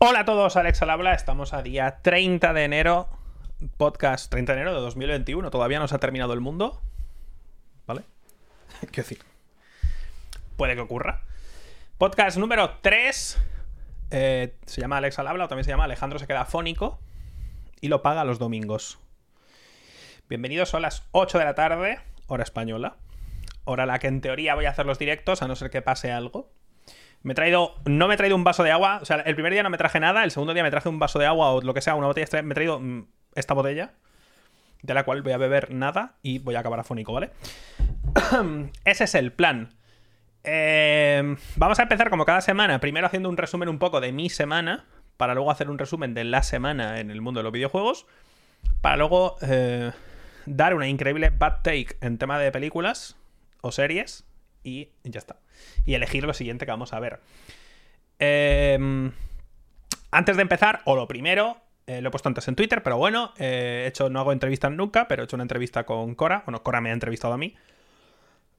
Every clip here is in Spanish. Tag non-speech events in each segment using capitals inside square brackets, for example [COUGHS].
Hola a todos, Alex al habla. Estamos a día 30 de enero, podcast 30 de enero de 2021. Todavía no se ha terminado el mundo. ¿Vale? [LAUGHS] Quiero decir, puede que ocurra. Podcast número 3. eh, se llama Alex al habla o también se llama Alejandro se queda fónico y lo paga los domingos. Bienvenidos, son las 8 de la tarde, hora española. Hora a la que en teoría voy a hacer los directos, a no ser que pase algo. Me he traído. No me he traído un vaso de agua. O sea, el primer día no me traje nada. El segundo día me traje un vaso de agua o lo que sea, una botella. Me he traído mm, esta botella. De la cual voy a beber nada y voy a acabar afónico, ¿vale? [CLEARS THROAT] Ese es el plan. Eh, vamos a empezar como cada semana. Primero haciendo un resumen un poco de mi semana. Para luego hacer un resumen de la semana en el mundo de los videojuegos. Para luego eh, dar una increíble bad take en tema de películas o series. Y ya está y elegir lo siguiente que vamos a ver. Eh, antes de empezar, o lo primero, eh, lo he puesto antes en Twitter, pero bueno, eh, he hecho, no hago entrevistas nunca, pero he hecho una entrevista con Cora. Bueno, Cora me ha entrevistado a mí.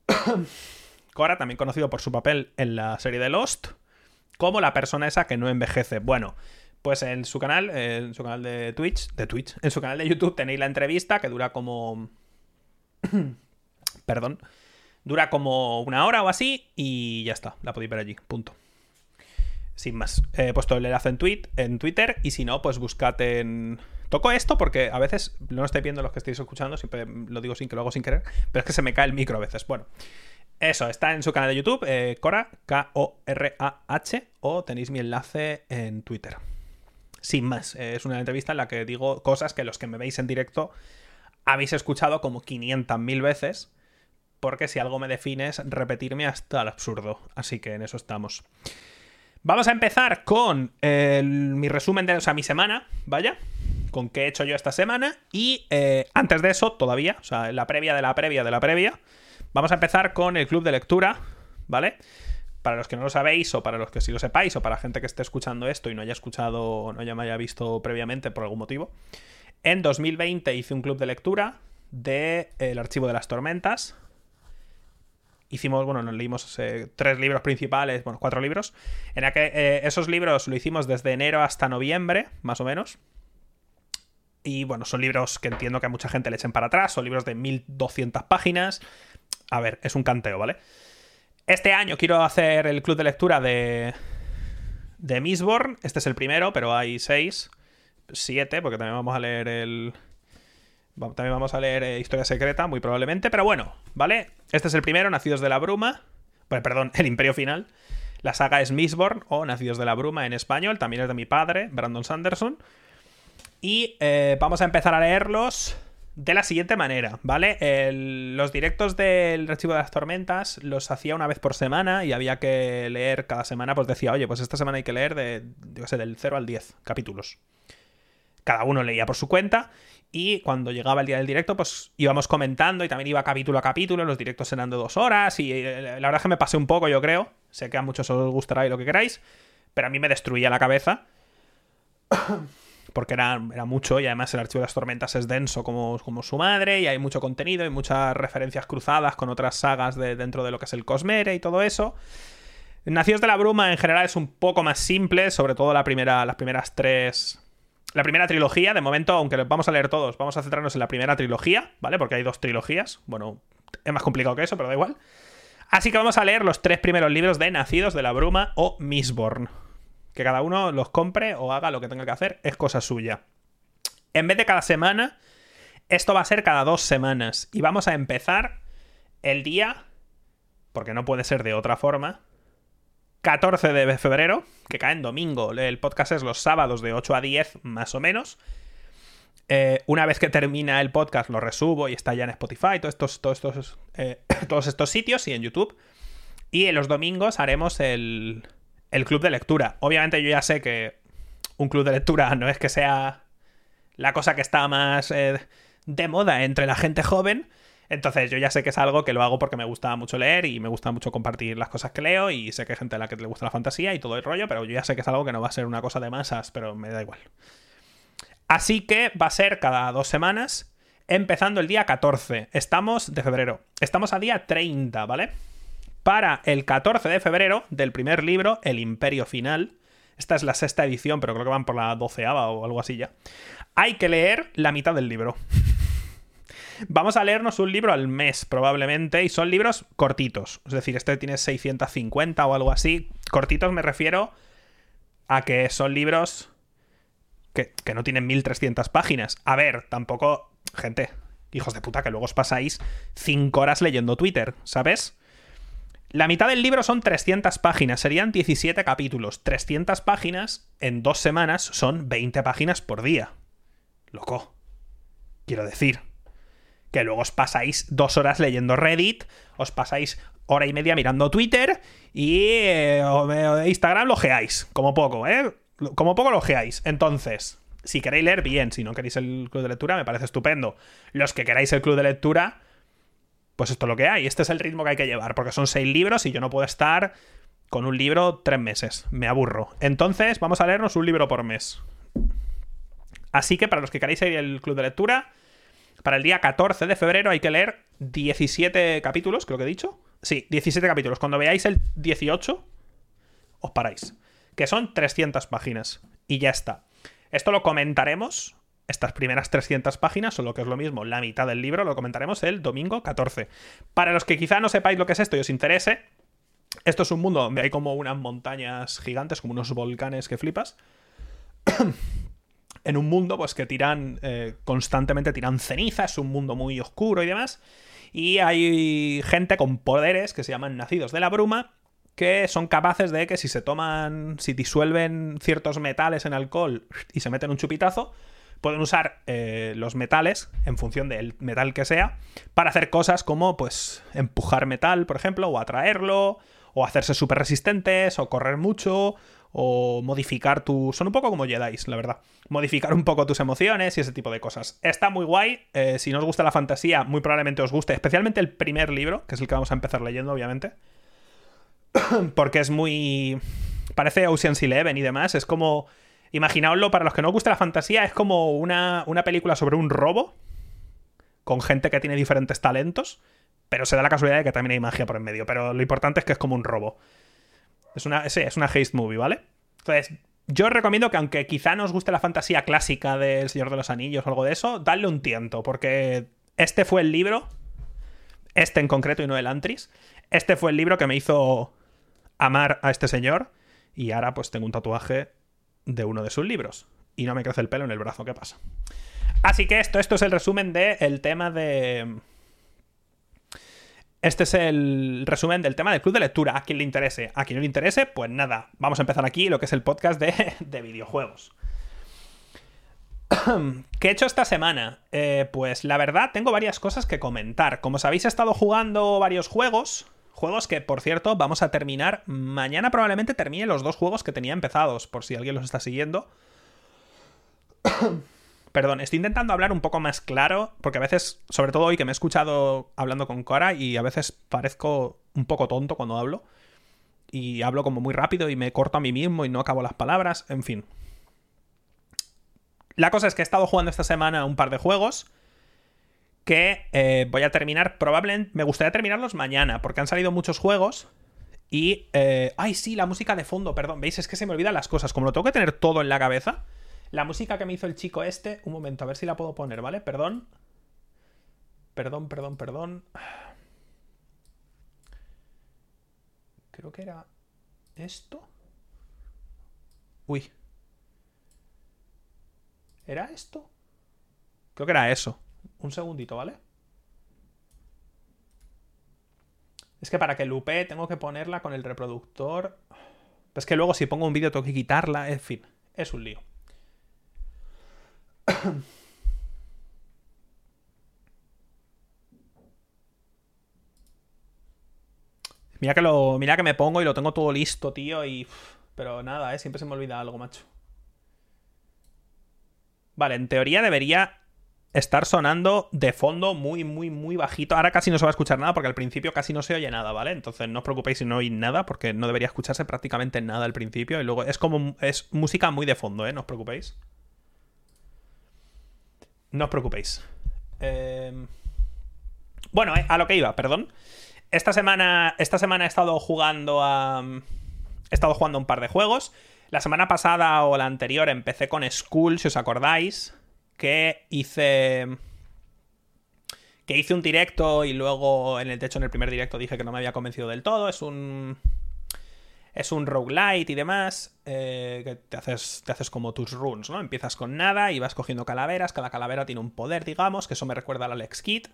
[COUGHS] Cora, también conocido por su papel en la serie de Lost, como la persona esa que no envejece. Bueno, pues en su canal, en su canal de Twitch, de Twitch, en su canal de YouTube tenéis la entrevista que dura como... [COUGHS] Perdón Dura como una hora o así y ya está, la podéis ver allí, punto. Sin más. He puesto el enlace en, tweet, en Twitter y si no, pues buscad en... Toco esto porque a veces no estáis viendo los que estáis escuchando, siempre lo digo sin que lo hago sin querer, pero es que se me cae el micro a veces. Bueno, eso, está en su canal de YouTube, eh, Cora, K-O-R-A-H, o tenéis mi enlace en Twitter. Sin más, eh, es una entrevista en la que digo cosas que los que me veis en directo habéis escuchado como 500.000 veces porque si algo me define es repetirme hasta el absurdo. Así que en eso estamos. Vamos a empezar con el, mi resumen de o sea, mi semana, vaya, con qué he hecho yo esta semana. Y eh, antes de eso, todavía, o sea, la previa de la previa de la previa, vamos a empezar con el club de lectura, ¿vale? Para los que no lo sabéis, o para los que sí lo sepáis, o para gente que esté escuchando esto y no haya escuchado, o no ya me haya visto previamente por algún motivo. En 2020 hice un club de lectura de El Archivo de las Tormentas, hicimos, bueno, nos leímos eh, tres libros principales, bueno, cuatro libros. En aquel, eh, esos libros lo hicimos desde enero hasta noviembre, más o menos. Y bueno, son libros que entiendo que a mucha gente le echen para atrás, son libros de 1200 páginas. A ver, es un canteo, ¿vale? Este año quiero hacer el club de lectura de. de Mistborn. Este es el primero, pero hay seis. Siete, porque también vamos a leer el. También vamos a leer eh, Historia Secreta, muy probablemente, pero bueno, ¿vale? Este es el primero, Nacidos de la Bruma. Bueno, perdón, [LAUGHS] El Imperio Final. La saga es Mistborn o Nacidos de la Bruma en español, también es de mi padre, Brandon Sanderson. Y eh, vamos a empezar a leerlos de la siguiente manera, ¿vale? Los directos del Archivo de las Tormentas los hacía una vez por semana y había que leer cada semana, pues decía, oye, pues esta semana hay que leer de, yo sé, del 0 al 10 capítulos. Cada uno leía por su cuenta y cuando llegaba el día del directo, pues íbamos comentando y también iba capítulo a capítulo. Los directos eran de dos horas y eh, la verdad es que me pasé un poco, yo creo. Sé que a muchos os gustará y lo que queráis, pero a mí me destruía la cabeza. Porque era, era mucho y además el archivo de las tormentas es denso como, como su madre y hay mucho contenido y muchas referencias cruzadas con otras sagas de, dentro de lo que es el Cosmere y todo eso. Nacidos de la Bruma en general es un poco más simple, sobre todo la primera, las primeras tres la primera trilogía, de momento, aunque vamos a leer todos, vamos a centrarnos en la primera trilogía, ¿vale? Porque hay dos trilogías. Bueno, es más complicado que eso, pero da igual. Así que vamos a leer los tres primeros libros de Nacidos de la Bruma o Mistborn. Que cada uno los compre o haga lo que tenga que hacer, es cosa suya. En vez de cada semana, esto va a ser cada dos semanas. Y vamos a empezar el día, porque no puede ser de otra forma, 14 de febrero, que cae en domingo. El podcast es los sábados de 8 a 10, más o menos. Eh, una vez que termina el podcast, lo resubo y está ya en Spotify, todos estos, todos estos, eh, [CLEARS THROAT] todos estos sitios y en YouTube. Y en los domingos haremos el, el club de lectura. Obviamente, yo ya sé que un club de lectura no es que sea la cosa que está más eh, de moda entre la gente joven entonces yo ya sé que es algo que lo hago porque me gusta mucho leer y me gusta mucho compartir las cosas que leo y sé que hay gente a la que le gusta la fantasía y todo el rollo, pero yo ya sé que es algo que no va a ser una cosa de masas, pero me da igual. Así que va a ser cada dos semanas, empezando el día 14. Estamos de febrero. Estamos a día 30, ¿vale? Para el 14 de febrero del primer libro, El Imperio Final. Esta es la sexta edición, pero creo que van por la doceava o algo así ya. Hay que leer la mitad del libro. Vamos a leernos un libro al mes, probablemente, y son libros cortitos. Es decir, este tiene 650 o algo así. Cortitos me refiero a que son libros que, que no tienen 1300 páginas. A ver, tampoco. Gente, hijos de puta, que luego os pasáis 5 horas leyendo Twitter, ¿sabes? La mitad del libro son 300 páginas, serían 17 capítulos. 300 páginas en dos semanas son 20 páginas por día. Loco. Quiero decir que luego os pasáis dos horas leyendo Reddit, os pasáis hora y media mirando Twitter y eh, Instagram lo geáis, como poco, ¿eh? Como poco lo geáis. Entonces, si queréis leer, bien. Si no queréis el club de lectura, me parece estupendo. Los que queráis el club de lectura, pues esto es lo que hay. Este es el ritmo que hay que llevar, porque son seis libros y yo no puedo estar con un libro tres meses. Me aburro. Entonces, vamos a leernos un libro por mes. Así que para los que queráis ir el club de lectura, para el día 14 de febrero hay que leer 17 capítulos, creo que he dicho. Sí, 17 capítulos. Cuando veáis el 18, os paráis. Que son 300 páginas. Y ya está. Esto lo comentaremos, estas primeras 300 páginas, o lo que es lo mismo, la mitad del libro, lo comentaremos el domingo 14. Para los que quizá no sepáis lo que es esto y os interese, esto es un mundo donde hay como unas montañas gigantes, como unos volcanes que flipas. [COUGHS] en un mundo pues que tiran eh, constantemente tiran ceniza, es un mundo muy oscuro y demás. Y hay gente con poderes que se llaman nacidos de la bruma que son capaces de que si se toman, si disuelven ciertos metales en alcohol y se meten un chupitazo, pueden usar eh, los metales, en función del metal que sea, para hacer cosas como, pues, empujar metal, por ejemplo, o atraerlo, o hacerse súper resistentes, o correr mucho, o modificar tu... Son un poco como Jedi, la verdad. Modificar un poco tus emociones y ese tipo de cosas. Está muy guay. Eh, si no os gusta la fantasía, muy probablemente os guste. Especialmente el primer libro, que es el que vamos a empezar leyendo, obviamente. [COUGHS] Porque es muy... Parece Ocean's Eleven y demás. Es como... Imaginaoslo, para los que no os gusta la fantasía, es como una, una película sobre un robo. Con gente que tiene diferentes talentos. Pero se da la casualidad de que también hay magia por en medio. Pero lo importante es que es como un robo. Es una, es una haste movie, ¿vale? Entonces, yo os recomiendo que aunque quizá no guste la fantasía clásica del Señor de los Anillos o algo de eso, dadle un tiento, porque este fue el libro, este en concreto y no el Antris, este fue el libro que me hizo amar a este señor y ahora pues tengo un tatuaje de uno de sus libros y no me crece el pelo en el brazo, ¿qué pasa? Así que esto, esto es el resumen del tema de este es el resumen del tema del club de lectura. A quien le interese. A quien no le interese, pues nada. Vamos a empezar aquí lo que es el podcast de, [LAUGHS] videojuegos. [CLEARS THROAT] ¿Qué he hecho esta semana? Eh, pues la verdad, tengo varias cosas que comentar. Como sabéis, he estado jugando varios juegos. Juegos que, por cierto, vamos a terminar. Mañana probablemente termine los dos juegos que tenía empezados, por si alguien los está siguiendo. [CLEARS THROAT] Perdón, estoy intentando hablar un poco más claro, porque a veces, sobre todo hoy que me he escuchado hablando con Cora, y a veces parezco un poco tonto cuando hablo. Y hablo como muy rápido y me corto a mí mismo y no acabo las palabras, en fin. La cosa es que he estado jugando esta semana un par de juegos que eh, voy a terminar, probablemente, me gustaría terminarlos mañana, porque han salido muchos juegos y... Eh, ay, sí, la música de fondo, perdón, veis, es que se me olvidan las cosas, como lo tengo que tener todo en la cabeza la música que me hizo el chico este, un momento, a ver si la puedo poner, ¿vale? Perdón. Perdón, perdón, perdón. Creo que era esto. Uy. ¿Era esto? Creo que era eso. Un segundito, ¿vale? Es que para que lupe tengo que ponerla con el reproductor. Es que luego si pongo un vídeo tengo que quitarla. En fin, es un lío. [COUGHS] Mira que lo. Mira que me pongo y lo tengo todo listo, tío, y. Pero nada, eh. Siempre se me olvida algo, macho. Vale, en teoría debería estar sonando de fondo muy, muy, muy bajito. Ahora casi no se va a escuchar nada porque al principio casi no se oye nada, ¿vale? Entonces no os preocupéis si no oís nada porque no debería escucharse prácticamente nada al principio y luego es como es música muy de fondo, ¿eh? No os preocupéis. No os preocupéis. Em, bueno, eh, a lo que iba, perdón. Esta semana, esta semana he estado jugando a. He estado jugando un par de juegos. La semana pasada o la anterior empecé con School, si os acordáis, que hice que hice un directo y luego en el techo en el primer directo dije que no me había convencido del todo. Es un es un roguelite y demás, eh, que te haces, te haces como tus runes, ¿no? Empiezas con nada y vas cogiendo calaveras, cada calavera tiene un poder, digamos, que eso me recuerda al Alex Kit.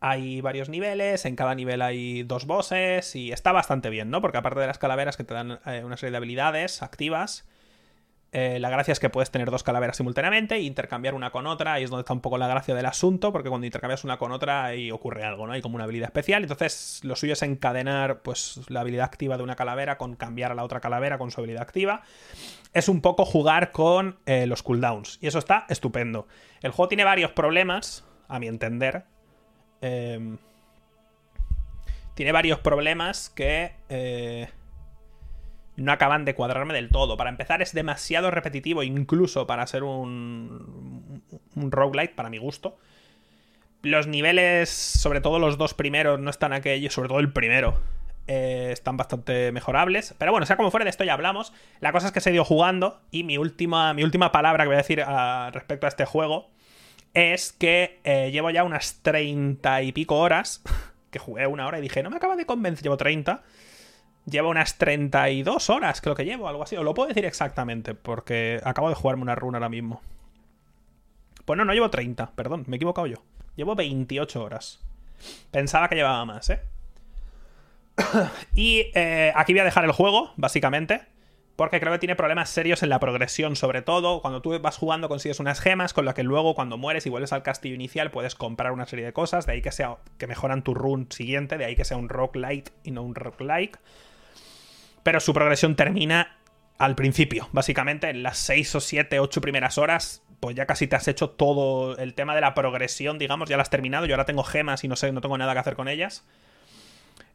Hay varios niveles, en cada nivel hay dos bosses y está bastante bien, ¿no? Porque aparte de las calaveras que te dan eh, una serie de habilidades activas, eh, la gracia es que puedes tener dos calaveras simultáneamente e intercambiar una con otra. Ahí es donde está un poco la gracia del asunto, porque cuando intercambias una con otra ahí ocurre algo, ¿no? Hay como una habilidad especial. Entonces, lo suyo es encadenar pues, la habilidad activa de una calavera con cambiar a la otra calavera con su habilidad activa. Es un poco jugar con eh, los cooldowns. Y eso está estupendo. El juego tiene varios problemas, a mi entender. Em, tiene varios problemas que. No acaban de cuadrarme del todo. Para empezar, es demasiado repetitivo, incluso para ser un, un roguelite, para mi gusto. Los niveles, sobre todo los dos primeros, no están aquellos, sobre todo el primero, eh, están bastante mejorables. Pero bueno, sea como fuera, de esto ya hablamos. La cosa es que se dio jugando y mi última, mi última palabra que voy a decir ah, respecto a este juego es que eh, llevo ya unas treinta y pico horas, [LAUGHS] que jugué una hora y dije, no me acaba de convencer, llevo 30 Lleva unas 32 horas, creo que llevo, algo así. O lo puedo decir exactamente, porque acabo de jugarme una runa ahora mismo. Pues no, no llevo 30, perdón, me he equivocado yo. Llevo 28 horas. Pensaba que llevaba más, ¿eh? [COUGHS] y eh, aquí voy a dejar el juego, básicamente. Porque creo que tiene problemas serios en la progresión, sobre todo cuando tú vas jugando consigues unas gemas con las que luego cuando mueres y vuelves al castillo inicial puedes comprar una serie de cosas, de ahí que sea que mejoran tu run siguiente, de ahí que sea un rock light y no un rock like pero su progresión termina al principio. Básicamente, en las 6 o 7, 8 primeras horas, pues ya casi te has hecho todo el tema de la progresión, digamos, ya lo has terminado. Yo ahora tengo gemas y no sé, no tengo nada que hacer con ellas.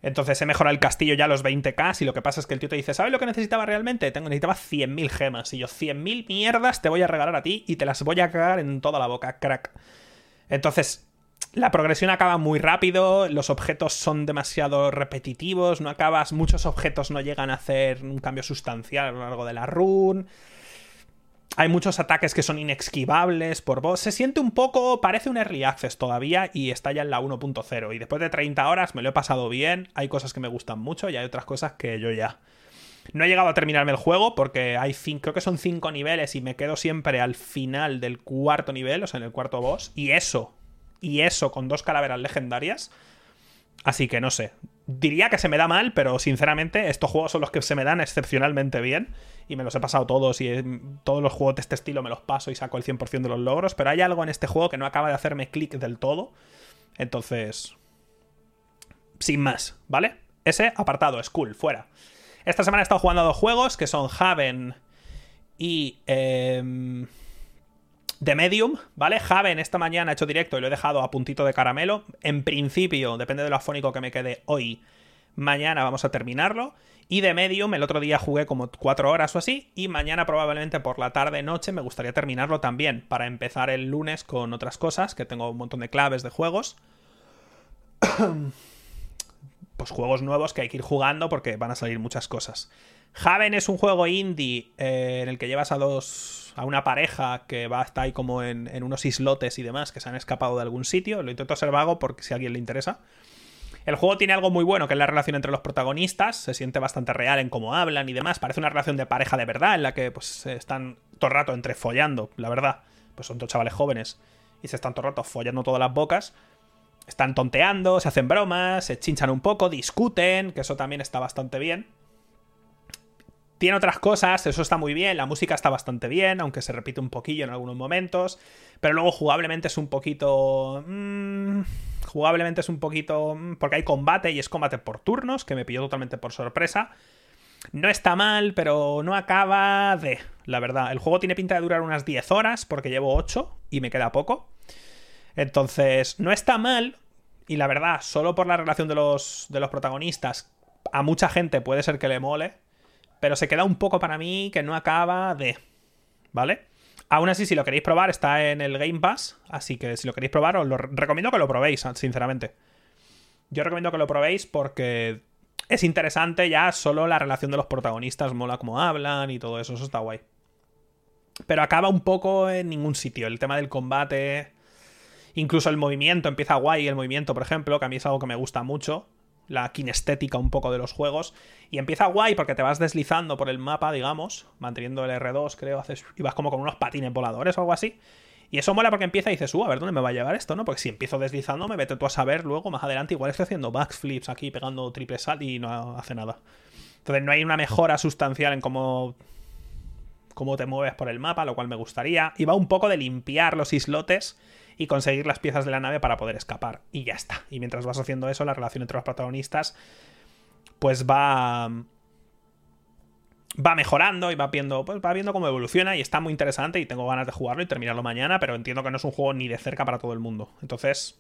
Entonces he mejorado el castillo ya los 20k y lo que pasa es que el tío te dice, ¿sabes lo que necesitaba realmente? Tengo, necesitaba 100.000 gemas. Y yo, 100.000 mierdas te voy a regalar a ti y te las voy a cagar en toda la boca, crack. Entonces, la progresión acaba muy rápido, los objetos son demasiado repetitivos, no acabas, muchos objetos no llegan a hacer un cambio sustancial a lo largo de la run. Hay muchos ataques que son inesquivables por vos. Se siente un poco, parece un early access todavía y está ya en la 1.0. Y después de 30 horas me lo he pasado bien. Hay cosas que me gustan mucho y hay otras cosas que yo ya. No he llegado a terminarme el juego porque hay cinco, creo que son 5 niveles y me quedo siempre al final del cuarto nivel, o sea, en el cuarto boss. Y eso y eso con dos calaveras legendarias. Así que no sé. Diría que se me da mal, pero sinceramente estos juegos son los que se me dan excepcionalmente bien. Y me los he pasado todos y todos los juegos de este estilo me los paso y saco el 100% de los logros. Pero hay algo en este juego que no acaba de hacerme clic del todo. Entonces... Sin más, ¿vale? Ese apartado, School, fuera. Esta semana he estado jugando a dos juegos que son Haven y... Eh, The Medium, ¿vale? Javen esta mañana ha hecho directo y lo he dejado a puntito de caramelo. En principio, depende de lo afónico que me quede hoy, mañana vamos a terminarlo. Y The Medium, el otro día jugué como 4 horas o así. Y mañana, probablemente por la tarde, noche, me gustaría terminarlo también. Para empezar el lunes con otras cosas, que tengo un montón de claves de juegos. [COUGHS] pues juegos nuevos que hay que ir jugando porque van a salir muchas cosas. Haven es un juego indie eh, en el que llevas a dos. a una pareja que va hasta ahí como en, unos islotes y demás que se han escapado de algún sitio. Lo intento ser vago porque si a alguien le interesa. El juego tiene algo muy bueno, que es la relación entre los protagonistas. Se siente bastante real en cómo hablan y demás. Parece una relación de pareja de verdad, en la que pues están todo el rato entre follando, la verdad. Pues son dos chavales jóvenes y se están todo el rato follando todas las bocas. Están tonteando, se hacen bromas, se chinchan un poco, discuten, que eso también está bastante bien. Tiene otras cosas, eso está muy bien, la música está bastante bien, aunque se repite un poquillo en algunos momentos, pero luego jugablemente es un poquito... Mmm, jugablemente es un poquito... Mm, porque hay combate y es combate por turnos, que me pilló totalmente por sorpresa. No está mal, pero no acaba de... La verdad, el juego tiene pinta de durar unas 10 horas, porque llevo 8 y me queda poco. Entonces, no está mal, y la verdad, solo por la relación de los, de los protagonistas, a mucha gente puede ser que le mole, pero se queda un poco para mí que no acaba de... ¿Vale? Aún así, si lo queréis probar, está en el Game Pass, así que si lo queréis probar, os lo recomiendo que lo probéis, sinceramente. Yo recomiendo que lo probéis porque es interesante ya solo la relación de los protagonistas, mola cómo hablan y todo eso, eso está guay. Pero acaba un poco en ningún sitio. El tema del combate, incluso el movimiento empieza guay, el movimiento, por ejemplo, que a mí es algo que me gusta mucho la kinestética un poco de los juegos. Y empieza guay porque te vas deslizando por el mapa, digamos, manteniendo el R2, creo, haces, y vas como con unos patines voladores o algo así. Y eso mola porque empieza y dices, uh, a ver dónde me va a llevar esto, ¿no? Porque si empiezo deslizando, me vete tú a saber luego más adelante, igual estoy haciendo backflips aquí, pegando triple sal y no hace nada. Entonces no hay una mejora sustancial en cómo cómo te mueves por el mapa, lo cual me gustaría. Y va un poco de limpiar los islotes y conseguir las piezas de la nave para poder escapar. Y ya está. Y mientras vas haciendo eso, la relación entre los protagonistas pues va va mejorando y va viendo, pues va viendo cómo evoluciona y está muy interesante y tengo ganas de jugarlo y terminarlo mañana, pero entiendo que no es un juego ni de cerca para todo el mundo. Entonces,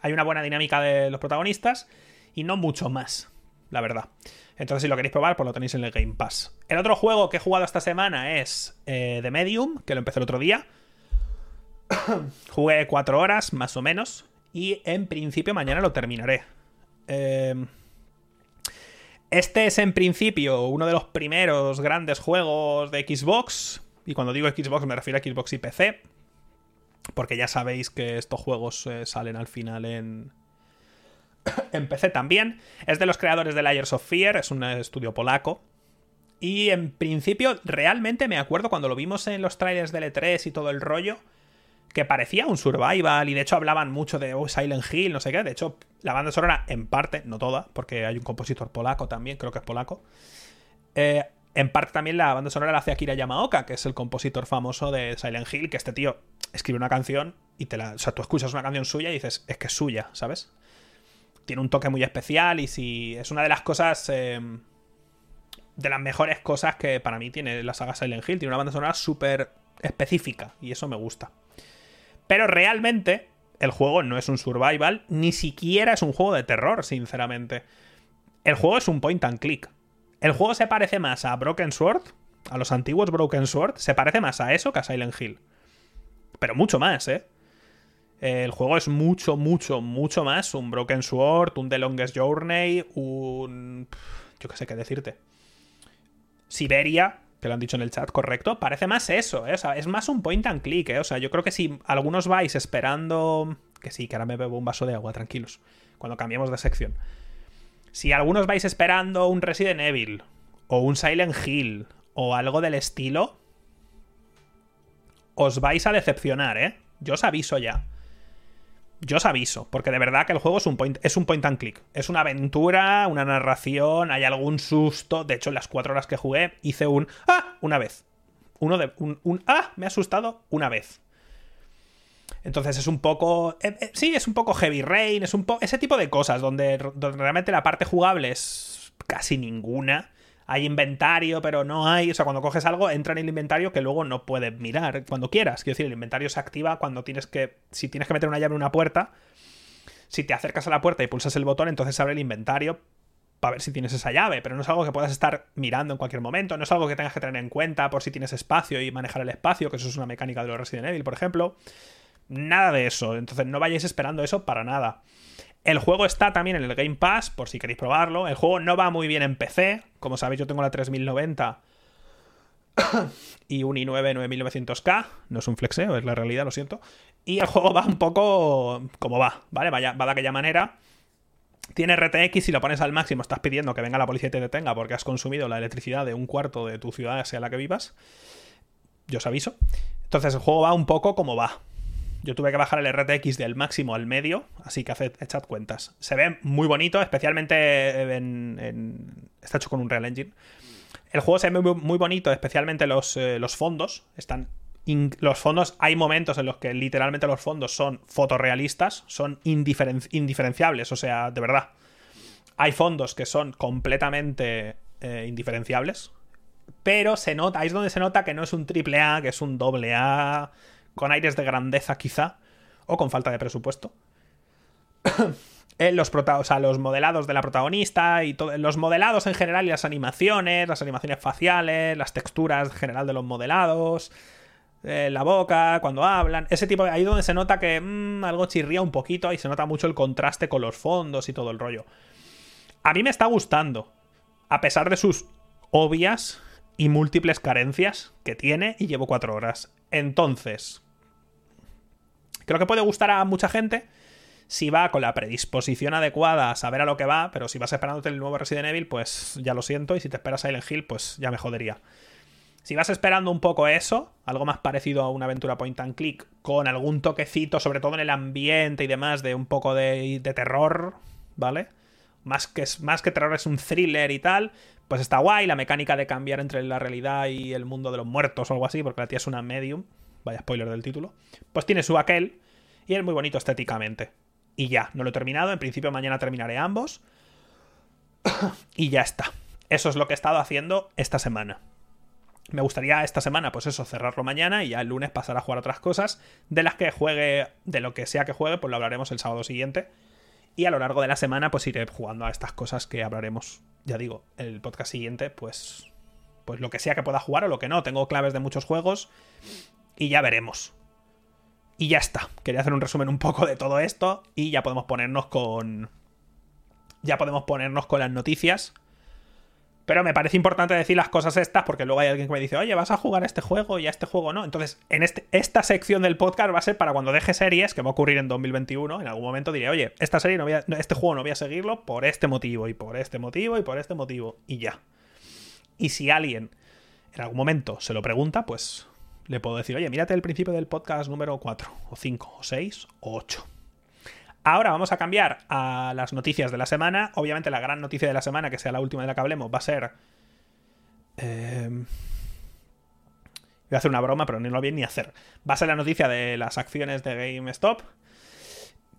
hay una buena dinámica de los protagonistas y no mucho más, la verdad. Entonces, si lo queréis probar, pues lo tenéis en el Game Pass. El otro juego que he jugado esta semana es eh, The Medium, que lo empecé el otro día. [COUGHS] Jugué cuatro horas, más o menos. Y en principio mañana lo terminaré. Em, este es en principio uno de los primeros grandes juegos de Xbox. Y cuando digo Xbox me refiero a Xbox y PC. Porque ya sabéis que estos juegos eh, salen al final en, [COUGHS] en PC también. Es de los creadores de Layers of Fear, es un estudio polaco. Y en principio, realmente me acuerdo cuando lo vimos en los trailers del E3 y todo el rollo que parecía un survival y de hecho hablaban mucho de oh, Silent Hill, no sé qué. De hecho, la banda sonora, en parte, no toda, porque hay un compositor polaco también, creo que es polaco. Eh, en parte también la banda sonora la hace Akira Yamaoka, que es el compositor famoso de Silent Hill, que este tío escribe una canción y te la. O sea, tú escuchas una canción suya y dices, es que es suya, ¿sabes? Tiene un toque muy especial y si. Es una de las cosas. Eh, de las mejores cosas que para mí tiene la saga Silent Hill. Tiene una banda sonora súper específica y eso me gusta. Pero realmente el juego no es un survival, ni siquiera es un juego de terror, sinceramente. El juego es un point and click. El juego se parece más a Broken Sword, a los antiguos Broken Sword, se parece más a eso que a Silent Hill. Pero mucho más, ¿eh? El juego es mucho, mucho, mucho más un Broken Sword, un The Longest Journey, un... yo qué sé qué decirte. Siberia, que lo han dicho en el chat, correcto, parece más eso, ¿eh? O sea, es más un point and click, ¿eh? O sea, yo creo que si algunos vais esperando... Que sí, que ahora me bebo un vaso de agua, tranquilos, cuando cambiemos de sección. Si algunos vais esperando un Resident Evil, o un Silent Hill, o algo del estilo, os vais a decepcionar, ¿eh? Yo os aviso ya. Yo os aviso, porque de verdad que el juego es un point, es un point and click. Es una aventura, una narración, hay algún susto. De hecho, en las cuatro horas que jugué, hice un ¡Ah! una vez. Uno de. Un, ¡Ah! Me ha asustado una vez. Entonces es un poco. Eh, eh, sí, es un poco Heavy Rain, es un poco. Ese tipo de cosas, donde, donde realmente la parte jugable es casi ninguna hay inventario, pero no hay. O sea, cuando coges algo, entra en el inventario que luego no puedes mirar cuando quieras. Quiero decir, el inventario se activa cuando tienes que. Si tienes que meter una llave en una puerta, si te acercas a la puerta y pulsas el botón, entonces abre el inventario para ver si tienes esa llave. Pero no es algo que puedas estar mirando en cualquier momento. No es algo que tengas que tener en cuenta por si tienes espacio y manejar el espacio, que eso es una mecánica de los Resident Evil, por ejemplo. Nada de eso. Entonces no vayáis esperando eso para nada. El juego está también en el Game Pass, por si queréis probarlo. El juego no va muy bien en PC. Como sabéis, yo tengo la 3090 y un i9 9900K. No es un flexeo, es la realidad, lo siento. Y el juego va un poco como va, ¿vale? Va de aquella manera. Tiene RTX, si lo pones al máximo, estás pidiendo que venga la policía y te detenga porque has consumido la electricidad de un cuarto de tu ciudad, sea la que vivas. Yo os aviso. Entonces el juego va un poco como va. Yo tuve que bajar el RTX del máximo al medio, así que haced, echad cuentas. Se ve muy bonito, especialmente en, está hecho con un Real Engine. El juego se ve muy, bonito, especialmente los, eh, los fondos. Están los fondos, hay momentos en los que literalmente los fondos son fotorrealistas, son indiferenciables, o sea, de verdad. Hay fondos que son completamente eh, indiferenciables, pero se nota, ahí es donde se nota que no es un triple A, que es un doble A con aires de grandeza quizá, o con falta de presupuesto. [COUGHS] los, o sea, los modelados de la protagonista y los modelados en general y las animaciones, las animaciones faciales, las texturas en general de los modelados, eh, la boca, cuando hablan, ese tipo de... Ahí donde se nota que mm, algo chirría un poquito y se nota mucho el contraste con los fondos y todo el rollo. A mí me está gustando, a pesar de sus obvias y múltiples carencias que tiene y llevo cuatro horas. Entonces, creo que puede gustar a mucha gente si va con la predisposición adecuada a saber a lo que va, pero si vas esperándote el nuevo Resident Evil, pues ya lo siento, y si te esperas Silent Hill, pues ya me jodería. Si vas esperando un poco eso, algo más parecido a una aventura point and click, con algún toquecito, sobre todo en el ambiente y demás, de un poco de, de terror, ¿vale? Más que, más que terror es un thriller y tal, pues está guay. La mecánica de cambiar entre la realidad y el mundo de los muertos o algo así, porque la tía es una medium. Vaya spoiler del título. Pues tiene su aquel y es muy bonito estéticamente. Y ya, no lo he terminado. En principio mañana terminaré ambos. [COUGHS] y ya está. Eso es lo que he estado haciendo esta semana. Me gustaría esta semana, pues eso, cerrarlo mañana y ya el lunes pasar a jugar otras cosas. De las que juegue, de lo que sea que juegue, pues lo hablaremos el sábado siguiente. Y a lo largo de la semana, pues iré jugando a estas cosas que hablaremos, ya digo, el podcast siguiente, pues. Pues lo que sea que pueda jugar o lo que no. Tengo claves de muchos juegos. Y ya veremos. Y ya está. Quería hacer un resumen un poco de todo esto. Y ya podemos ponernos con. Ya podemos ponernos con las noticias. Pero me parece importante decir las cosas estas porque luego hay alguien que me dice, oye, vas a jugar a este juego y a este juego no. Entonces, en este, esta sección del podcast va a ser para cuando deje series, que va a ocurrir en 2021. En algún momento diré, oye, esta serie no voy a, este juego no voy a seguirlo por este motivo, y por este motivo, y por este motivo. Y ya. Y si alguien en algún momento se lo pregunta, pues le puedo decir, oye, mírate el principio del podcast número 4, o 5, o 6, o 8. Ahora vamos a cambiar a las noticias de la semana. Obviamente la gran noticia de la semana, que sea la última de la que hablemos, va a ser... Eh... Voy a hacer una broma, pero no lo voy ni hacer. Va a ser la noticia de las acciones de GameStop,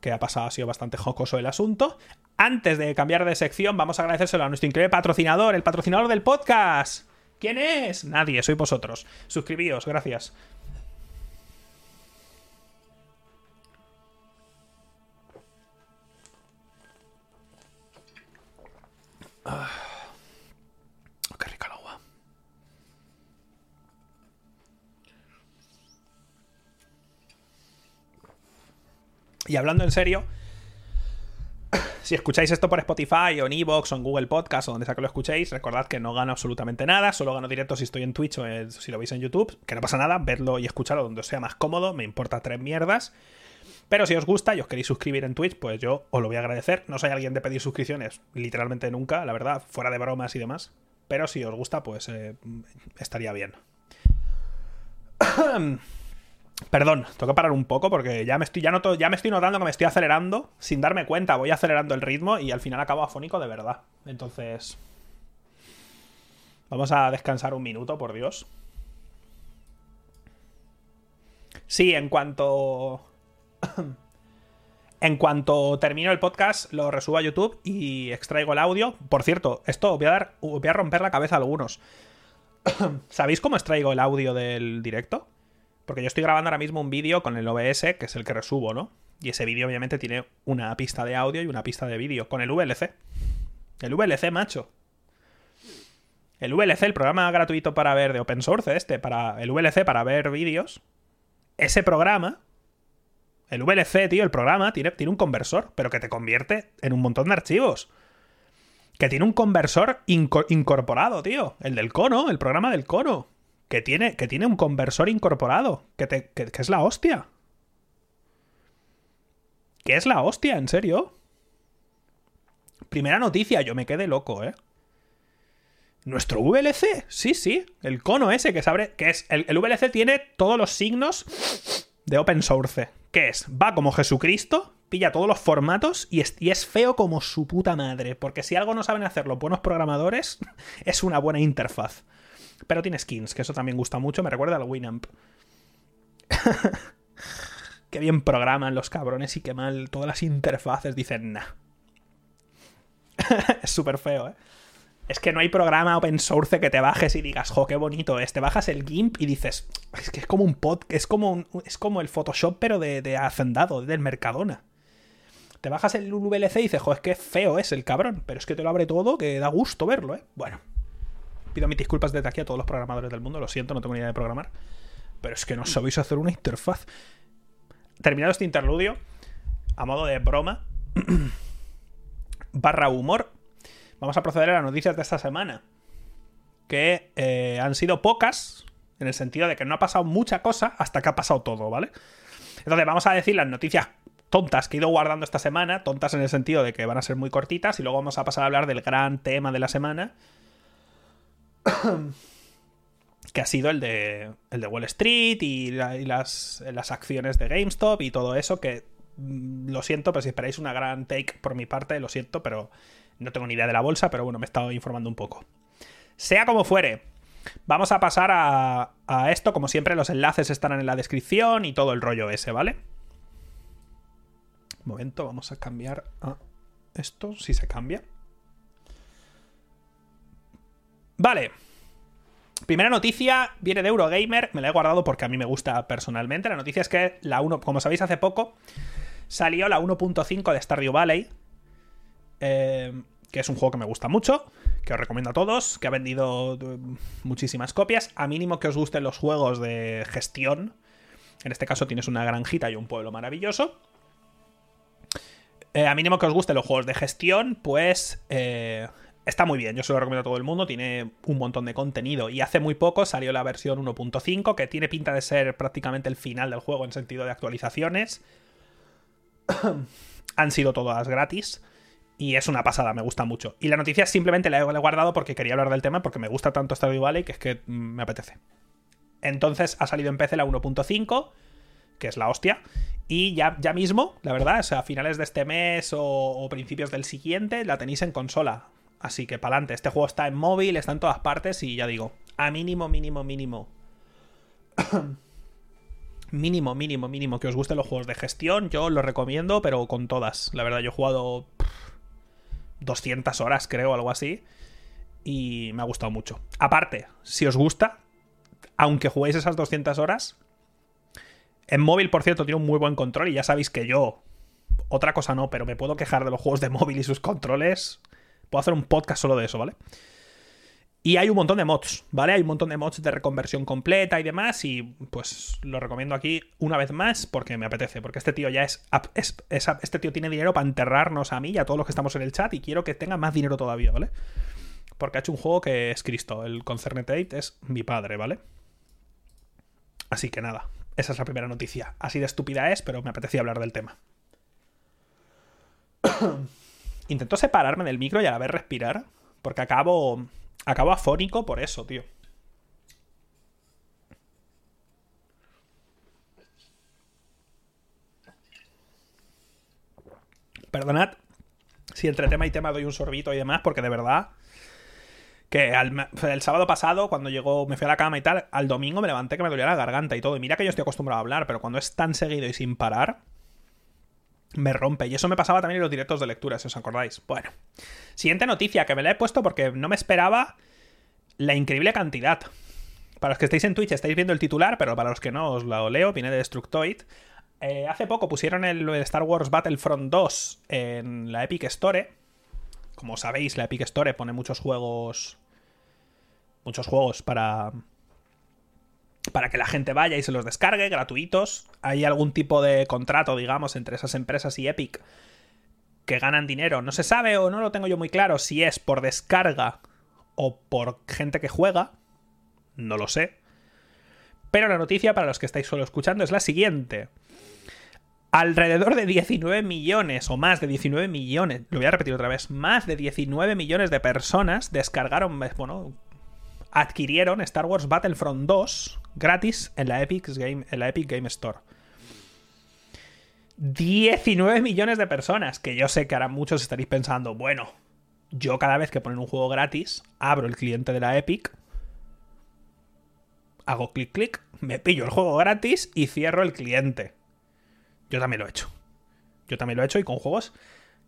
que ha pasado, ha sido bastante jocoso el asunto. Antes de cambiar de sección, vamos a agradecérselo a nuestro increíble patrocinador, el patrocinador del podcast. ¿Quién es? Nadie, sois vosotros. Suscribíos, gracias. Ah. qué rica el agua. Y hablando en serio, si escucháis esto por Spotify o en Evox o en Google Podcast o donde sea que lo escuchéis, recordad que no gano absolutamente nada, solo gano directo si estoy en Twitch o si lo veis en YouTube, que no pasa nada, verlo y escucharlo donde os sea más cómodo, me importa tres mierdas. Pero si os gusta y os queréis suscribir en Twitch, pues yo os lo voy a agradecer. No soy alguien de pedir suscripciones, literalmente nunca, la verdad, fuera de bromas y demás. Pero si os gusta, pues eh, estaría bien. [COUGHS] Perdón, tengo que parar un poco porque ya me estoy, ya ya me estoy notando que me estoy acelerando. Sin darme cuenta, voy acelerando el ritmo y al final acabo afónico de verdad. Entonces. Vamos a descansar un minuto, por Dios. Sí, en cuanto [COUGHS] en cuanto termino el podcast, lo resubo a YouTube y extraigo el audio. Por cierto, esto voy a dar. Voy a romper la cabeza a algunos. [COUGHS] ¿Sabéis cómo extraigo el audio del directo? Porque yo estoy grabando ahora mismo un vídeo con el OBS, que es el que resubo, ¿no? Y ese vídeo obviamente tiene una pista de audio y una pista de vídeo. Con el VLC. El VLC, macho. El VLC, el programa gratuito para ver de open source, este, para el VLC para ver vídeos. Ese programa el VLC, tío, el programa, tiene, tiene un conversor, pero que te convierte en un montón de archivos. Que tiene un conversor incorporado, tío. El del cono, el programa del cono. Que tiene, que tiene un conversor incorporado. Que, te, que, es la hostia. Que es la hostia, en serio. Primera noticia, yo me quedé loco, ¿eh? ¿Nuestro VLC? Sí, sí. El cono ese que se abre. Que es. El, el VLC tiene todos los signos de open source. ¿Qué es? Va como Jesucristo, pilla todos los formatos y es, feo como su puta madre. Porque si algo no saben hacer los buenos programadores, [LAUGHS] es una buena interfaz. Pero tiene skins, que eso también gusta mucho. Me recuerda al Winamp. [LAUGHS] qué bien programan los cabrones y qué mal todas las interfaces dicen nah. [LAUGHS] es súper feo, ¿eh? Es que no hay programa open source que te bajes y digas, jo, qué bonito es. Te bajas el GIMP y dices, es que es como un pod, es como, es como el Photoshop, pero de, de Hacendado, del Mercadona. Te bajas el VLC y dices, jo, es que feo es el cabrón, pero es que te lo abre todo, que da gusto verlo, ¿eh? Bueno, pido mis disculpas desde aquí a todos los programadores del mundo, lo siento, no tengo ni idea de programar, pero es que no sabéis hacer una interfaz. Terminado este interludio, a modo de broma, [CLEARS THROAT] barra humor, vamos a proceder a las noticias de esta semana. Que eh, han sido pocas, en el sentido de que no ha pasado mucha cosa hasta que ha pasado todo, ¿vale? Entonces vamos a decir las noticias tontas que he ido guardando esta semana, tontas en el sentido de que van a ser muy cortitas, y luego vamos a pasar a hablar del gran tema de la semana, [COUGHS] que ha sido el de, el de Wall Street y, las, las, acciones de GameStop y todo eso, que mm, lo siento, pero si esperáis una gran take por mi parte, lo siento, pero no tengo ni idea de la bolsa, pero bueno, me he estado informando un poco. Sea como fuere, vamos a pasar a, a esto, como siempre los enlaces estarán en la descripción y todo el rollo ese, ¿vale? Un momento, vamos a cambiar a esto, si se cambia. Vale. Primera noticia viene de Eurogamer, me la he guardado porque a mí me gusta personalmente. La noticia es que la 1, como sabéis hace poco, salió la 1.5 de Stardew Valley, eh, que es un juego que me gusta mucho, que os recomiendo a todos, que ha vendido eh, muchísimas copias. A mínimo que os gusten los juegos de gestión. En este caso tienes una granjita y un pueblo maravilloso. Eh, a mínimo que os gusten los juegos de gestión, pues está muy bien, yo se lo recomiendo a todo el mundo, tiene un montón de contenido y hace muy poco salió la versión 1.5 que tiene pinta de ser prácticamente el final del juego en sentido de actualizaciones. [COUGHS] Han sido todas gratis y es una pasada, me gusta mucho. Y la noticia simplemente la he guardado porque quería hablar del tema porque me gusta tanto Stardew Valley que es que mm, me apetece. Entonces ha salido en PC la 1.5, que es la hostia, y ya, ya mismo, la verdad, o sea, a finales de este mes o, o principios del siguiente, la tenéis en consola. Así que para adelante. Este juego está en móvil, está en todas partes y ya digo, a mínimo, mínimo, mínimo. [COUGHS] mínimo, mínimo, mínimo que os gusten los juegos de gestión. Yo los recomiendo, pero con todas. La verdad, yo he jugado 200 horas, creo, algo así. Y me ha gustado mucho. Aparte, si os gusta, aunque juguéis esas 200 horas, en móvil, por cierto, tiene un muy buen control y ya sabéis que yo, otra cosa no, pero me puedo quejar de los juegos de móvil y sus controles Puedo hacer un podcast solo de eso, ¿vale? Y hay un montón de mods, ¿vale? Hay un montón de mods de reconversión completa y demás. Y pues lo recomiendo aquí una vez más porque me apetece. Porque este tío ya es, Este tío tiene dinero para enterrarnos a mí y a todos los que estamos en el chat. Y quiero que tenga más dinero todavía, ¿vale? Porque ha hecho un juego que es Cristo. El Concernetate es mi padre, ¿vale? Así que nada. Esa es la primera noticia. Así de estúpida es, pero me apetecía hablar del tema. Intento separarme del micro y a la vez respirar. Porque acabo. Acabo afónico por eso, tío. Perdonad si entre tema y tema doy un sorbito y demás, porque de verdad que el sábado pasado, cuando llegó, me fui a la cama y tal, al domingo me levanté que me dolía la garganta y todo. Y mira que yo estoy acostumbrado a hablar, pero cuando es tan seguido y sin parar, me rompe. Y eso me pasaba también en los directos de lectura, si os acordáis. Bueno, siguiente noticia que me la he puesto porque no me esperaba la increíble cantidad. Para los que estáis en Twitch estáis viendo el titular, pero para los que no os lo leo, viene de Destructoid. Eh, hace poco pusieron el Star Wars Battlefront 2 en la Epic Store. Como sabéis, la Epic Store pone muchos juegos. Muchos juegos para, para que la gente vaya y se los descargue gratuitos. Hay algún tipo de contrato, digamos, entre esas empresas y Epic que ganan dinero. No se sabe o no lo tengo yo muy claro si es por descarga o por gente que juega. No lo sé. Pero la noticia para los que estáis solo escuchando es la siguiente. Alrededor de 19 millones o más de 19 millones, lo voy a repetir otra vez, más de 19 millones de personas descargaron, bueno, adquirieron Star Wars Battlefront 2 gratis en la Epic Game, en la Epic Game Store. 19 millones de personas, que yo sé que ahora muchos estaréis pensando, bueno, yo cada vez que ponen un juego gratis, abro el cliente de la Epic, hago clic clic, me pillo el juego gratis y cierro el cliente. Yo también lo he hecho. Yo también lo he hecho y con juegos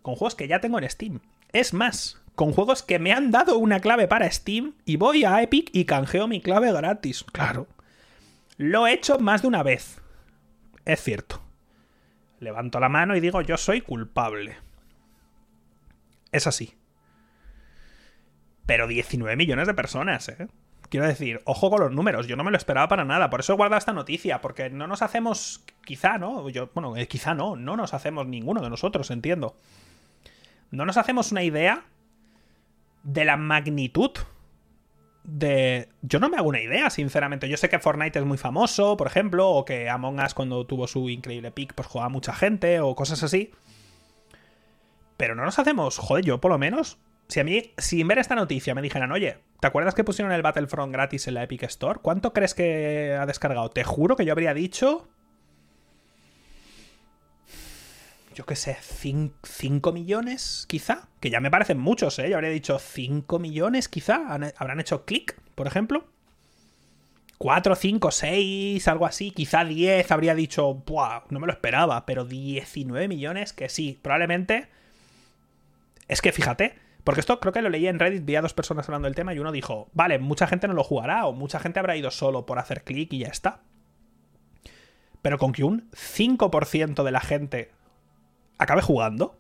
con juegos que ya tengo en Steam. Es más, con juegos que me han dado una clave para Steam y voy a Epic y canjeo mi clave gratis. Claro. Lo he hecho más de una vez. Es cierto. Levanto la mano y digo yo soy culpable. Es así. Pero 19 millones de personas, ¿eh? Quiero decir, ojo con los números, yo no me lo esperaba para nada, por eso he guardado esta noticia, porque no nos hacemos, quizá, ¿no? Yo, bueno, eh, quizá no, no nos hacemos ninguno de nosotros, entiendo. No nos hacemos una idea de la magnitud de... Yo no me hago una idea, sinceramente. Yo sé que Fortnite es muy famoso, por ejemplo, o que Among Us cuando tuvo su increíble pick, pues jugaba mucha gente, o cosas así. Pero no nos hacemos, joder, yo por lo menos, si a mí, sin ver esta noticia me dijeran, oye, ¿te acuerdas que pusieron el Battlefront gratis en la Epic Store? ¿Cuánto crees que ha descargado? Te juro que yo habría dicho... Yo qué sé, 5 millones, quizá. Que ya me parecen muchos, ¿eh? Yo habría dicho 5 millones, quizá. Habrán hecho clic, por ejemplo. 4, 5, 6, algo así. Quizá 10 habría dicho, ¡buah! No me lo esperaba. Pero 19 millones, que sí. Probablemente es que fíjate, porque esto creo que lo leí en Reddit, vi a dos personas hablando del tema y uno dijo, vale, mucha gente no lo jugará o mucha gente habrá ido solo por hacer clic y ya está. Pero con que un 5% de la gente acabe jugando,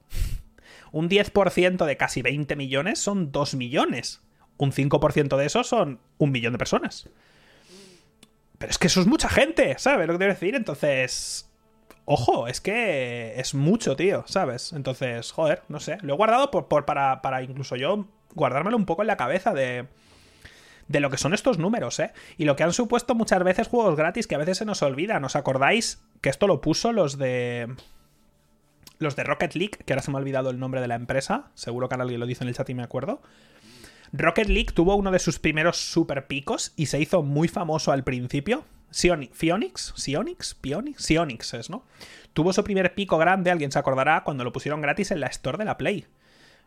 un 10% de casi 20 millones son 2 millones. Un 5% de eso son un millón de personas. Pero es que eso es mucha gente, ¿sabes lo que quiero decir? Entonces, ojo, es que es mucho, tío, ¿sabes? Entonces, joder, no sé. Lo he guardado por, para, para incluso yo guardármelo un poco en la cabeza de, de lo que son estos números, ¿eh? Y lo que han supuesto muchas veces juegos gratis que a veces se nos olvidan. ¿Os acordáis que esto lo puso los de... Los de Rocket League, que ahora se me ha olvidado el nombre de la empresa. Seguro que ahora alguien lo dice en el chat y me acuerdo. Rocket League tuvo uno de sus primeros super picos y se hizo muy famoso al principio. Sionix, Sionix, Pionix, Sionix es, ¿no? Tuvo su primer pico grande, alguien se acordará, cuando lo pusieron gratis en la Store de la Play.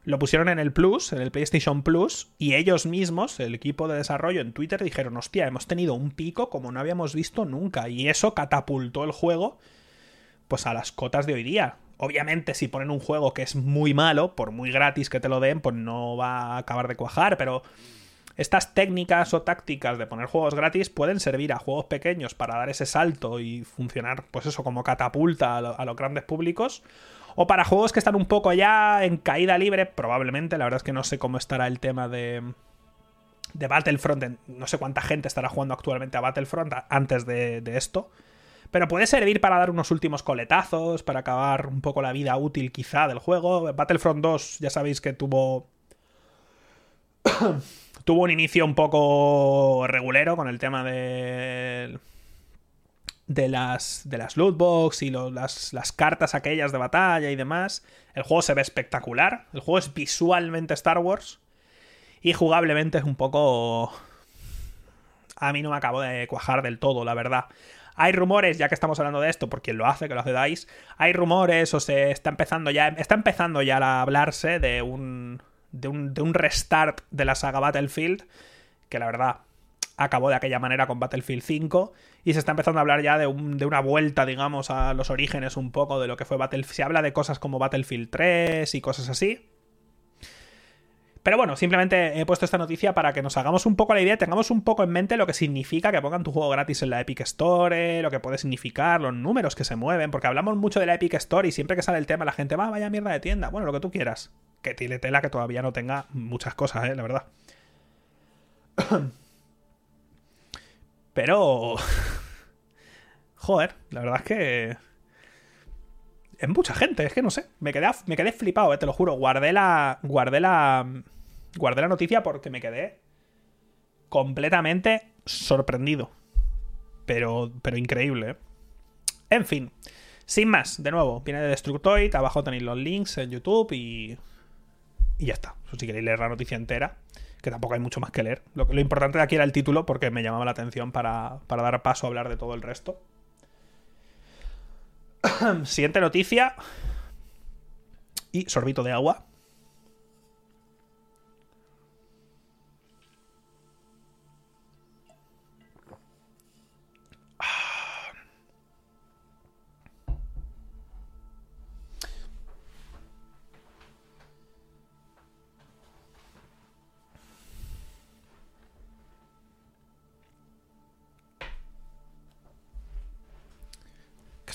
Lo pusieron en el Plus, en el PlayStation Plus, y ellos mismos, el equipo de desarrollo en Twitter, dijeron, hostia, hemos tenido un pico como no habíamos visto nunca, y eso catapultó el juego, pues a las cotas de hoy día. Obviamente, si ponen un juego que es muy malo, por muy gratis que te lo den, pues no va a acabar de cuajar, pero estas técnicas o tácticas de poner juegos gratis pueden servir a juegos pequeños para dar ese salto y funcionar, pues eso, como catapulta a, los grandes públicos. O para juegos que están un poco ya en caída libre, probablemente. La verdad es que no sé cómo estará el tema de, Battlefront. No sé cuánta gente estará jugando actualmente a Battlefront antes de, esto. Pero puede servir para dar unos últimos coletazos, para acabar un poco la vida útil quizá del juego. Battlefront 2 ya sabéis que tuvo [COUGHS] tuvo un inicio un poco regulero con el tema de de las, de las lootbox y las, las, cartas aquellas de batalla y demás. El juego se ve espectacular. El juego es visualmente Star Wars. Y jugablemente es un poco... A mí no me acabo de cuajar del todo, la verdad. Hay rumores, ya que estamos hablando de esto, por quien lo hace, que lo hace DICE, hay rumores o se está empezando ya, está empezando ya a hablarse de un, de un, restart de la saga Battlefield, que la verdad acabó de aquella manera con Battlefield 5 y se está empezando a hablar ya de, de, una vuelta, digamos, a los orígenes un poco de lo que fue Battlefield. Se habla de cosas como Battlefield 3 y cosas así. Pero bueno, simplemente he puesto esta noticia para que nos hagamos un poco la idea, tengamos un poco en mente lo que significa que pongan tu juego gratis en la Epic Store, lo que puede significar, los números que se mueven, porque hablamos mucho de la Epic Store y siempre que sale el tema la gente va, vaya mierda de tienda. Bueno, lo que tú quieras que tiene tela que todavía no tenga muchas cosas, ¿eh? la verdad. [COUGHS] Pero... [LAUGHS] Joder, la verdad es que... Es mucha gente, es que no sé. Me quedé, me quedé flipado, ¿eh? te lo juro. Guardé la... Guardé la... Guardé la noticia porque me quedé completamente sorprendido. Pero, pero increíble, ¿eh? En fin. Sin más, de nuevo, viene de Destructoid. Abajo tenéis los links en YouTube y y ya está. si queréis leer la noticia entera, que tampoco hay mucho más que leer. Lo, lo importante de aquí era el título porque me llamaba la atención para, para dar paso a hablar de todo el resto. [COUGHS] Siguiente noticia. Y sorbito de agua.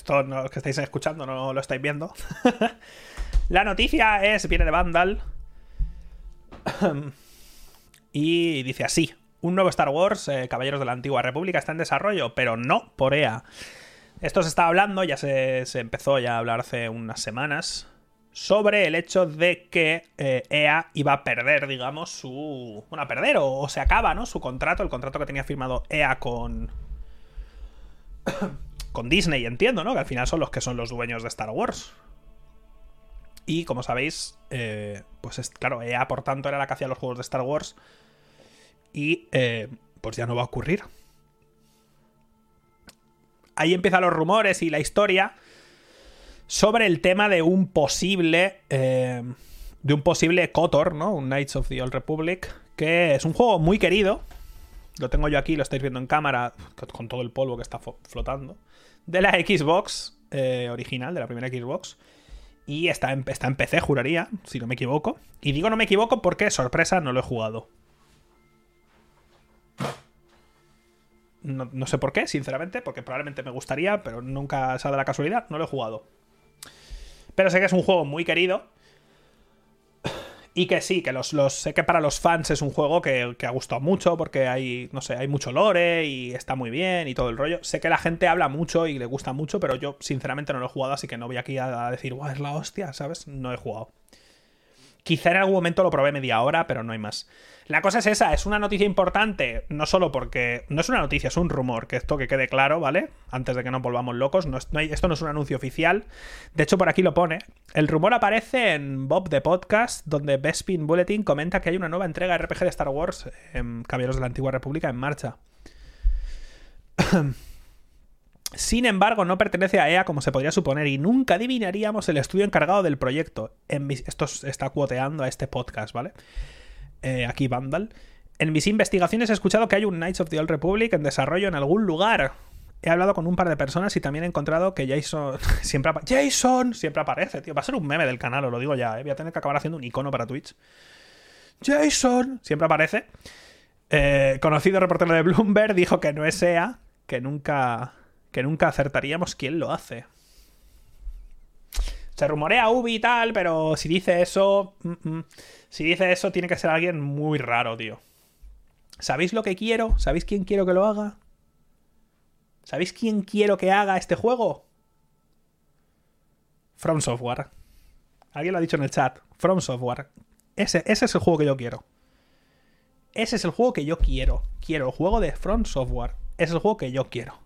Esto no, que estáis escuchando no lo estáis viendo. [LAUGHS] la noticia es, viene de Vandal. [CLEARS THROAT] y dice así. Un nuevo Star Wars, eh, Caballeros de la Antigua República, está en desarrollo, pero no por EA. Esto se está hablando, ya se, empezó ya a hablar hace unas semanas sobre el hecho de que EA e iba a perder, digamos, su... Bueno, a perder o se acaba, ¿no? Su contrato, el contrato que tenía firmado EA con... con Disney, entiendo, ¿no? Que al final son los que son los dueños de Star Wars. Y como sabéis, eh, pues es, claro, EA por tanto era la que hacía los juegos de Star Wars. Y eh, pues ya no va a ocurrir. Ahí empiezan los rumores y la historia sobre el tema de un posible. Eh, de un posible KOTOR, ¿no? Un Knights of the Old Republic. Que es un juego muy querido. Lo tengo yo aquí, lo estáis viendo en cámara. Con todo el polvo que está flotando. De la Xbox original, de la primera Xbox. Y está en, está en PC, juraría, si no me equivoco. Y digo no me equivoco porque, sorpresa, no lo he jugado. No, sé por qué, sinceramente, porque probablemente me gustaría, pero nunca se ha dado la casualidad, no lo he jugado. Pero sé que es un juego muy querido y que sí, que los, sé que para los fans es un juego que, ha gustado mucho porque hay, no sé, hay mucho lore y está muy bien y todo el rollo. Sé que la gente habla mucho y le gusta mucho, pero yo sinceramente no lo he jugado, así que no voy aquí a decir, guau, es la hostia, ¿sabes? No he jugado. Quizá en algún momento lo probé media hora, pero no hay más. La cosa es esa, es una noticia importante, no solo porque no es una noticia, es un rumor, que esto que quede claro, ¿vale? Antes de que nos volvamos locos, no esto no es un anuncio oficial. De hecho, por aquí lo pone. El rumor aparece en Bob the Podcast, donde Bespin Bulletin comenta que hay una nueva entrega RPG de Star Wars, en Caballeros de la Antigua República, en marcha. [CLEARS THROAT] Sin embargo, no pertenece a EA como se podría suponer y nunca adivinaríamos el estudio encargado del proyecto. esto está cuoteando a este podcast, ¿vale? Eh, aquí Vandal. En mis investigaciones he escuchado que hay un Knights of the Old Republic en desarrollo en algún lugar. He hablado con un par de personas y también he encontrado que Jason [LAUGHS] siempre Jason siempre aparece, tío. Va a ser un meme del canal, os lo digo ya, ¿eh? Voy a tener que acabar haciendo un icono para Twitch. Jason siempre aparece. Eh, conocido reportero de Bloomberg dijo que no es EA, que nunca que nunca acertaríamos quién lo hace. Se rumorea Ubi y tal, pero si dice eso. Mm, mm, si dice eso, tiene que ser alguien muy raro, tío. ¿Sabéis lo que quiero? ¿Sabéis quién quiero que lo haga? ¿Sabéis quién quiero que haga este juego? From Software. Alguien lo ha dicho en el chat. From Software. Ese, es el juego que yo quiero. Ese es el juego que yo quiero. Quiero el juego de From Software. Es el juego que yo quiero.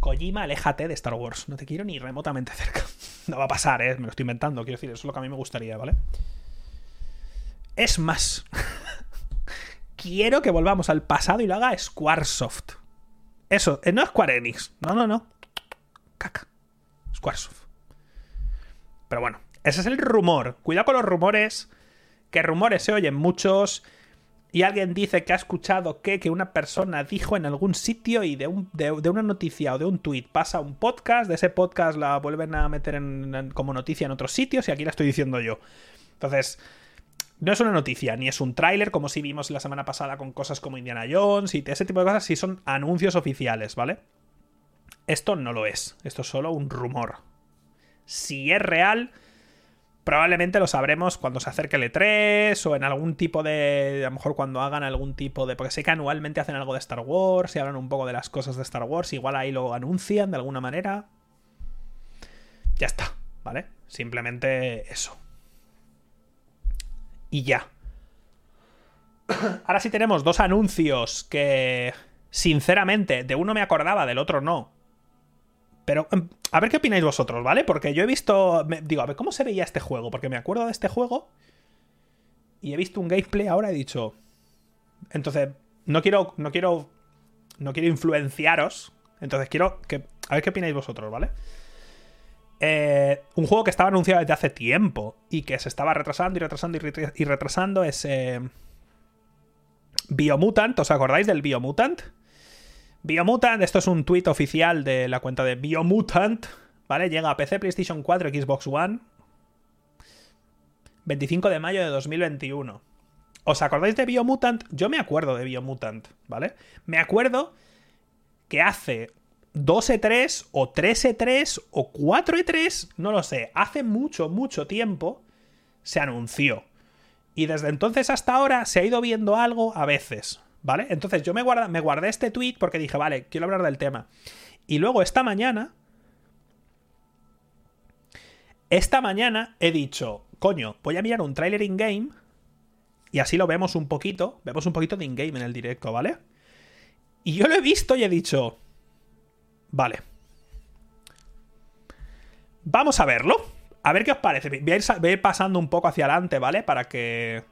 Kojima, aléjate de Star Wars. No te quiero ni remotamente cerca. [LAUGHS] No va a pasar, ¿eh? Me lo estoy inventando. Quiero decir, eso es lo que a mí me gustaría, ¿vale? Es más. [LAUGHS] quiero que volvamos al pasado y lo haga Squaresoft. Eso, eh, no Square Enix. No, no, no. Caca. Squaresoft. Pero bueno, ese es el rumor. Cuidado con los rumores. Que rumores se oyen muchos y alguien dice que ha escuchado que, que una persona dijo en algún sitio y de, un, de, una noticia o de un tweet pasa un podcast, de ese podcast la vuelven a meter como noticia en otros sitios y aquí la estoy diciendo yo. Entonces, no es una noticia, ni es un tráiler como si vimos la semana pasada con cosas como Indiana Jones y ese tipo de cosas, si son anuncios oficiales, ¿vale? Esto no lo es, esto es solo un rumor. Si es real Probablemente lo sabremos cuando se acerque el E3 o en algún tipo de. A lo mejor cuando hagan algún tipo de. Porque sé que anualmente hacen algo de Star Wars y hablan un poco de las cosas de Star Wars. Igual ahí lo anuncian de alguna manera. Ya está, ¿vale? Simplemente eso. Y ya. Ahora sí tenemos dos anuncios que. Sinceramente, de uno me acordaba, del otro no. Pero em, a ver qué opináis vosotros, ¿vale? Porque yo he visto. digo, a ver, ¿cómo se veía este juego? Porque me acuerdo de este juego. Y he visto un gameplay ahora he dicho. Entonces, no quiero. No quiero. No quiero influenciaros. Entonces quiero que. A ver qué opináis vosotros, ¿vale? Eh, un juego que estaba anunciado desde hace tiempo y que se estaba retrasando y retrasando y, retrasando es. Eh, Biomutant, ¿os acordáis del Biomutant? Biomutant, esto es un tweet oficial de la cuenta de Biomutant, ¿vale? Llega a PC, PlayStation 4, Xbox One. 25 de mayo de 2021. ¿Os acordáis de Biomutant? Yo me acuerdo de Biomutant, ¿vale? Me acuerdo que hace 2 E3 o 3 E3 o 4 E3, no lo sé, hace mucho, mucho tiempo se anunció. Y desde entonces hasta ahora se ha ido viendo algo a veces, ¿Vale? Entonces yo me, me guardé este tweet porque dije, vale, quiero hablar del tema. Y luego esta mañana esta mañana he dicho, coño, voy a mirar un trailer in-game y así lo vemos un poquito, vemos un poquito de in-game en el directo, ¿vale? Y yo lo he visto y he dicho, vale. Vamos a verlo. A ver qué os parece. Voy a ir, pasando un poco hacia adelante, ¿vale? Para que...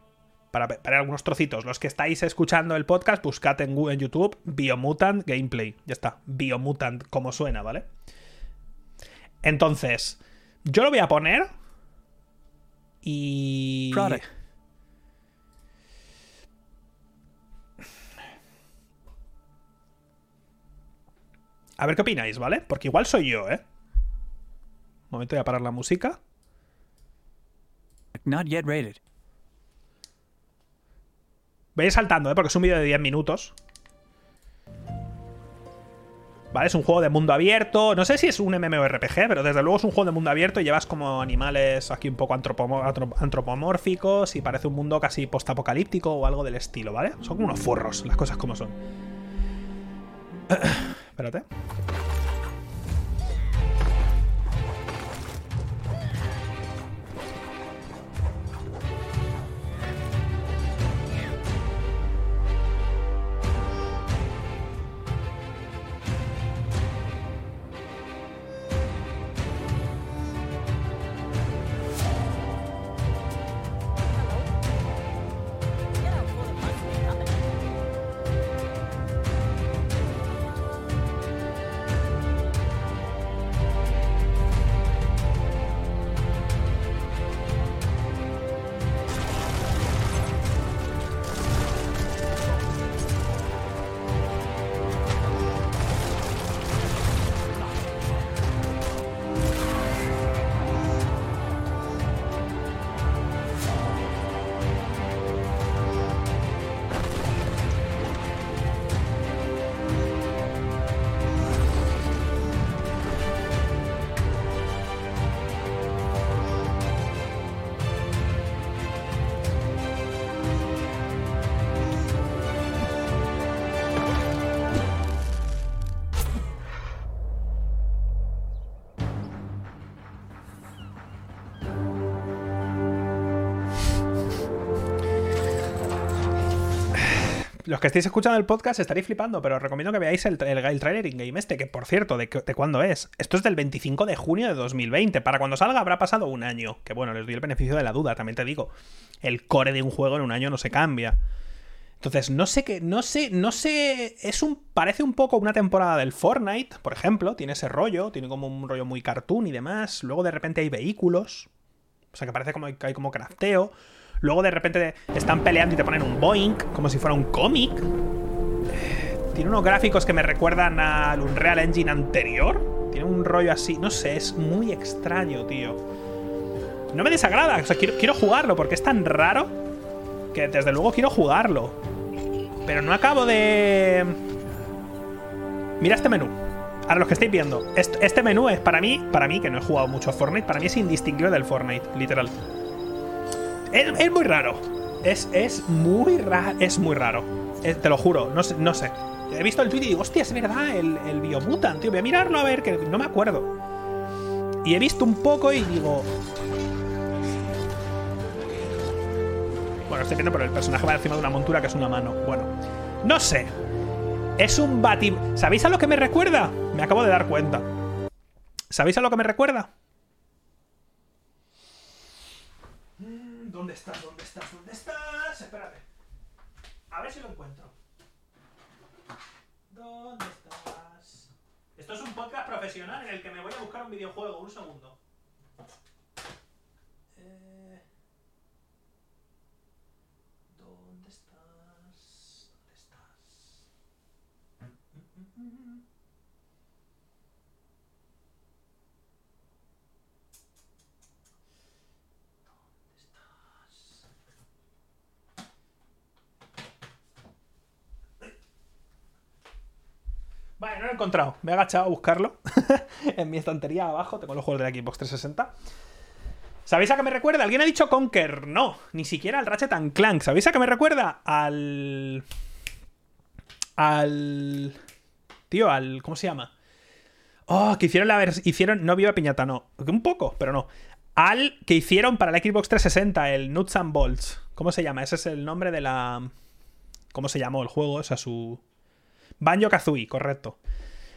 Para algunos trocitos. Los que estáis escuchando el podcast, buscad en, en YouTube Biomutant Gameplay. Ya está. Biomutant, como suena, ¿vale? Entonces, yo lo voy a poner. Y. A ver qué opináis, ¿vale? Porque igual soy yo, ¿eh? Un momento, voy a parar la música. Not yet rated. Voy a ir saltando, ¿eh? Porque es un vídeo de 10 minutos. ¿Vale? Es un juego de mundo abierto. No sé si es un MMORPG, pero desde luego es un juego de mundo abierto y llevas como animales aquí un poco antropomórficos y parece un mundo casi postapocalíptico o algo del estilo, ¿vale? Son como unos furros, las cosas como son. [COUGHS] Espérate. Los que estéis escuchando el podcast estaréis flipando, pero recomiendo que veáis el, el, trailer in-game este, que por cierto, de, cuándo es? Esto es del 25 de junio de 2020. Para cuando salga habrá pasado un año. Que bueno, les doy el beneficio de la duda, también te digo. El core de un juego en un año no se cambia. Entonces, no sé qué, no sé, no sé, es un, parece un poco una temporada del Fortnite, por ejemplo, tiene ese rollo, tiene como un rollo muy cartoon y demás, luego de repente hay vehículos, o sea que parece como que hay como crafteo, Luego de repente están peleando y te ponen un Boink, como si fuera un cómic. Tiene unos gráficos que me recuerdan al Unreal Engine anterior. Tiene un rollo así, no sé, es muy extraño, tío. No me desagrada, o sea, quiero, quiero jugarlo porque es tan raro que desde luego quiero jugarlo. Pero no acabo de... Mira este menú. Ahora, los que estáis viendo, este, menú es para mí, para mí, que no he jugado mucho a Fortnite, para mí es indistinguible del Fortnite, literal. Es, muy raro. Es, es muy raro. Es muy raro. te lo juro, no sé, no sé. He visto el tweet y digo, hostia, es verdad, el, el Biomutant, tío. Voy a mirarlo a ver, que no me acuerdo. Y he visto un poco y digo. Bueno, estoy viendo, pero el personaje va encima de una montura que es una mano. Bueno, no sé. Es un bati. ¿Sabéis a lo que me recuerda? Me acabo de dar cuenta. ¿Sabéis a lo que me recuerda? ¿Dónde estás? ¿Dónde estás? ¿Dónde estás? Espérate. A ver si lo encuentro. ¿Dónde estás? Esto es un podcast profesional en el que me voy a buscar un videojuego. Un segundo. Lo he encontrado. Me he agachado a buscarlo. [LAUGHS] en mi estantería abajo tengo los juegos de la Xbox 360. ¿Sabéis a qué me recuerda? ¿Alguien ha dicho Conker? No, ni siquiera al Ratchet and Clank. ¿Sabéis a qué me recuerda? Al. Al. Tío, al. ¿Cómo se llama? Oh, que hicieron la. Hicieron. No viva piñata, no. Un poco, pero no. al que hicieron para la Xbox 360, el Nuts and Bolts. ¿Cómo se llama? Ese es el nombre de la. ¿Cómo se llamó el juego? O sea, su. Banjo Kazooie, correcto.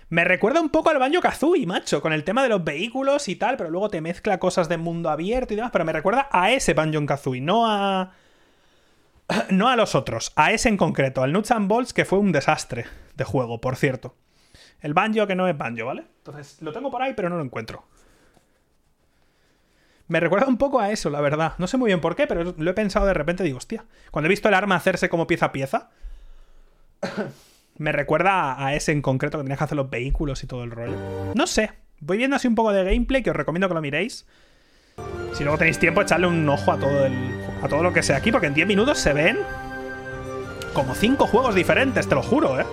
Me recuerda un poco al Banjo Kazooie, macho, con el tema de los vehículos y tal, pero luego te mezcla cosas de mundo abierto y demás. Pero me recuerda a ese Banjo Kazooie, no a. [CLEARS THROAT] No a los otros, a ese en concreto, al Nuts and Bolts, que fue un desastre de juego, por cierto. El Banjo que no es Banjo, ¿vale? Entonces, lo tengo por ahí, pero no lo encuentro. Me recuerda un poco a eso, la verdad. No sé muy bien por qué, pero lo he pensado de repente. Digo, hostia. Cuando he visto el arma hacerse como pieza a pieza, me recuerda a ese en concreto que tenías que hacer los vehículos y todo el rollo. No sé. Voy viendo así un poco de gameplay que os recomiendo que lo miréis. Si luego tenéis tiempo, echarle un ojo a todo, el, a todo lo que sea aquí, porque en 10 minutos se ven como 5 juegos diferentes, te lo juro, ¿eh?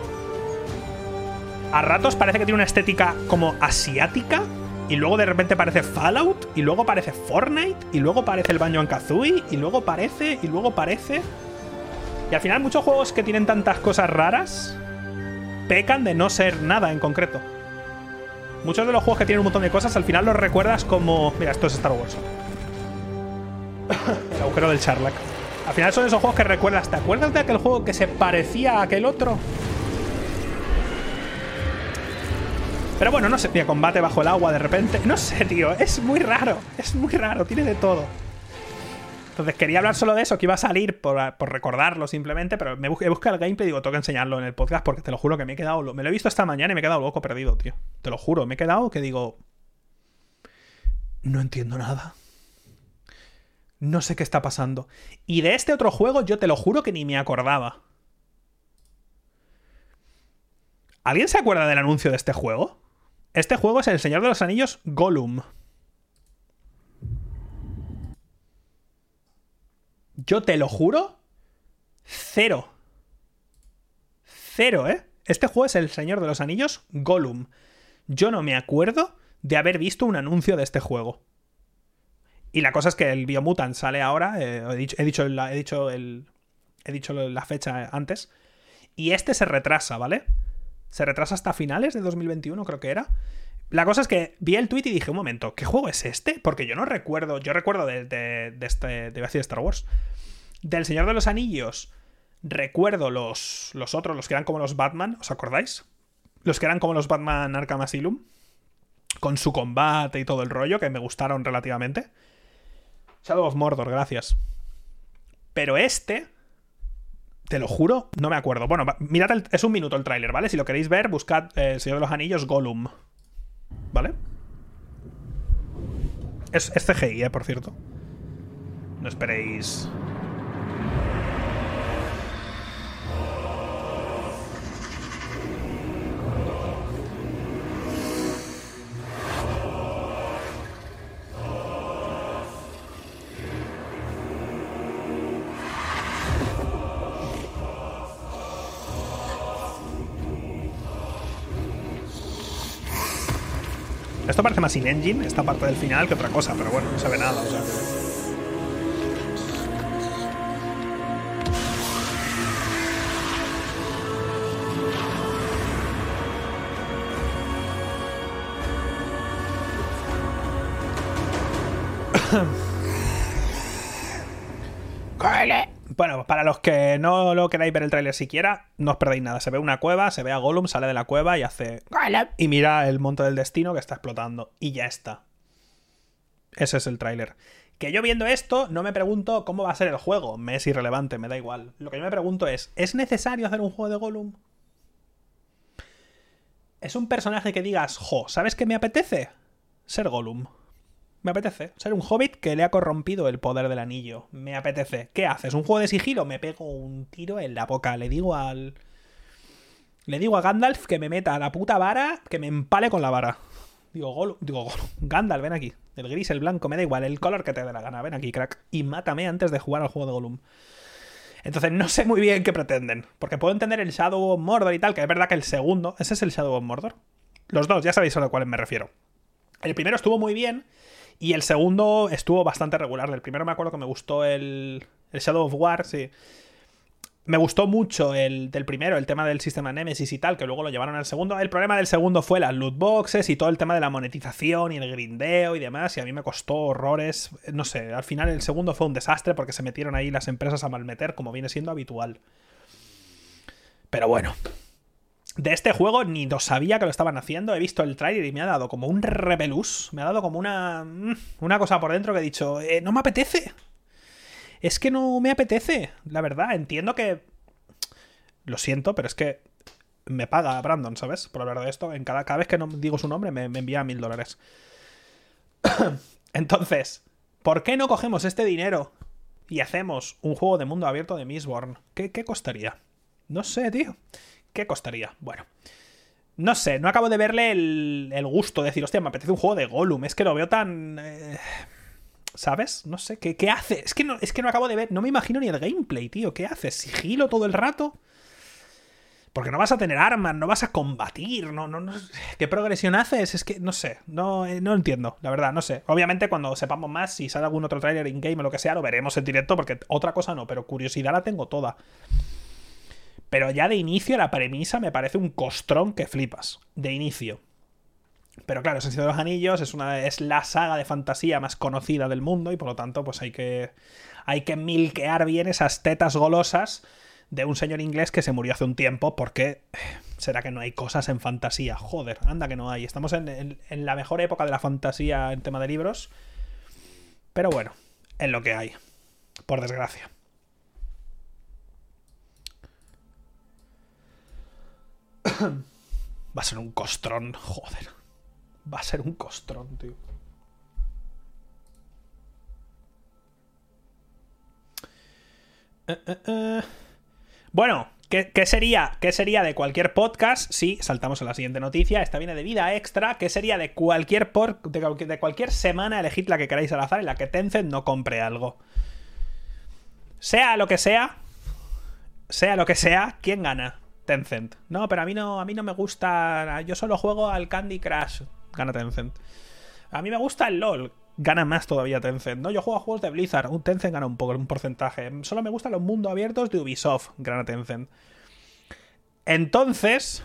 A ratos parece que tiene una estética como asiática y luego de repente parece Fallout, y luego parece Fortnite, y luego parece el Banjo Kazooie, y luego parece, y luego parece. Y al final muchos juegos que tienen tantas cosas raras pecan de no ser nada en concreto. Muchos de los juegos que tienen un montón de cosas al final los recuerdas como... Mira, esto es Star Wars. [LAUGHS] el agujero del Charlac. Al final son esos juegos que recuerdas. ¿Te acuerdas de aquel juego que se parecía a aquel otro? Pero bueno, no sé, tío, combate bajo el agua de repente. No sé, tío, es muy raro. Es muy raro, tiene de todo. Entonces quería hablar solo de eso, que iba a salir por, recordarlo simplemente, pero me buscado el gameplay y digo, que enseñarlo en el podcast porque te lo juro que me he quedado... Me lo he visto esta mañana y me he quedado loco perdido, tío. Te lo juro, me he quedado que digo... No entiendo nada. No sé qué está pasando. Y de este otro juego yo te lo juro que ni me acordaba. ¿Alguien se acuerda del anuncio de este juego? Este juego es El Señor de los Anillos Gollum. Yo te lo juro. Cero. Cero, ¿eh? Este juego es El Señor de los Anillos Gollum. Yo no me acuerdo de haber visto un anuncio de este juego. Y la cosa es que el Biomutant sale ahora. Eh, he, dicho, he, dicho el, he dicho la fecha antes. Y este se retrasa, ¿vale? Se retrasa hasta finales de 2021, creo que era. La cosa es que vi el tweet y dije, un momento, ¿qué juego es este? Porque yo no recuerdo, yo recuerdo de, de, este, de Star Wars. Del Señor de los Anillos, recuerdo los, los otros, los que eran como los Batman, ¿os acordáis? Los que eran como los Batman Arkham Asylum, con su combate y todo el rollo, que me gustaron relativamente. Shadow of Mordor, gracias. Pero este, te lo juro, no me acuerdo. Bueno, mirad, es un minuto el tráiler, ¿vale? Si lo queréis ver, buscad eh, El Señor de los Anillos Gollum. ¿Vale? Es, es CGI, eh, por cierto. No esperéis parece más in-engine, esta parte del final, que otra cosa, pero bueno, no se ve nada, o sea. [COUGHS] Bueno, para los que no lo queráis ver el tráiler siquiera, no os perdéis nada. Se ve una cueva, se ve a Gollum, sale de la cueva y hace... Y mira el monte del destino que está explotando. Y ya está. Ese es el tráiler. Que yo viendo esto no me pregunto cómo va a ser el juego. Me es irrelevante, me da igual. Lo que yo me pregunto es, ¿es necesario hacer un juego de Gollum? Es un personaje que digas, jo, ¿sabes qué me apetece? Ser Gollum. Me apetece. Ser un hobbit que le ha corrompido el poder del anillo. Me apetece. ¿Qué haces? ¿Un juego de sigilo? Me pego un tiro en la boca. Le digo al. Le digo a Gandalf que me meta la puta vara, que me empale con la vara. Digo, Gol digo, Gandalf, ven aquí. El gris, el blanco, me da igual, el color que te dé la gana. Ven aquí, crack. Y mátame antes de jugar al juego de Gollum. Entonces no sé muy bien qué pretenden. Porque puedo entender el Shadow of Mordor y tal, que es verdad que el segundo. Ese es el Shadow of Mordor. Los dos, ya sabéis a lo cuales me refiero. El primero estuvo muy bien. Y el segundo estuvo bastante regular. El primero me acuerdo que me gustó el, el Shadow of War, sí. me gustó mucho el del primero, el tema del sistema Nemesis y tal, que luego lo llevaron al segundo. El problema del segundo fue las loot boxes y todo el tema de la monetización y el grindeo y demás. Y a mí me costó horrores. No sé, al final el segundo fue un desastre porque se metieron ahí las empresas a malmeter, como viene siendo habitual. Pero bueno. De este juego ni lo sabía que lo estaban haciendo. He visto el trailer y me ha dado como un rebelús. Me ha dado como una. Mm, una cosa por dentro que he dicho. Eh, no me apetece es que no me apetece, la verdad. Entiendo que... Lo siento, pero es que me paga Brandon, ¿sabes? Por hablar de esto. En cada, cada vez que no digo su nombre me, envía mil dólares. [COUGHS] Entonces, ¿por qué no cogemos este dinero y hacemos un juego de mundo abierto de Mistborn? ¿Qué, qué costaría? No sé, tío. ¿Qué costaría? Bueno. No sé, no acabo de verle el, el gusto de decir, hostia, me apetece un juego de Gollum. Es que lo veo tan... Eh, ¿Sabes? No sé, ¿qué, ¿qué, hace? Es que, no, es que no acabo de ver, no me imagino ni el gameplay, tío. ¿Qué haces? ¿Sigilo todo el rato? Porque no vas a tener armas, no vas a combatir, no, no, no ¿Qué progresión haces? Es que no sé, no, eh, no entiendo, la verdad, no sé. Obviamente cuando sepamos más, si sale algún otro trailer in-game o lo que sea, lo veremos en directo, porque otra cosa no, pero curiosidad la tengo toda. Pero ya de inicio la premisa me parece un costrón que flipas. De inicio. Pero claro, Señor de los Anillos es, una, es la saga de fantasía más conocida del mundo y por lo tanto pues hay que, hay que milquear bien esas tetas golosas de un señor inglés que se murió hace un tiempo porque [SIGHS] será que no hay cosas en fantasía. Joder, anda que no hay. Estamos en, en la mejor época de la fantasía en tema de libros. Pero bueno, es lo que hay. Por desgracia. [COUGHS] Va a ser un costrón, joder va a ser un costrón, tío. Eh, eh, eh. Bueno, ¿qué, sería, ¿qué sería de cualquier podcast si saltamos a la siguiente noticia? Esta viene de vida extra. ¿Qué sería de cualquier, por, de, cualquier semana? Elegid la que queráis al azar en la que Tencent no compre algo. Sea lo que sea, sea lo que sea, ¿quién gana? Tencent. No, pero a mí no, a mí no me gusta. Yo solo juego al Candy Crush gana Tencent. A mí me gusta el LOL, gana más todavía Tencent. No, yo juego a juegos de Blizzard, un Tencent gana un poco, un porcentaje. Solo me gustan los mundos abiertos de Ubisoft, gana Tencent. Entonces,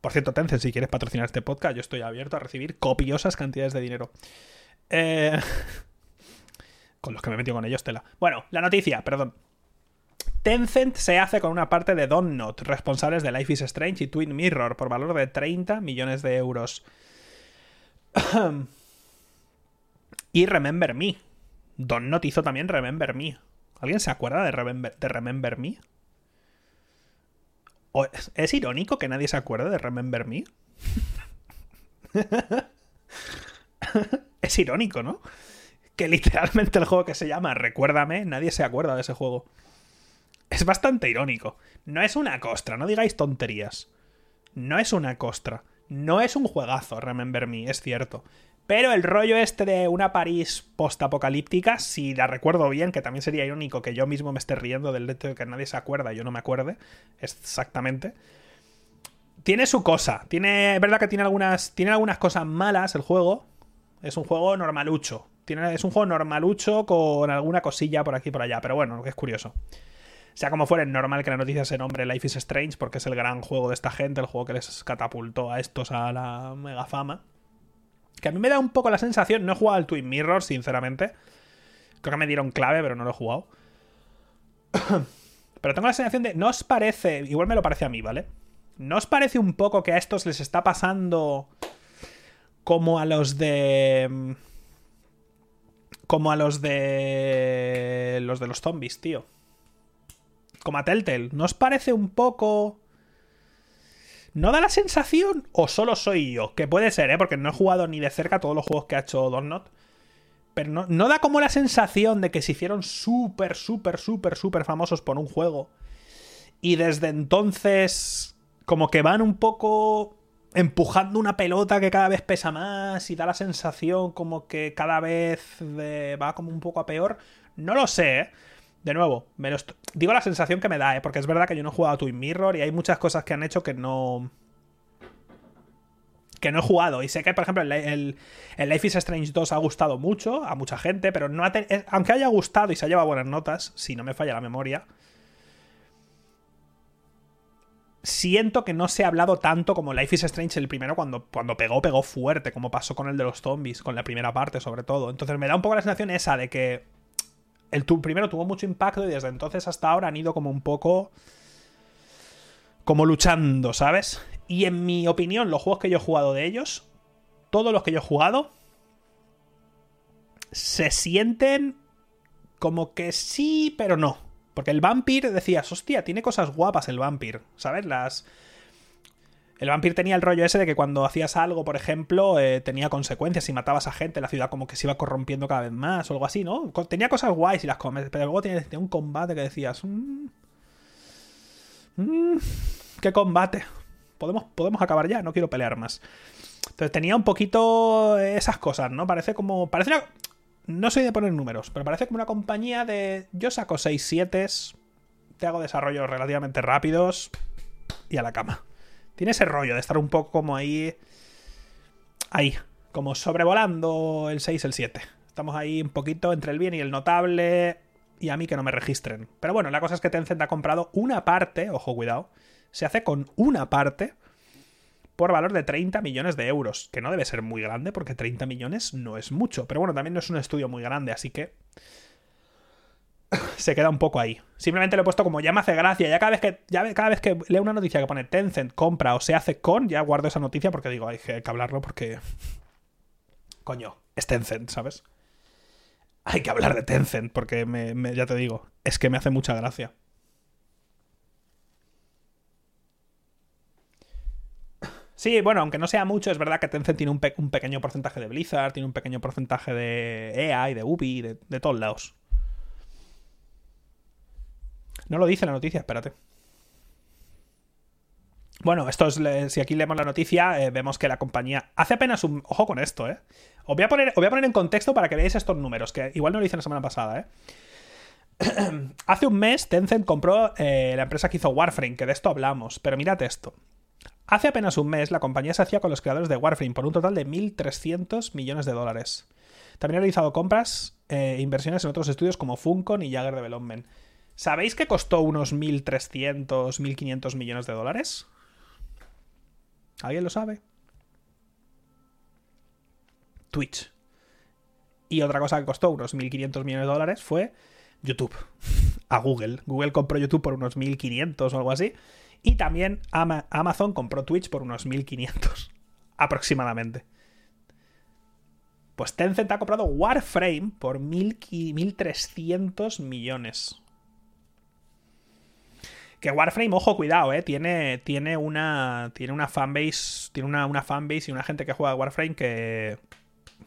por cierto, Tencent, si quieres patrocinar este podcast, yo estoy abierto a recibir copiosas cantidades de dinero. Eh, [LAUGHS] con los que me he metido con ellos, tela. Bueno, la noticia, perdón. Tencent se hace con una parte de Not, responsables de Life is Strange y Twin Mirror, por valor de 30 millones de euros. [CLEARS THROAT] y Remember Me. Don Not hizo también Remember Me. ¿Alguien se acuerda de Remember, de Remember Me? ¿Es irónico que nadie se acuerde de Remember Me? [LAUGHS] es irónico, ¿no? Que literalmente el juego que se llama Recuérdame, nadie se acuerda de ese juego. Es bastante irónico. No es una costra, no digáis tonterías. No es una costra. No es un juegazo, Remember Me, es cierto. Pero el rollo este de una París postapocalíptica, si la recuerdo bien, que también sería irónico que yo mismo me esté riendo del hecho de que nadie se acuerda yo no me acuerde, exactamente. Tiene su cosa. Tiene. Es verdad que tiene algunas. Tiene algunas cosas malas el juego. Es un juego normalucho. Tiene, es un juego normalucho con alguna cosilla por aquí y por allá. Pero bueno, es curioso. Sea como fuera, es normal que la noticia se nombre Life is Strange porque es el gran juego de esta gente, el juego que les catapultó a estos a la mega fama. Que a mí me da un poco la sensación, no he jugado al Twin Mirror, sinceramente. Creo que me dieron clave, pero no lo he jugado. [COUGHS] pero tengo la sensación de, ¿no os parece, igual me lo parece a mí, ¿vale? ¿No os parece un poco que a estos les está pasando como a los de... Como a los de... Los de los zombies, tío como a Telltale, ¿no os parece un poco... ¿No da la sensación? ¿O solo soy yo? Que puede ser, ¿eh? Porque no he jugado ni de cerca todos los juegos que ha hecho Donut. Pero no, no da como la sensación de que se hicieron súper, súper, súper, súper famosos por un juego. Y desde entonces, como que van un poco empujando una pelota que cada vez pesa más y da la sensación como que cada vez va como un poco a peor. No lo sé, ¿eh? De nuevo, me digo la sensación que me da, ¿eh? porque es verdad que yo no he jugado a Twin Mirror y hay muchas cosas que han hecho que no. que no he jugado. Y sé que, por ejemplo, el, Life is Strange 2 ha gustado mucho a mucha gente, pero no aunque haya gustado y se ha llevado buenas notas, si no me falla la memoria, siento que no se ha hablado tanto como Life is Strange el primero cuando, cuando pegó, pegó fuerte, como pasó con el de los zombies, con la primera parte sobre todo. Entonces me da un poco la sensación esa de que el primero tuvo mucho impacto y desde entonces hasta ahora han ido como un poco... como luchando, ¿sabes? Y en mi opinión, los juegos que yo he jugado de ellos, todos los que yo he jugado, se sienten como que sí, pero no. Porque el Vampir decías, hostia, tiene cosas guapas el Vampir, ¿sabes? Las... El Vampir tenía el rollo ese de que cuando hacías algo, por ejemplo, eh, tenía consecuencias. Si matabas a gente, la ciudad como que se iba corrompiendo cada vez más o algo así, ¿no? Tenía cosas guays y las comes, pero luego tenía, un combate que decías... Mmm, ¿Qué combate? Podemos, podemos acabar ya, no quiero pelear más. Entonces tenía un poquito esas cosas, ¿no? Parece como... Parece no soy de poner números, pero parece como una compañía de. Yo saco 6 7 te hago desarrollos relativamente rápidos y a la cama. Tiene ese rollo de estar un poco como ahí. Ahí, como sobrevolando el 6 el 7. Estamos ahí un poquito entre el bien y el notable. Y a mí que no me registren. Pero bueno, la cosa es que Tencent ha comprado una parte, ojo, cuidado. Se hace con una parte por valor de 30 millones de euros, que no debe ser muy grande porque 30 millones no es mucho, pero bueno, también no es un estudio muy grande, así que [LAUGHS] se queda un poco ahí. Simplemente lo he puesto como ya me hace gracia, ya cada vez que ya cada vez que leo una noticia que pone Tencent compra o se hace con, ya guardo esa noticia porque digo, hay que hablarlo porque [LAUGHS] coño, es Tencent, ¿sabes? Hay que hablar de Tencent porque ya te digo, es que me hace mucha gracia. Sí, bueno, aunque no sea mucho, es verdad que Tencent tiene un, pequeño porcentaje de Blizzard, tiene un pequeño porcentaje de EA y de Ubi, de, de todos lados. No lo dice la noticia, espérate. Bueno, esto es, si aquí leemos la noticia, eh, vemos que la compañía hace apenas un... Ojo con esto, ¿eh? Os voy, a poner, voy a poner en contexto para que veáis estos números, que igual no lo hice la semana pasada, ¿eh? [CLEARS THROAT] hace un mes Tencent compró eh, la empresa que hizo Warframe, que de esto hablamos, pero mirad esto. Hace apenas un mes, la compañía se hacía con los creadores de Warframe por un total de 1.300 millones de dólares. También ha realizado compras e inversiones en otros estudios como Funcon y Jagger Development. ¿Sabéis que costó unos 1.300, 1.500 millones de dólares? ¿Alguien lo sabe? Twitch. Y otra cosa que costó unos 1.500 millones de dólares fue YouTube. A Google. Google compró YouTube por unos 1.500 o algo así. Y también Amazon compró Twitch por unos 1500 [LAUGHS] aproximadamente. Pues Tencent ha comprado Warframe por 1300 millones. Que Warframe, ojo, cuidado, eh. Tiene, tiene una. Tiene una fanbase. Tiene una, una fanbase y una gente que juega Warframe que.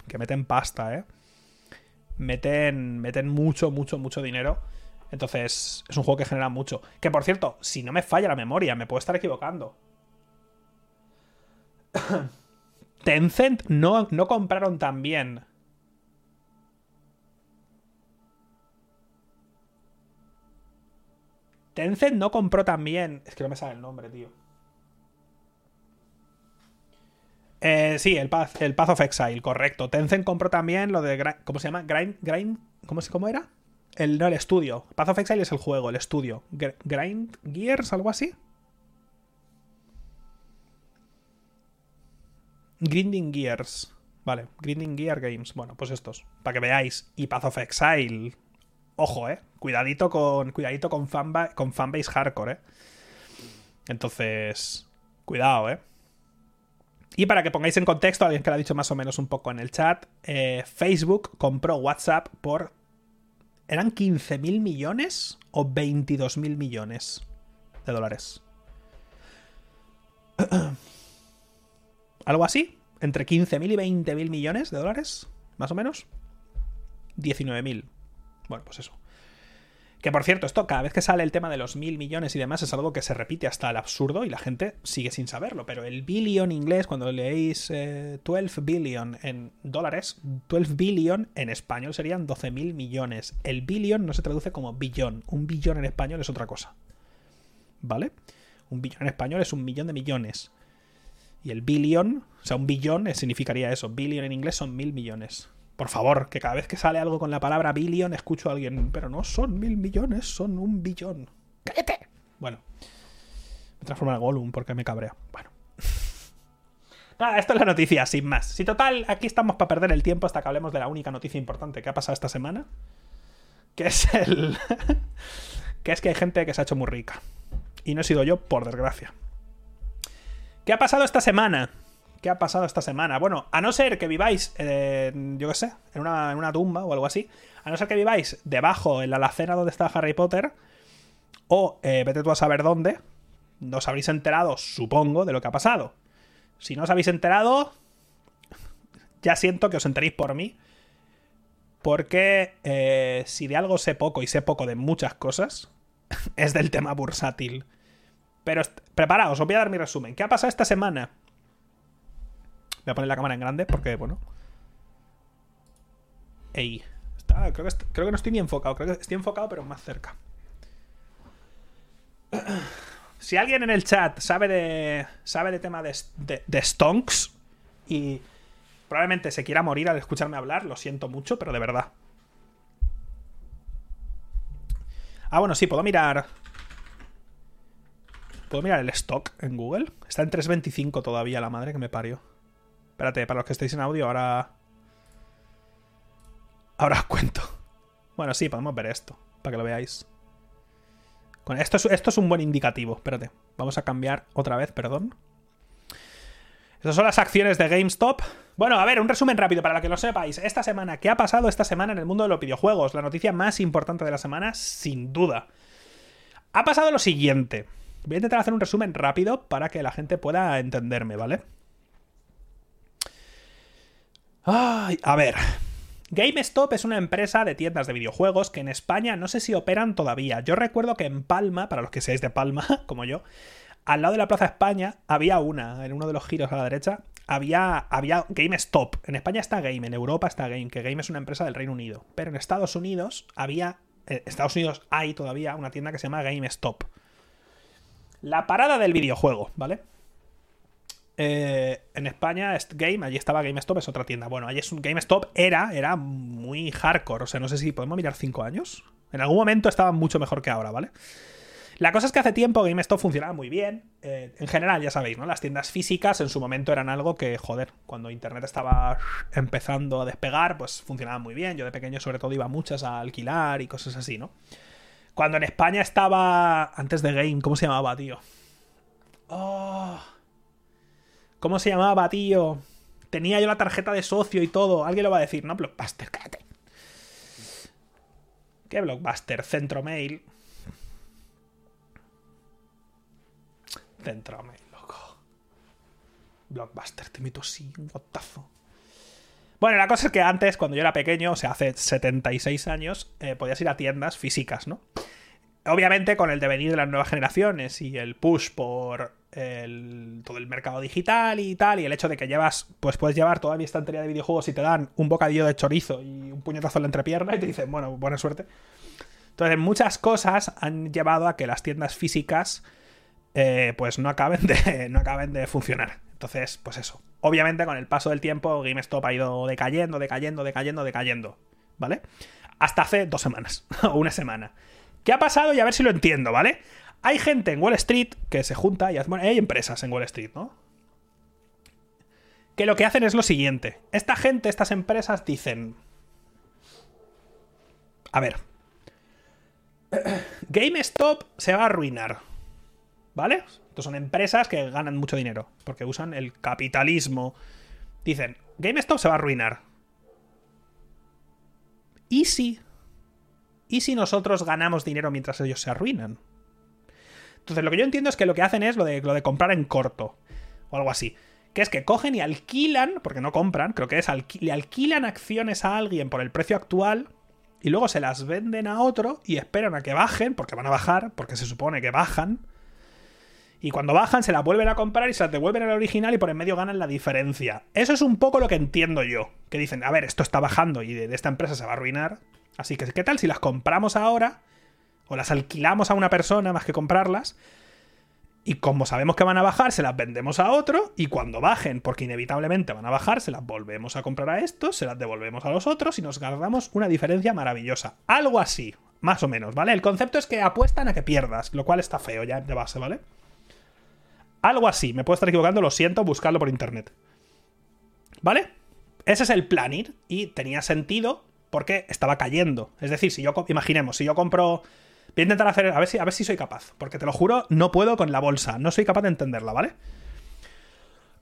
que meten pasta, eh. Meten. Meten mucho, mucho, mucho dinero. Entonces, es un juego que genera mucho. Que por cierto, si no me falla la memoria, me puedo estar equivocando. [COUGHS] Tencent no, no compraron también. Tencent no compró también. Es que no me sale el nombre, tío. Eh, sí, el Path, el Path of Exile, correcto. Tencent compró también lo de. ¿Cómo se llama? Grind. Grind ¿cómo, ¿Cómo era? El, no, el estudio. Path of Exile es el juego, el estudio. Grind Gears, algo así. Grinding Gears. Vale, Grinding Gear Games. Bueno, pues estos. Para que veáis. Y Path of Exile. Ojo, eh. Cuidadito con. Cuidadito con, con fanbase hardcore, eh. Entonces. Cuidado, eh. Y para que pongáis en contexto, alguien que lo ha dicho más o menos un poco en el chat, eh, Facebook compró WhatsApp por ¿Eran 15.000 millones o 22.000 millones de dólares? [CLEARS THROAT] ¿Algo así? ¿Entre 15.000 y 20.000 millones de dólares? ¿Más o menos? 19.000. Bueno, pues eso. Que por cierto, esto cada vez que sale el tema de los mil millones y demás es algo que se repite hasta el absurdo y la gente sigue sin saberlo. Pero el billion inglés, cuando leéis 12 eh, billion en dólares, 12 billion en español serían 12 mil millones. El billion no se traduce como billón. Un billón en español es otra cosa. ¿Vale? Un billón en español es un millón de millones. Y el billion, o sea, un billón significaría eso. Billion en inglés son mil millones. Por favor, que cada vez que sale algo con la palabra billion escucho a alguien, pero no son mil millones, son un billón. ¡Cállate! Bueno, transforma en Gollum porque me cabrea. Bueno. [LAUGHS] Nada, esto es la noticia, sin más. Si total, aquí estamos para perder el tiempo hasta que hablemos de la única noticia importante que ha pasado esta semana. Que es el. [LAUGHS] que es que hay gente que se ha hecho muy rica. Y no he sido yo, por desgracia. ¿Qué ha pasado esta semana? ¿Qué ha pasado esta semana? Bueno, a no ser que viváis, yo qué sé, en una, tumba o algo así, a no ser que viváis debajo en la alacena donde está Harry Potter, o eh, vete tú a saber dónde, os habréis enterado, supongo, de lo que ha pasado. Si no os habéis enterado, ya siento que os enteréis por mí. Porque eh, si de algo sé poco y sé poco de muchas cosas, [LAUGHS] es del tema bursátil. Pero preparaos, os voy a dar mi resumen. ¿Qué ha pasado esta semana? Voy a poner la cámara en grande porque, bueno. Ey. creo, que, creo que no estoy ni enfocado. Creo que estoy enfocado, pero más cerca. [CLEARS THROAT] Si alguien en el chat sabe de. sabe de tema de, de, Stonks y probablemente se quiera morir al escucharme hablar, lo siento mucho, pero de verdad. Ah, bueno, sí, puedo mirar. ¿Puedo mirar el stock en Google? Está en 3.25 todavía, la madre que me parió. Espérate, para los que estéis en audio, ahora. Ahora os cuento. Bueno, sí, podemos ver esto, para que lo veáis esto, es, esto es un buen indicativo. Espérate. Vamos a cambiar otra vez, perdón. Estas son las acciones de GameStop. Bueno, a ver, un resumen rápido para que lo sepáis. Esta semana, ¿qué ha pasado esta semana en el mundo de los videojuegos? La noticia más importante de la semana, sin duda. Ha pasado lo siguiente. Voy a intentar hacer un resumen rápido para que la gente pueda entenderme, ¿vale? Ay, a ver. GameStop es una empresa de tiendas de videojuegos que en España no sé si operan todavía. Yo recuerdo que en Palma, para los que seáis de Palma, [LAUGHS] como yo, al lado de la Plaza España había una, en uno de los giros a la derecha, había, había GameStop. En España está Game, en Europa está Game, que Game es una empresa del Reino Unido. Pero en Estados Unidos había, en Estados Unidos hay todavía una tienda que se llama GameStop. La parada del videojuego, ¿vale? Eh, en España, Game, allí estaba GameStop, es otra tienda. Bueno, allí es un GameStop, era, era muy hardcore. O sea, no sé si podemos mirar 5 años. En algún momento estaba mucho mejor que ahora, ¿vale? La cosa es que hace tiempo GameStop funcionaba muy bien. Eh, en general, ya sabéis, ¿no? Las tiendas físicas en su momento eran algo que, joder, cuando Internet estaba empezando a despegar, pues funcionaban muy bien. Yo de pequeño, sobre todo, iba muchas a alquilar y cosas así, ¿no? Cuando en España estaba. Antes de Game, ¿cómo se llamaba, tío? Oh. ¿Cómo se llamaba, tío? Tenía yo la tarjeta de socio y todo. Alguien lo va a decir, ¿no? Blockbuster, cállate. ¿Qué Blockbuster? Centromail. Centromail, loco. Blockbuster, te meto así, un guatazo. Bueno, la cosa es que antes, cuando yo era pequeño, o sea, hace 76 años, eh, podías ir a tiendas físicas, ¿no? Obviamente con el devenir de las nuevas generaciones y el push por todo el mercado digital y tal, y el hecho de que llevas, pues puedes llevar toda mi estantería de videojuegos y te dan un bocadillo de chorizo y un puñetazo en la entrepierna y te dicen, bueno, buena suerte. Entonces, muchas cosas han llevado a que las tiendas físicas eh, pues no acaben, de, [LAUGHS] no acaben de funcionar. Entonces, pues eso. Obviamente, con el paso del tiempo, GameStop ha ido decayendo, decayendo, decayendo, decayendo. ¿Vale? Hasta hace dos semanas [LAUGHS] o una semana. ¿Qué ha pasado? Y a ver si lo entiendo, ¿vale? Hay gente en Wall Street que se junta y bueno, hay empresas en Wall Street, ¿no? Que lo que hacen es lo siguiente. Esta gente, estas empresas dicen... A ver. [CLEARS THROAT] GameStop se va a arruinar. ¿Vale? Estos son empresas que ganan mucho dinero. Porque usan el capitalismo. Dicen, GameStop se va a arruinar. ¿Y si? ¿Y si nosotros ganamos dinero mientras ellos se arruinan? Entonces, lo que yo entiendo es que lo que hacen es lo de, lo de comprar en corto. O algo así. Que es que cogen y alquilan, porque no compran, creo que es, le alquilan acciones a alguien por el precio actual y luego se las venden a otro y esperan a que bajen, porque van a bajar, porque se supone que bajan. Y cuando bajan se las vuelven a comprar y se las devuelven al original y por en medio ganan la diferencia. Eso es un poco lo que entiendo yo. Que dicen, a ver, esto está bajando y de esta empresa se va a arruinar. Así que, ¿qué tal si las compramos ahora? O las alquilamos a una persona más que comprarlas. Y como sabemos que van a bajar, se las vendemos a otro. Y cuando bajen, porque inevitablemente van a bajar, se las volvemos a comprar a estos, se las devolvemos a los otros y nos guardamos una diferencia maravillosa. Algo así, más o menos, ¿vale? El concepto es que apuestan a que pierdas, lo cual está feo ya de base, ¿vale? Algo así. Me puedo estar equivocando, lo siento, buscarlo por internet. ¿Vale? Ese es el planning y tenía sentido porque estaba cayendo. Es decir, si yo, imaginemos, si yo compro... Voy a intentar hacer, a ver, si, a ver si soy capaz, porque te lo juro, no puedo con la bolsa, no soy capaz de entenderla, ¿vale?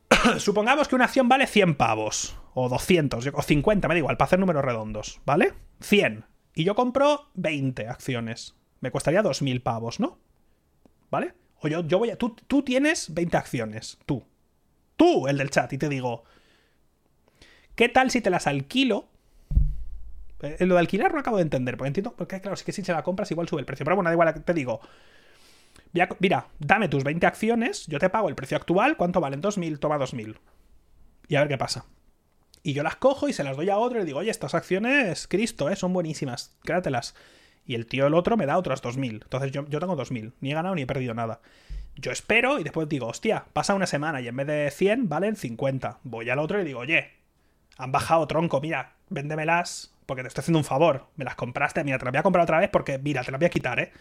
[COUGHS] Supongamos que una acción vale 100 pavos, o 200, o 50, me da igual, para hacer números redondos, ¿vale? 100. Y yo compro 20 acciones. Me costaría 2.000 pavos, ¿no? ¿Vale? O yo, yo voy a... Tú, tú tienes 20 acciones, tú. Tú, el del chat, y te digo... ¿Qué tal si te las alquilo eh, lo de alquilar no acabo de entender, porque entiendo, porque claro, sí que si se la compras igual sube el precio. Pero bueno, da igual, te digo. Mira, dame tus 20 acciones, yo te pago el precio actual, ¿cuánto valen? 2.000, toma 2.000. Y a ver qué pasa. Y yo las cojo y se las doy a otro y digo, oye, estas acciones, Cristo, ¿eh? son buenísimas, créatelas. Y el tío el otro me da otras 2.000. Entonces yo, yo tengo 2.000. Ni he ganado ni he perdido nada. Yo espero y después digo, hostia, pasa una semana y en vez de 100 valen 50. Voy al otro y digo, oye, han bajado tronco, mira, véndemelas porque te estoy haciendo un favor. Me las compraste, mira, te las voy a comprar otra vez porque, mira, te las voy a quitar, ¿eh?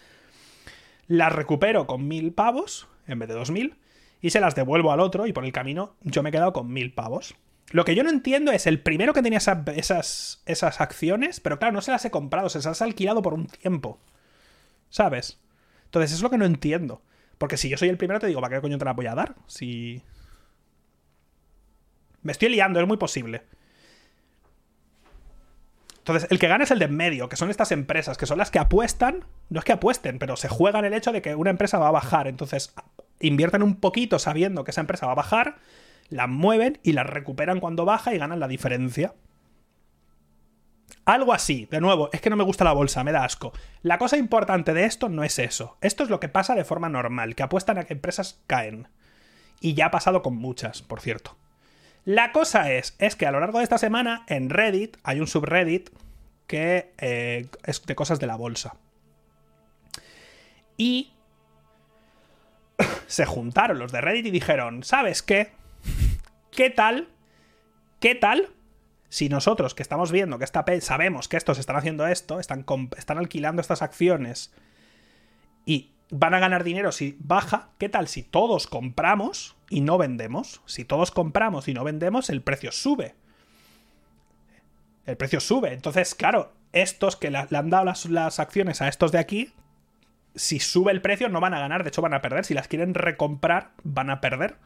Las recupero con mil pavos en vez de dos mil y se las devuelvo al otro y por el camino yo me he quedado con mil pavos. Lo que yo no entiendo es el primero que tenía esas, esas, acciones, pero claro, no se las he comprado, se las ha alquilado por un tiempo. ¿Sabes? Entonces es lo que no entiendo. Porque si yo soy el primero, te digo, ¿para qué coño te la voy a dar? Si. Me estoy liando, es muy posible. Entonces, el que gana es el de en medio, que son estas empresas, que son las que apuestan, no es que apuesten, pero se juegan el hecho de que una empresa va a bajar. Entonces, invierten un poquito sabiendo que esa empresa va a bajar, la mueven y la recuperan cuando baja y ganan la diferencia. Algo así, de nuevo, es que no me gusta la bolsa, me da asco. La cosa importante de esto no es eso. Esto es lo que pasa de forma normal, que apuestan a que empresas caen. Y ya ha pasado con muchas, por cierto. La cosa es, es que a lo largo de esta semana en Reddit hay un subreddit que eh, es de cosas de la bolsa. Y [COUGHS] se juntaron los de Reddit y dijeron, ¿sabes qué? ¿Qué tal? ¿Qué tal? Si nosotros que estamos viendo que esta sabemos que estos están haciendo esto, están, están alquilando estas acciones y van a ganar dinero si baja, ¿qué tal si todos compramos y no vendemos? Si todos compramos y no vendemos, el precio sube. El precio sube. Entonces, claro, estos que le han dado las, acciones a estos de aquí, si sube el precio no van a ganar, de hecho van a perder. Si las quieren recomprar, van a perder.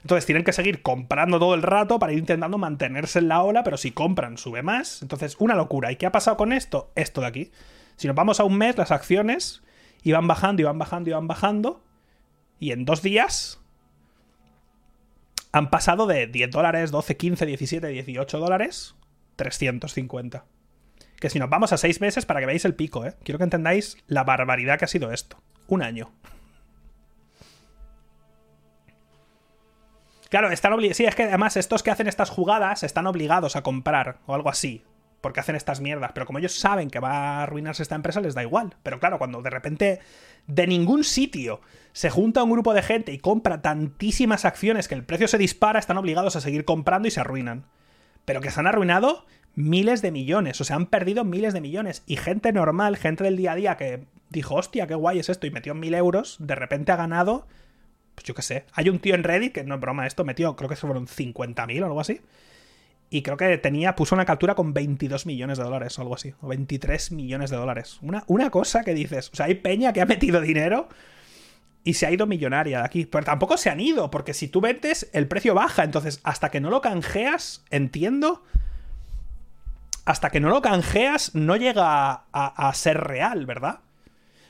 Entonces tienen que seguir comprando todo el rato para ir intentando mantenerse en la ola, pero si compran, sube más. Entonces, una locura. ¿Y qué ha pasado con esto? Esto de aquí. Si nos vamos a un mes, las acciones iban bajando, iban bajando, iban bajando. Y en dos días han pasado de 10 dólares, 12, 15, 17, 18 dólares, 350. Que si nos vamos a seis meses para que veáis el pico, ¿eh? Quiero que entendáis la barbaridad que ha sido esto. Un año. Claro, están obligados. Sí, es que además estos que hacen estas jugadas están obligados a comprar o algo así porque hacen estas mierdas. Pero como ellos saben que va a arruinarse esta empresa, les da igual. Pero claro, cuando de repente de ningún sitio se junta un grupo de gente y compra tantísimas acciones que el precio se dispara, están obligados a seguir comprando y se arruinan. Pero que se han arruinado miles de millones, o sea, han perdido miles de millones. Y gente normal, gente del día a día que dijo, hostia, qué guay es esto, y metió mil euros, de repente ha ganado, pues yo qué sé. Hay un tío en Reddit, que no es broma esto, metió, creo que fueron 50.000 o algo así y creo que tenía, puso una captura con 22 millones de dólares o algo así, o 23 millones de dólares. Una, una cosa que dices, o sea, hay peña que ha metido dinero y se ha ido millonaria de aquí. Pero tampoco se han ido, porque si tú vendes, el precio baja. Entonces, hasta que no lo canjeas, entiendo. Hasta que no lo canjeas, no llega a, a ser real, ¿verdad?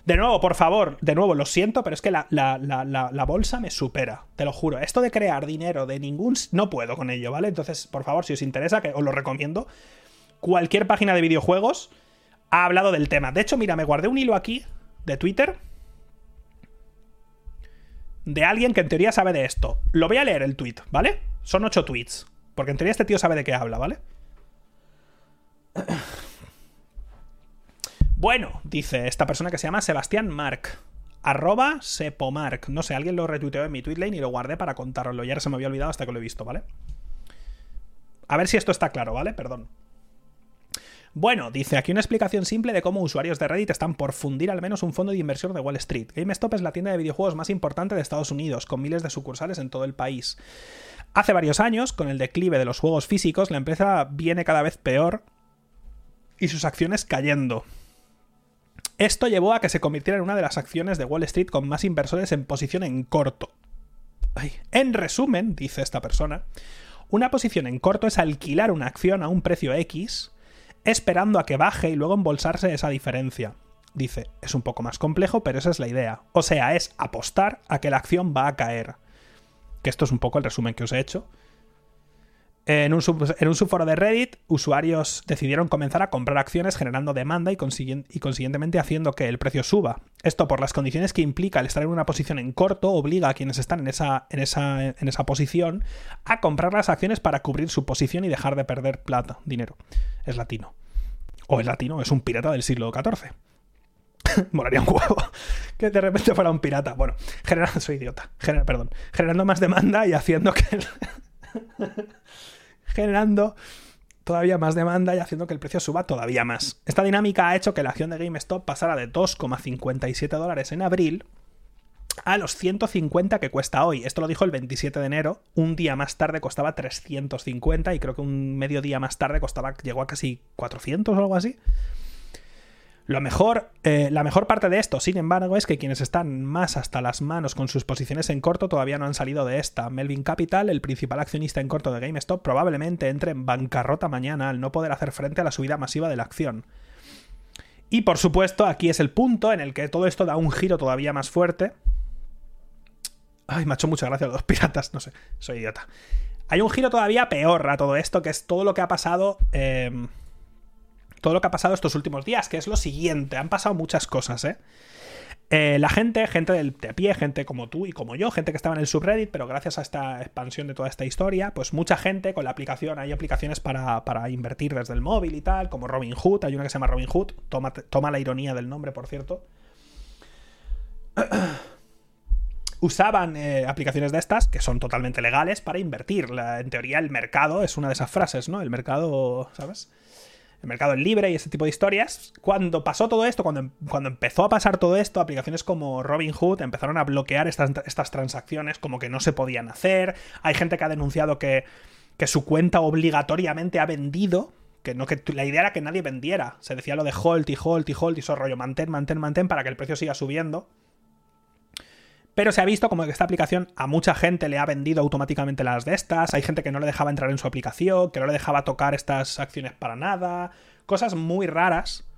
De nuevo, por favor, de nuevo, lo siento, pero es que la, bolsa me supera, te lo juro. Esto de crear dinero de ningún... No puedo con ello, ¿vale? Entonces, por favor, si os interesa, que os lo recomiendo, cualquier página de videojuegos ha hablado del tema. De hecho, mira, me guardé un hilo aquí de Twitter de alguien que en teoría sabe de esto. Lo voy a leer el tweet, ¿vale? Son ocho tweets. Porque en teoría este tío sabe de qué habla, ¿vale? Bueno, dice esta persona que se llama Sebastián Mark. Arroba Sepomark. No sé, alguien lo retuiteó en mi tweetlane y lo guardé para contároslo. Y ahora se me había olvidado hasta que lo he visto, ¿vale? A ver si esto está claro, ¿vale? Perdón. Bueno, dice aquí una explicación simple de cómo usuarios de Reddit están por fundir al menos un fondo de inversión de Wall Street. GameStop es la tienda de videojuegos más importante de Estados Unidos, con miles de sucursales en todo el país. Hace varios años, con el declive de los juegos físicos, la empresa viene cada vez peor y sus acciones cayendo. Esto llevó a que se convirtiera en una de las acciones de Wall Street con más inversores en posición en corto. En resumen, dice esta persona, una posición en corto es alquilar una acción a un precio X, esperando a que baje y luego embolsarse esa diferencia. Dice, es un poco más complejo, pero esa es la idea. O sea, es apostar a que la acción va a caer. Que esto es un poco el resumen que os he hecho. En un, subforo de Reddit, usuarios decidieron comenzar a comprar acciones generando demanda y, consiguientemente haciendo que el precio suba. Esto por las condiciones que implica el estar en una posición en corto obliga a quienes están en esa, en esa, en esa posición a comprar las acciones para cubrir su posición y dejar de perder plata, dinero. Es latino. O es latino, es un pirata del siglo XIV. [LAUGHS] Molaría un huevo [LAUGHS] que de repente fuera un pirata. Bueno, generando, soy idiota. perdón. Generando más demanda y haciendo que [LAUGHS] generando todavía más demanda y haciendo que el precio suba todavía más. Esta dinámica ha hecho que la acción de GameStop pasara de 2,57 dólares en abril a los 150 que cuesta hoy. Esto lo dijo el 27 de enero. Un día más tarde costaba 350 y creo que un medio día más tarde costaba, llegó a casi 400 o algo así. Lo mejor, eh, la mejor parte de esto, sin embargo, es que quienes están más hasta las manos con sus posiciones en corto todavía no han salido de esta. Melvin Capital, el principal accionista en corto de GameStop, probablemente entre en bancarrota mañana al no poder hacer frente a la subida masiva de la acción. Y por supuesto, aquí es el punto en el que todo esto da un giro todavía más fuerte. Ay, me ha hecho mucha gracia los [LAUGHS] piratas, no sé, soy idiota. Hay un giro todavía peor a todo esto, que es todo lo que ha pasado. Eh, todo lo que ha pasado estos últimos días, que es lo siguiente. Han pasado muchas cosas, ¿eh? eh la gente, gente del, de a pie, gente como tú y como yo, gente que estaba en el subreddit, pero gracias a esta expansión de toda esta historia, pues mucha gente con la aplicación, hay aplicaciones para, invertir desde el móvil y tal, como Robinhood, hay una que se llama Robinhood, toma, toma la ironía del nombre, por cierto. [CLEARS THROAT] Usaban eh, aplicaciones de estas, que son totalmente legales, para invertir. en teoría, el mercado es una de esas frases, ¿no? El mercado, ¿sabes? El mercado libre y ese tipo de historias. Cuando pasó todo esto, cuando, cuando empezó a pasar todo esto, aplicaciones como Robinhood empezaron a bloquear estas, estas transacciones como que no se podían hacer. Hay gente que ha denunciado que, que su cuenta obligatoriamente ha vendido que no que la idea era que nadie vendiera. Se decía lo de hold y hold y hold y eso rollo mantén, mantén, mantén para que el precio siga subiendo. Pero se ha visto como que esta aplicación a mucha gente le ha vendido automáticamente las de estas. Hay gente que no le dejaba entrar en su aplicación, que no le dejaba tocar estas acciones para nada. Cosas muy raras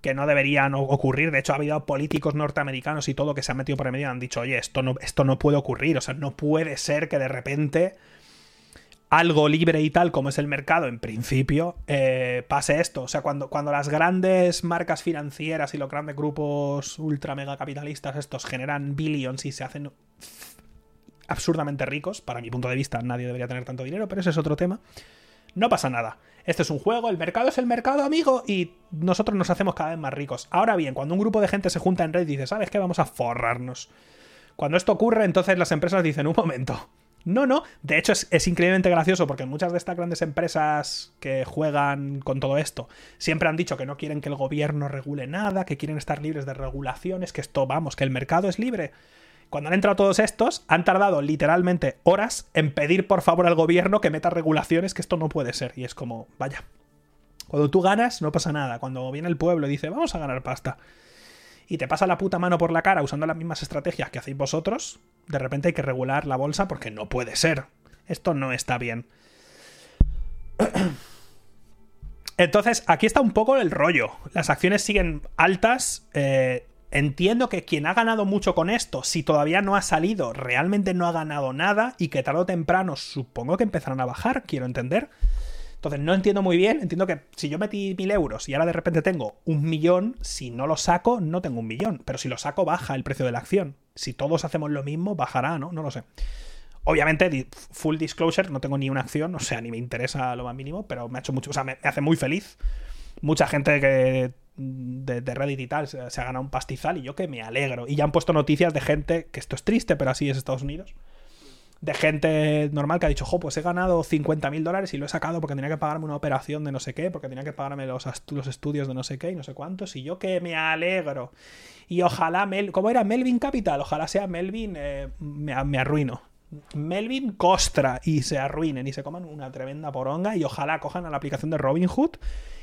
que no deberían ocurrir. De hecho, ha habido políticos norteamericanos y todo que se han metido por el medio y han dicho, oye, esto no, esto no puede ocurrir. O sea, no puede ser que de repente algo libre y tal como es el mercado, en principio, eh, pase esto. O sea, cuando, cuando las grandes marcas financieras y los grandes grupos ultra mega capitalistas estos generan billions y se hacen absurdamente ricos, para mi punto de vista nadie debería tener tanto dinero, pero ese es otro tema, no pasa nada. Este es un juego, el mercado es el mercado, amigo, y nosotros nos hacemos cada vez más ricos. Ahora bien, cuando un grupo de gente se junta en red y dice, ¿sabes qué? Vamos a forrarnos. Cuando esto ocurre, entonces las empresas dicen, un momento, no, no. De hecho, es, increíblemente gracioso porque muchas de estas grandes empresas que juegan con todo esto siempre han dicho que no quieren que el gobierno regule nada, que quieren estar libres de regulaciones, que esto, vamos, que el mercado es libre. Cuando han entrado todos estos, han tardado literalmente horas en pedir por favor al gobierno que meta regulaciones, que esto no puede ser. Y es como, vaya. Cuando tú ganas, no pasa nada. Cuando viene el pueblo y dice, vamos a ganar pasta y te pasa la puta mano por la cara usando las mismas estrategias que hacéis vosotros, de repente hay que regular la bolsa porque no puede ser. Esto no está bien. [CLEARS THROAT] Entonces, aquí está un poco el rollo. Las acciones siguen altas. Eh, entiendo que quien ha ganado mucho con esto, si todavía no ha salido, realmente no ha ganado nada y que tarde o temprano supongo que empezarán a bajar, quiero entender. Entonces no entiendo muy bien, entiendo que si yo metí mil euros y ahora de repente tengo un millón, si no lo saco no tengo un millón, pero si lo saco baja el precio de la acción. Si todos hacemos lo mismo, bajará, ¿no? No lo sé. Obviamente, full disclosure, no tengo ni una acción, o sea, ni me interesa lo más mínimo, pero me ha hecho mucho, o sea, me, hace muy feliz. Mucha gente que de, Reddit y tal se, se, ha ganado un pastizal y yo que me alegro. Y ya han puesto noticias de gente, que esto es triste, pero así es Estados Unidos, de gente normal que ha dicho, jo, pues he ganado 50.000 dólares y lo he sacado porque tenía que pagarme una operación de no sé qué, porque tenía que pagarme los, los estudios de no sé qué y no sé cuántos, y yo que me alegro. Y ojalá, Mel ¿cómo era? Melvin Capital, ojalá sea Melvin, eh, me, arruino. Melvin Costra y se arruinen y se coman una tremenda poronga y ojalá cojan a la aplicación de Robinhood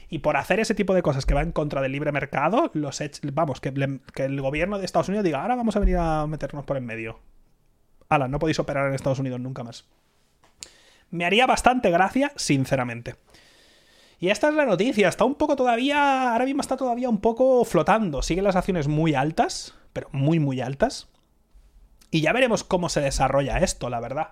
y por hacer ese tipo de cosas que va en contra del libre mercado, los vamos, que, que, el gobierno de Estados Unidos diga, ahora vamos a venir a meternos por en medio. Ala, no podéis operar en Estados Unidos nunca más. Me haría bastante gracia, sinceramente. Y esta es la noticia. Está un poco todavía. Ahora mismo está todavía un poco flotando. Siguen las acciones muy altas, pero muy, muy altas. Y ya veremos cómo se desarrolla esto, la verdad.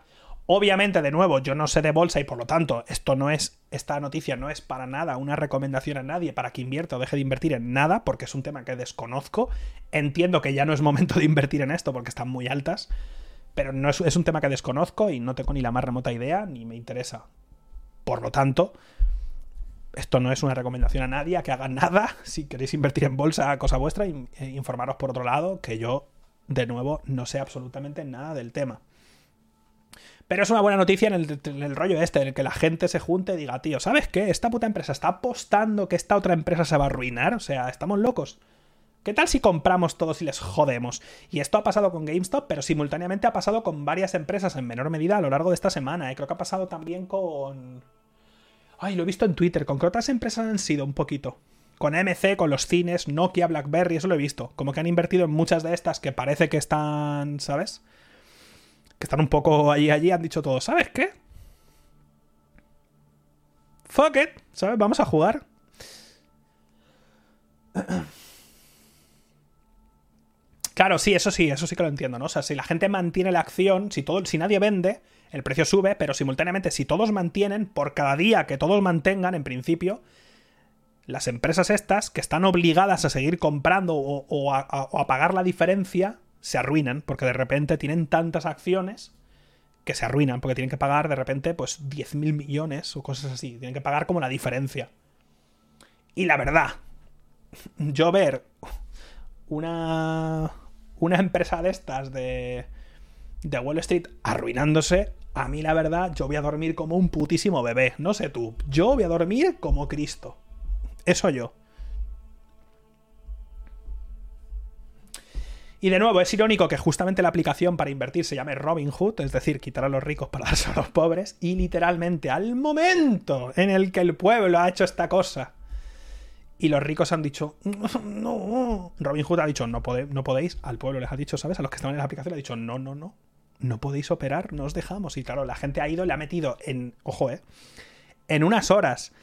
Obviamente, de nuevo, yo no sé de bolsa y por lo tanto, esto no es. Esta noticia no es para nada una recomendación a nadie para que invierta o deje de invertir en nada, porque es un tema que desconozco. Entiendo que ya no es momento de invertir en esto porque están muy altas pero no es, un tema que desconozco y no tengo ni la más remota idea ni me interesa. Por lo tanto, esto no es una recomendación a nadie a que hagan nada. [LAUGHS] Si queréis invertir en bolsa, cosa vuestra, e informaros por otro lado, que yo, de nuevo, no sé absolutamente nada del tema. Pero es una buena noticia en el, en el, rollo este, en el que la gente se junte y diga, tío, ¿sabes qué? Esta puta empresa está apostando que esta otra empresa se va a arruinar. O sea, estamos locos. ¿Qué tal si compramos todos y les jodemos? Y esto ha pasado con GameStop, pero simultáneamente ha pasado con varias empresas en menor medida a lo largo de esta semana. ¿eh? Creo que ha pasado también con... Ay, lo he visto en Twitter. ¿Con qué otras empresas han sido un poquito? Con MC, con los cines, Nokia, BlackBerry, eso lo he visto. Como que han invertido en muchas de estas que parece que están, ¿sabes? Que están un poco allí, allí, han dicho todo, ¿sabes qué? Fuck it, ¿sabes? Vamos a jugar. Claro, sí, eso sí, eso sí que lo entiendo, ¿no? O sea, si la gente mantiene la acción, si, todo, si nadie vende, el precio sube, pero simultáneamente si todos mantienen, por cada día que todos mantengan, en principio, las empresas estas, que están obligadas a seguir comprando o, a, pagar la diferencia, se arruinan, porque de repente tienen tantas acciones que se arruinan, porque tienen que pagar de repente pues 10.000 millones o cosas así, tienen que pagar como la diferencia. Y la verdad, yo ver una una empresa de estas de, de Wall Street arruinándose, a mí la verdad, yo voy a dormir como un putísimo bebé. No sé tú, yo voy a dormir como Cristo. Eso yo. Y de nuevo, es irónico que justamente la aplicación para invertir se llame Robinhood, es decir, quitar a los ricos para [LAUGHS] darse a los pobres, y literalmente al momento en el que el pueblo ha hecho esta cosa y los ricos han dicho, [LAUGHS] no. Robin Hood ha dicho, no, no podéis. Al pueblo les ha dicho, ¿sabes? A los que estaban en la aplicación le ha dicho, no, no, no. No podéis operar, no os dejamos. Y claro, la gente ha ido, le ha metido en. Ojo, eh. En unas horas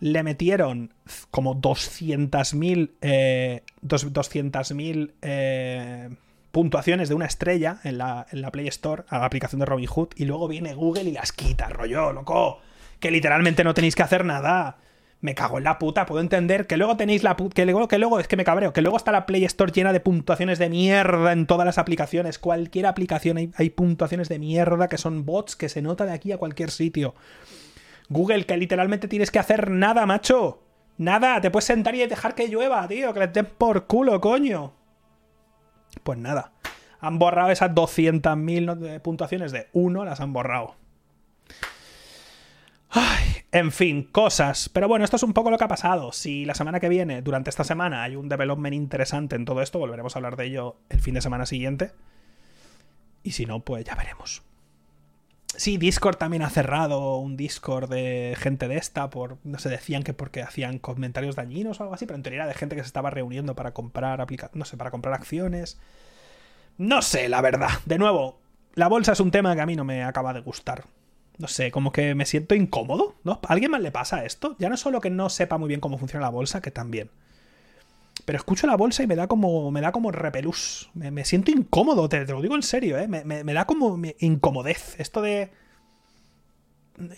le metieron como 200.000 eh, 200.000 eh, puntuaciones de una estrella en la, en la Play Store a la aplicación de Robin Hood y luego viene Google y las quita, rollo, loco. Que literalmente no tenéis que hacer nada me cago en la puta, puedo entender que luego tenéis la que luego, que luego es que me cabreo, que luego está la Play Store llena de puntuaciones de mierda en todas las aplicaciones, cualquier aplicación hay, puntuaciones de mierda que son bots que se nota de aquí a cualquier sitio. Google, que literalmente tienes que hacer nada, macho. Nada, te puedes sentar y dejar que llueva, tío, que le den por culo, coño. Pues nada. Han borrado esas 200.000 puntuaciones de uno, las han borrado. Ay, en fin, cosas. Pero bueno, esto es un poco lo que ha pasado. Si la semana que viene, durante esta semana, hay un development interesante en todo esto, volveremos a hablar de ello el fin de semana siguiente. Y si no, pues ya veremos. Sí, Discord también ha cerrado un Discord de gente de esta por, no sé, decían que porque hacían comentarios dañinos o algo así, pero en teoría era de gente que se estaba reuniendo para comprar aplica no sé, para comprar acciones. No sé, la verdad. De nuevo, la bolsa es un tema que a mí no me acaba de gustar no sé, como que me siento incómodo, ¿no? ¿A alguien más le pasa esto? Ya no solo que no sepa muy bien cómo funciona la bolsa, que también. Pero escucho la bolsa y me da como, me da como repelús. Me, siento incómodo, te, lo digo en serio, ¿eh? Me, da como incomodez. Esto de...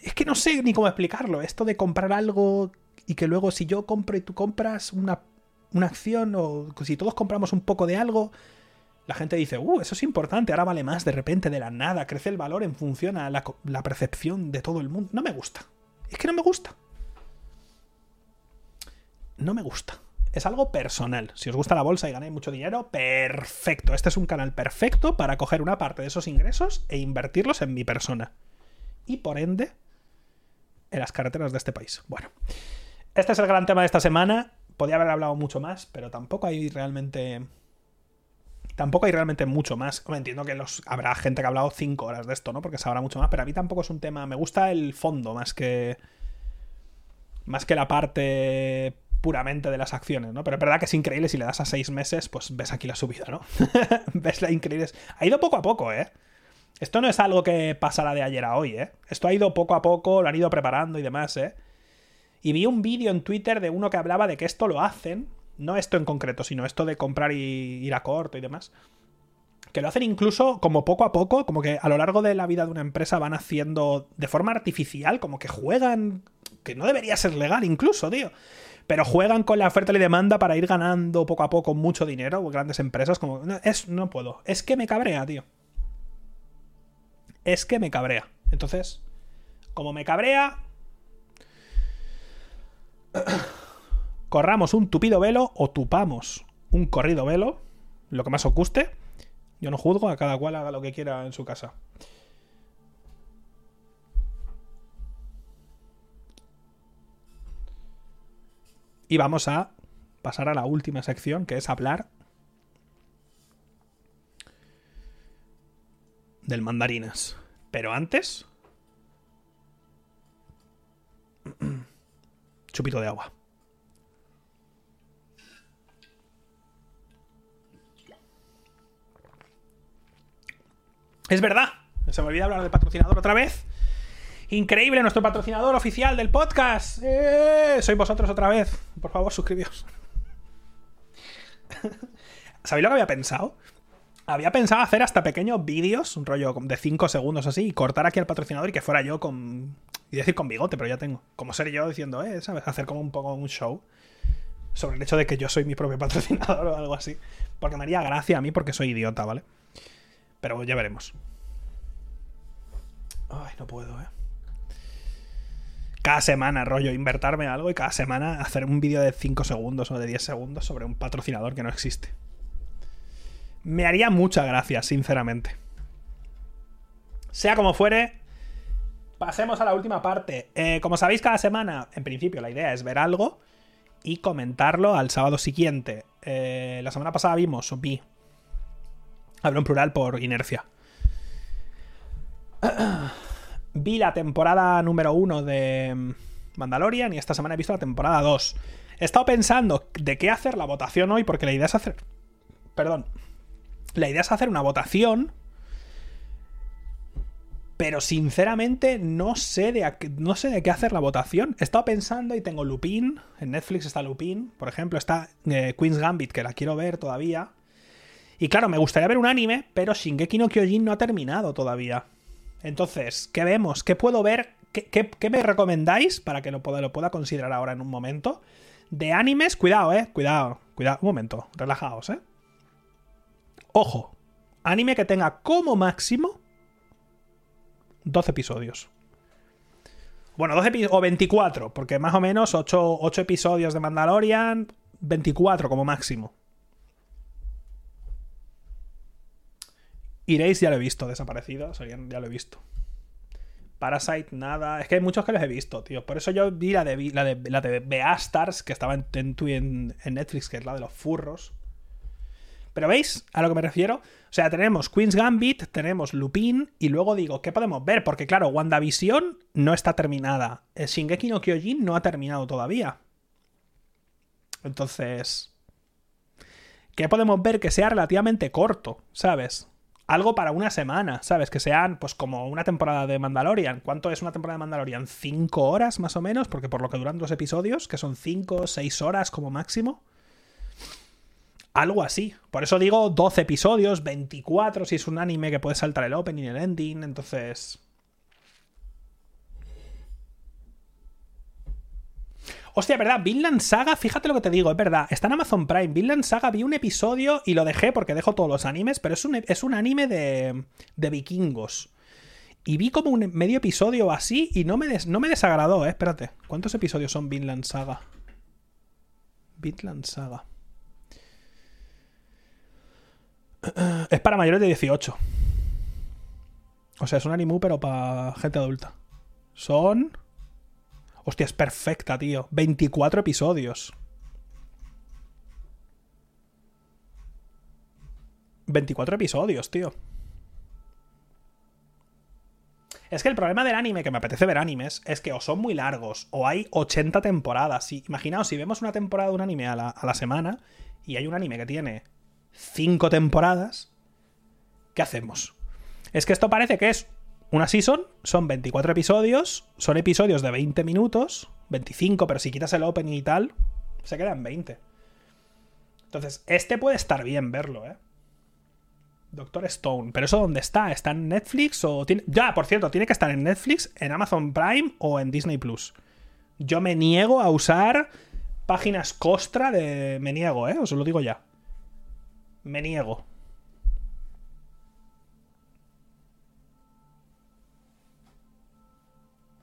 Es que no sé ni cómo explicarlo. Esto de comprar algo y que luego si yo compro y tú compras una, una acción o si todos compramos un poco de algo, la gente dice, uh, eso es importante, ahora vale más de repente, de la nada, crece el valor en función a la, percepción de todo el mundo. No me gusta. Es que no me gusta. No me gusta. es algo personal. Si os gusta la bolsa y ganáis mucho dinero, perfecto. Este es un canal perfecto para coger una parte de esos ingresos e invertirlos en mi persona. Y por ende, en las carreteras de este país. Bueno, este es el gran tema de esta semana. Podría haber hablado mucho más, pero tampoco hay realmente. Tampoco hay realmente mucho más. Me entiendo que los, habrá gente que ha hablado 5 horas de esto, ¿no? Porque sabrá mucho más, pero a mí tampoco es un tema. Me gusta el fondo más que. Más que la parte puramente de las acciones, ¿no? Pero es verdad que es increíble si le das a 6 meses, pues ves aquí la subida, ¿no? [LAUGHS] ves la increíble. Ha ido poco a poco, ¿eh? Esto no es algo que pasará de ayer a hoy, ¿eh? Esto ha ido poco a poco, lo han ido preparando y demás, ¿eh? Y vi un vídeo en Twitter de uno que hablaba de que esto lo hacen, no esto en concreto, sino esto de comprar y ir a corto y demás. Que lo hacen incluso como poco a poco, como que a lo largo de la vida de una empresa van haciendo de forma artificial, como que juegan, que no debería ser legal incluso, tío. Pero juegan con la oferta y demanda para ir ganando poco a poco mucho dinero, grandes empresas, como... es, no puedo. Es que me cabrea, tío es que me cabrea. Entonces, como me cabrea, corramos un tupido velo o tupamos un corrido velo, lo que más os guste. Yo no juzgo, a cada cual haga lo que quiera en su casa. Y vamos a pasar a la última sección, que es hablar del mandarinas. Pero antes... [CLEARS THROAT] Chupito de agua. Es verdad. Se me olvida hablar del patrocinador otra vez. Increíble, nuestro patrocinador oficial del podcast. ¡Eh! Soy vosotros otra vez. Por favor, suscribíos. [LAUGHS] ¿Sabéis lo que había pensado? Había pensado hacer hasta pequeños vídeos, un rollo de 5 segundos así, y cortar aquí al patrocinador y que fuera yo con. Y decir con bigote, pero ya tengo. Como ser yo diciendo, eh, ¿sabes? Hacer como un poco un show sobre el hecho de que yo soy mi propio [LAUGHS] patrocinador o algo así. Porque me haría gracia a mí porque soy idiota, ¿vale? Pero ya veremos. Ay, no puedo, ¿eh? Cada semana, rollo, invertirme algo y cada semana hacer un vídeo de 5 segundos o de 10 segundos sobre un patrocinador que no existe. Me haría mucha gracia, sinceramente. Sea como fuere, pasemos a la última parte. Eh, como sabéis, cada semana, en principio, la idea es ver algo y comentarlo al sábado siguiente. Eh, la semana pasada vimos, vi, hablo en plural por inercia. vi la temporada número uno de Mandalorian y esta semana he visto la temporada 2. He estado pensando de qué hacer la votación hoy porque la idea es hacer... Perdón, la idea es hacer una votación. Pero sinceramente no sé, de no sé de qué hacer la votación. He estado pensando y tengo Lupin. En Netflix está Lupin. Por ejemplo, está eh, Queen's Gambit, que la quiero ver todavía. Y claro, me gustaría ver un anime, pero Shingeki no Kyojin no ha terminado todavía. Entonces, ¿qué vemos? ¿Qué puedo ver? ¿Qué, me recomendáis para que lo pueda, lo pueda considerar ahora en un momento? De animes, cuidado, eh. Cuidado, cuidado. Un momento, relajaos, eh. Ojo, anime que tenga como máximo 12 episodios. Bueno, 12 o 24, porque más o menos 8, 8 episodios de Mandalorian, 24 como máximo. Iréis ya lo he visto, desaparecido, ya lo he visto. Parasite, nada. Es que hay muchos que los he visto, tío. Por eso yo vi la de, la de, la de Beastars, que estaba en, en, en Netflix, que es la de los furros. Pero ¿veis a lo que me refiero? O sea, tenemos Queen's Gambit, tenemos Lupin, y luego digo, ¿qué podemos ver? Porque claro, WandaVision no está terminada. El Shingeki no Kyojin no ha terminado todavía. Entonces... ¿Qué podemos ver que sea relativamente corto? ¿Sabes? Algo para una semana, ¿sabes? Que sean, pues, como una temporada de Mandalorian. ¿Cuánto es una temporada de Mandalorian? ¿Cinco horas más o menos? Porque por lo que duran los episodios, que son cinco seis horas como máximo. Algo así. Por eso digo 12 episodios, 24 si es un anime que puede saltar el opening y el ending. Entonces... Hostia, verdad, Vinland Saga, fíjate lo que te digo, es verdad, está en Amazon Prime. Vinland Saga vi un episodio y lo dejé porque dejo todos los animes, pero es un, es un anime de, de vikingos. Y vi como un medio episodio así y no me, no me desagradó, eh. Espérate, ¿cuántos episodios son Vinland Saga? Bitland Saga. [CLEARS THROAT] Es para mayores de 18. O sea, es un anime, pero para gente adulta. Son. Hostia, es perfecta, tío. 24 episodios. 24 episodios, tío. Es que el problema del anime, que me apetece ver animes, es que o son muy largos o hay 80 temporadas. imaginaos, si vemos una temporada de un anime a la, a la semana y hay un anime que tiene 5 temporadas, ¿qué hacemos? Es que esto parece que es una season, son 24 episodios, son episodios de 20 minutos, 25, pero si quitas el opening y tal, se quedan 20. Entonces, este puede estar bien verlo, ¿eh? Doctor Stone. ¿Pero eso dónde está? ¿Está en Netflix o tiene... Ya, por cierto, tiene que estar en Netflix, en Amazon Prime o en Disney Plus. Yo me niego a usar páginas costra de... Me niego, ¿eh? Os lo digo ya. Me niego.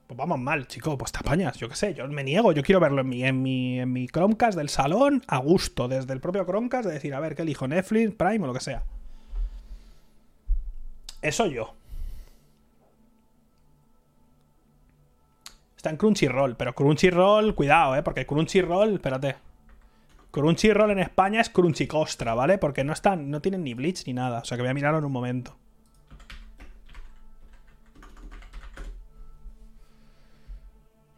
Pues vamos mal, chico, pues te apañas, yo qué sé, yo me niego, yo quiero verlo en mi, en mi, en mi Chromecast del salón, a gusto, desde el propio Chromecast, de decir, a ver, ¿qué elijo? Netflix, Prime o lo que sea. Eso yo. Está en Crunchyroll, pero Crunchyroll, cuidado, ¿eh? Porque Crunchyroll, espérate. Crunchyroll en España es Crunchycostra, ¿vale? Porque no están, no tienen ni Bleach ni nada. O sea que voy a mirarlo en un momento.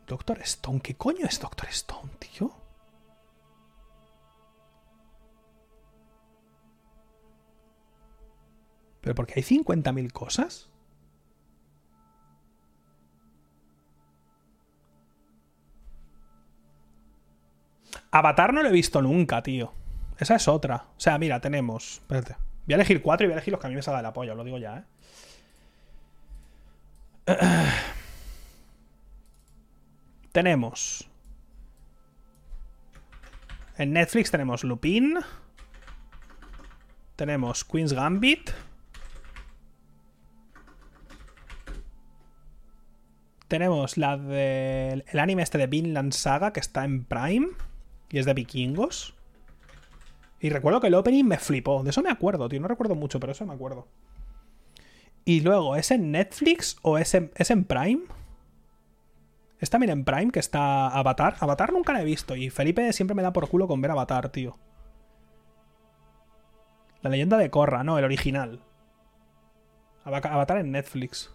Doctor Stone, ¿qué coño es Doctor Stone, tío? ¿Pero porque hay 50.000 cosas? Avatar no lo he visto nunca, tío. Esa es otra. O sea, mira, tenemos. Espérate. Voy a elegir cuatro y voy a elegir los que a mí me salga de la polla, lo digo ya, ¿eh? [CLEARS THROAT] tenemos. En Netflix tenemos Lupin. Tenemos Queen's Gambit. Tenemos la del el anime este de Vinland Saga que está en Prime y es de vikingos. Y recuerdo que el opening me flipó. De eso me acuerdo, tío. No recuerdo mucho, pero eso me acuerdo. Y luego, ¿es en Netflix o es en, ¿es en Prime? ¿Es también en Prime que está Avatar? Avatar nunca la he visto y Felipe siempre me da por culo con ver Avatar, tío. La leyenda de Korra, no, el original. Avatar en Netflix.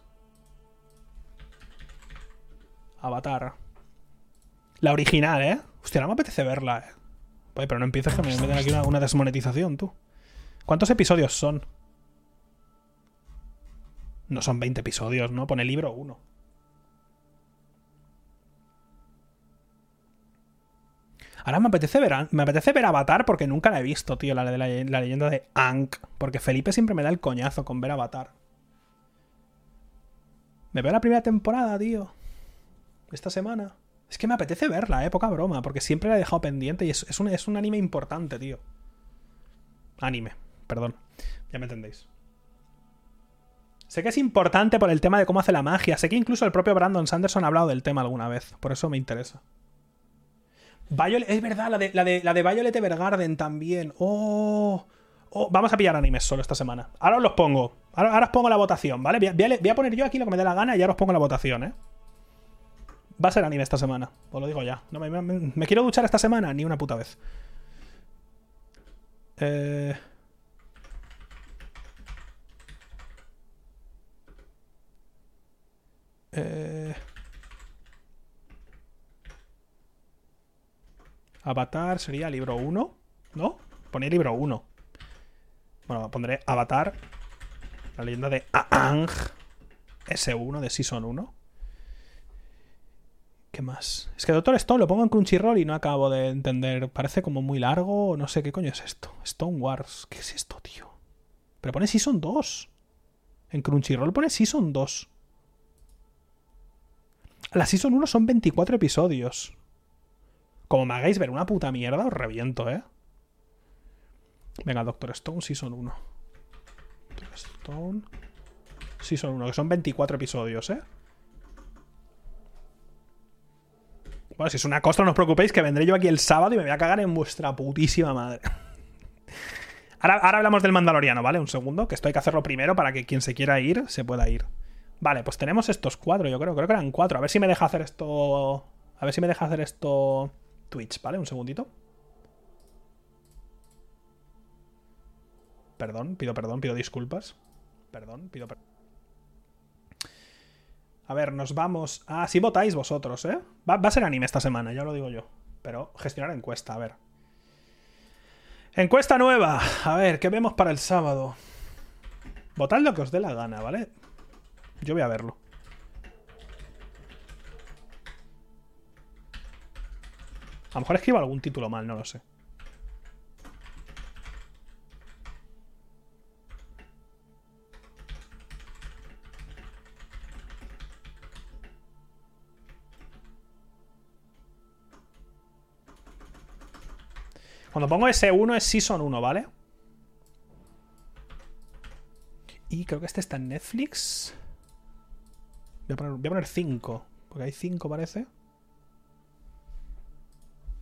Avatar. La original, ¿eh? Hostia, no me apetece verla, ¿eh? Oye, pero no empieces que me meten aquí una, desmonetización, tú. ¿Cuántos episodios son? No son 20 episodios, ¿no? Pone libro 1. Ahora me apetece ver, me apetece ver Avatar porque nunca la he visto, tío, la, la, leyenda de Ankh. Porque Felipe siempre me da el coñazo con ver Avatar. Me veo la primera temporada, tío esta semana. Es que me apetece verla, eh, poca broma, porque siempre la he dejado pendiente y es, un, es un anime importante, tío. Anime, perdón. Ya me entendéis. Sé que es importante por el tema de cómo hace la magia. Sé que incluso el propio Brandon Sanderson ha hablado del tema alguna vez. Por eso me interesa. Es verdad, la de, la de, la de Violet Evergarden también. Oh, oh, Vamos a pillar animes solo esta semana. Ahora os los pongo. Ahora, os pongo la votación, ¿vale? voy a, poner yo aquí lo que me dé la gana y ahora os pongo la votación, ¿eh? Va a ser anime esta semana, os lo digo ya. No, me, quiero duchar esta semana? Ni una puta vez. Eh... Eh... Avatar sería libro 1, ¿no? Ponía libro 1. Bueno, pondré Avatar, la leyenda de Aang, S1 de Season 1. ¿Qué más? Es que Doctor Stone lo pongo en Crunchyroll y no acabo de entender. Parece como muy largo. No sé qué coño es esto. Stone Wars. ¿Qué es esto, tío? Pero pone Season 2. En Crunchyroll pone Season 2. La Season 1 son 24 episodios. Como me hagáis ver una puta mierda, os reviento, ¿eh? Venga, Doctor Stone, Season 1. Doctor Stone. Season 1, que son 24 episodios, ¿eh? Bueno, si es una costa, no os preocupéis, que vendré yo aquí el sábado y me voy a cagar en vuestra putísima madre. Ahora, ahora hablamos del Mandaloriano, ¿vale? Un segundo, que esto hay que hacerlo primero para que quien se quiera ir se pueda ir. Vale, pues tenemos estos cuatro, yo creo. Creo que eran cuatro. A ver si me deja hacer esto. A ver si me deja hacer esto. Twitch, ¿vale? Un segundito. Perdón, pido perdón, pido disculpas. Perdón, pido perdón. A ver, nos vamos a... Si votáis vosotros, ¿eh? Va, va, a ser anime esta semana, ya lo digo yo. Pero gestionar encuesta, a ver. Encuesta nueva. A ver, ¿qué vemos para el sábado? Votad lo que os dé la gana, ¿vale? Yo voy a verlo. A lo mejor escribo algún título mal, no lo sé. Cuando pongo S1 es Season 1, ¿vale? Y creo que este está en Netflix. Voy a poner, 5. Porque hay 5 parece.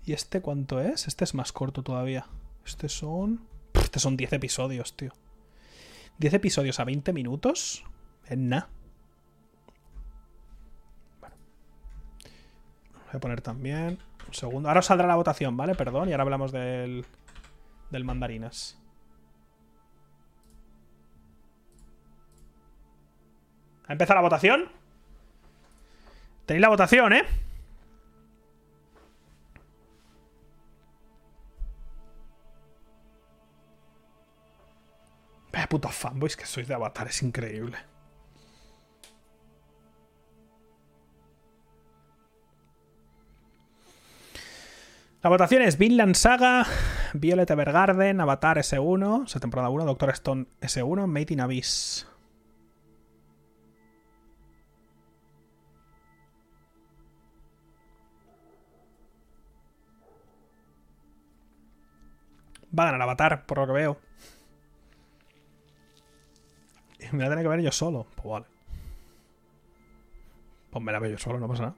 ¿Y este cuánto es? Este es más corto todavía. Este son... Este son 10 episodios, tío. 10 episodios a 20 minutos. Es nada. Bueno. Voy a poner también... Un segundo. Ahora os saldrá la votación, ¿vale? Perdón. Y ahora hablamos del... Del mandarinas. ¿Ha empezado la votación? Tenéis la votación, ¿eh? Vaya putos fanboys que sois de Avatar, es increíble. La votación es Vinland Saga, Violet Evergarden, Avatar S1, o sea, temporada 1, Doctor Stone S1, Made in Abyss. Va a ganar Avatar, por lo que veo. [LAUGHS] me voy a tener que ver yo solo. Pues vale. Pues me la veo yo solo, no pasa nada.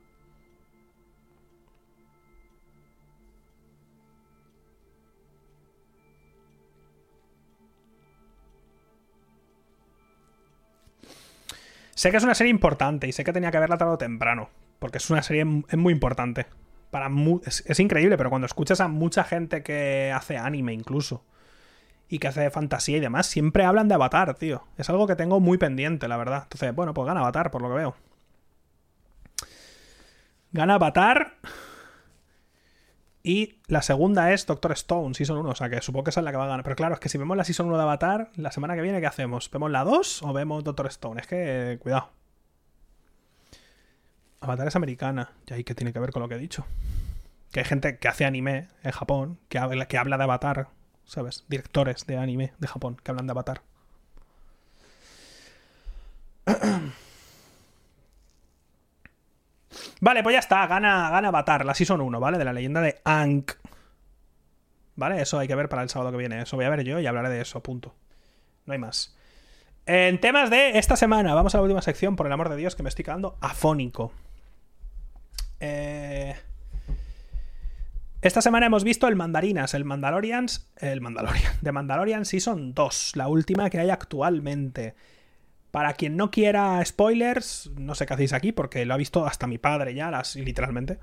Sé que es una serie importante y sé que tenía que haberla tratado temprano, porque es una serie es muy importante para es, increíble, pero cuando escuchas a mucha gente que hace anime incluso y que hace fantasía y demás, siempre hablan de Avatar, tío. Es algo que tengo muy pendiente, la verdad. Entonces, bueno, pues gana Avatar, por lo que veo. Gana Avatar. Y la segunda es Doctor Stone, Season 1. O sea que supongo que esa es la que va a ganar. Pero claro, es que si vemos la Season 1 de Avatar, la semana que viene, ¿qué hacemos? ¿Vemos la 2 o vemos Doctor Stone? Es que, cuidado. Avatar es americana. ¿Y ahí qué tiene que ver con lo que he dicho? Que hay gente que hace anime en Japón, que habla, que habla de Avatar, ¿sabes? Directores de anime de Japón que hablan de Avatar. [CLEARS THROAT] Vale, pues ya está. Gana, gana Avatar, la Season 1, ¿vale? De la leyenda de Ankh. ¿Vale? Eso hay que ver para el sábado que viene. Eso voy a ver yo y hablaré de eso, punto. No hay más. En temas de esta semana, vamos a la última sección, por el amor de Dios, que me estoy quedando afónico. Eh, esta semana hemos visto el Mandarinas, el Mandalorians, el Mandalorian, de Mandalorian Season 2, la última que hay actualmente. Para quien no quiera spoilers, no sé qué hacéis aquí, porque lo ha visto hasta mi padre ya, literalmente.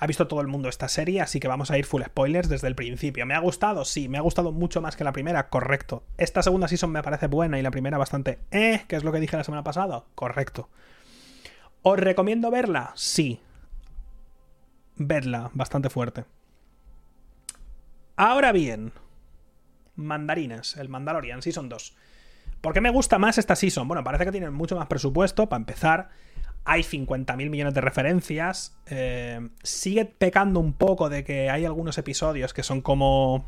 Ha visto todo el mundo esta serie, así que vamos a ir full spoilers desde el principio. ¿Me ha gustado? Sí, me ha gustado mucho más que la primera, correcto. Esta segunda season me parece buena y la primera bastante eh, que es lo que dije la semana pasada, correcto. ¿Os recomiendo verla? Sí verla bastante fuerte. Ahora bien, mandarinas, el Mandalorian Season 2. ¿Por qué me gusta más esta season? Bueno, parece que tienen mucho más presupuesto, para empezar. Hay 50.000 millones de referencias. Eh, sigue pecando un poco de que hay algunos episodios que son como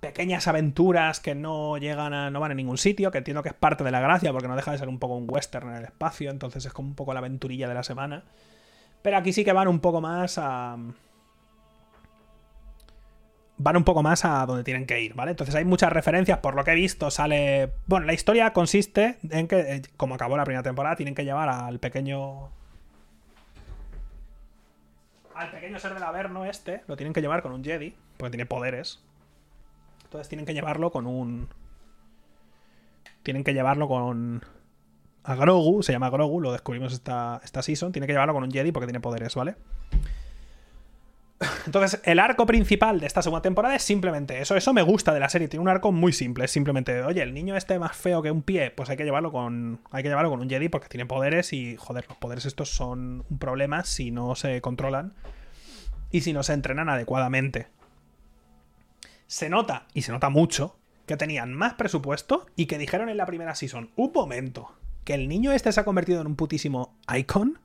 pequeñas aventuras que no llegan a. no van a ningún sitio, que entiendo que es parte de la gracia, porque no deja de ser un poco un western en el espacio, entonces es como un poco la aventurilla de la semana. Pero aquí sí que van un poco más a. Van un poco más a donde tienen que ir, ¿vale? Entonces hay muchas referencias, por lo que he visto, sale. Bueno, la historia consiste en que, eh, como acabó la primera temporada, tienen que llevar al pequeño. al pequeño ser del Averno este lo tienen que llevar con un Jedi, porque tiene poderes. Entonces tienen que llevarlo con un... Tienen que llevarlo con... A Grogu, se llama Grogu, lo descubrimos esta, esta season. Tiene que llevarlo con un Jedi porque tiene poderes, ¿vale? Entonces, el arco principal de esta segunda temporada es simplemente eso. Eso me gusta de la serie. Tiene un arco muy simple. Es simplemente, oye, el niño este más feo que un pie, pues hay que llevarlo con. Hay que llevarlo con un Jedi porque tiene poderes. Y, joder, los poderes estos son un problema si no se controlan. Y si no se entrenan adecuadamente. Se nota, y se nota mucho, que tenían más presupuesto y que dijeron en la primera season, un momento, que el niño este se ha convertido en un putísimo icon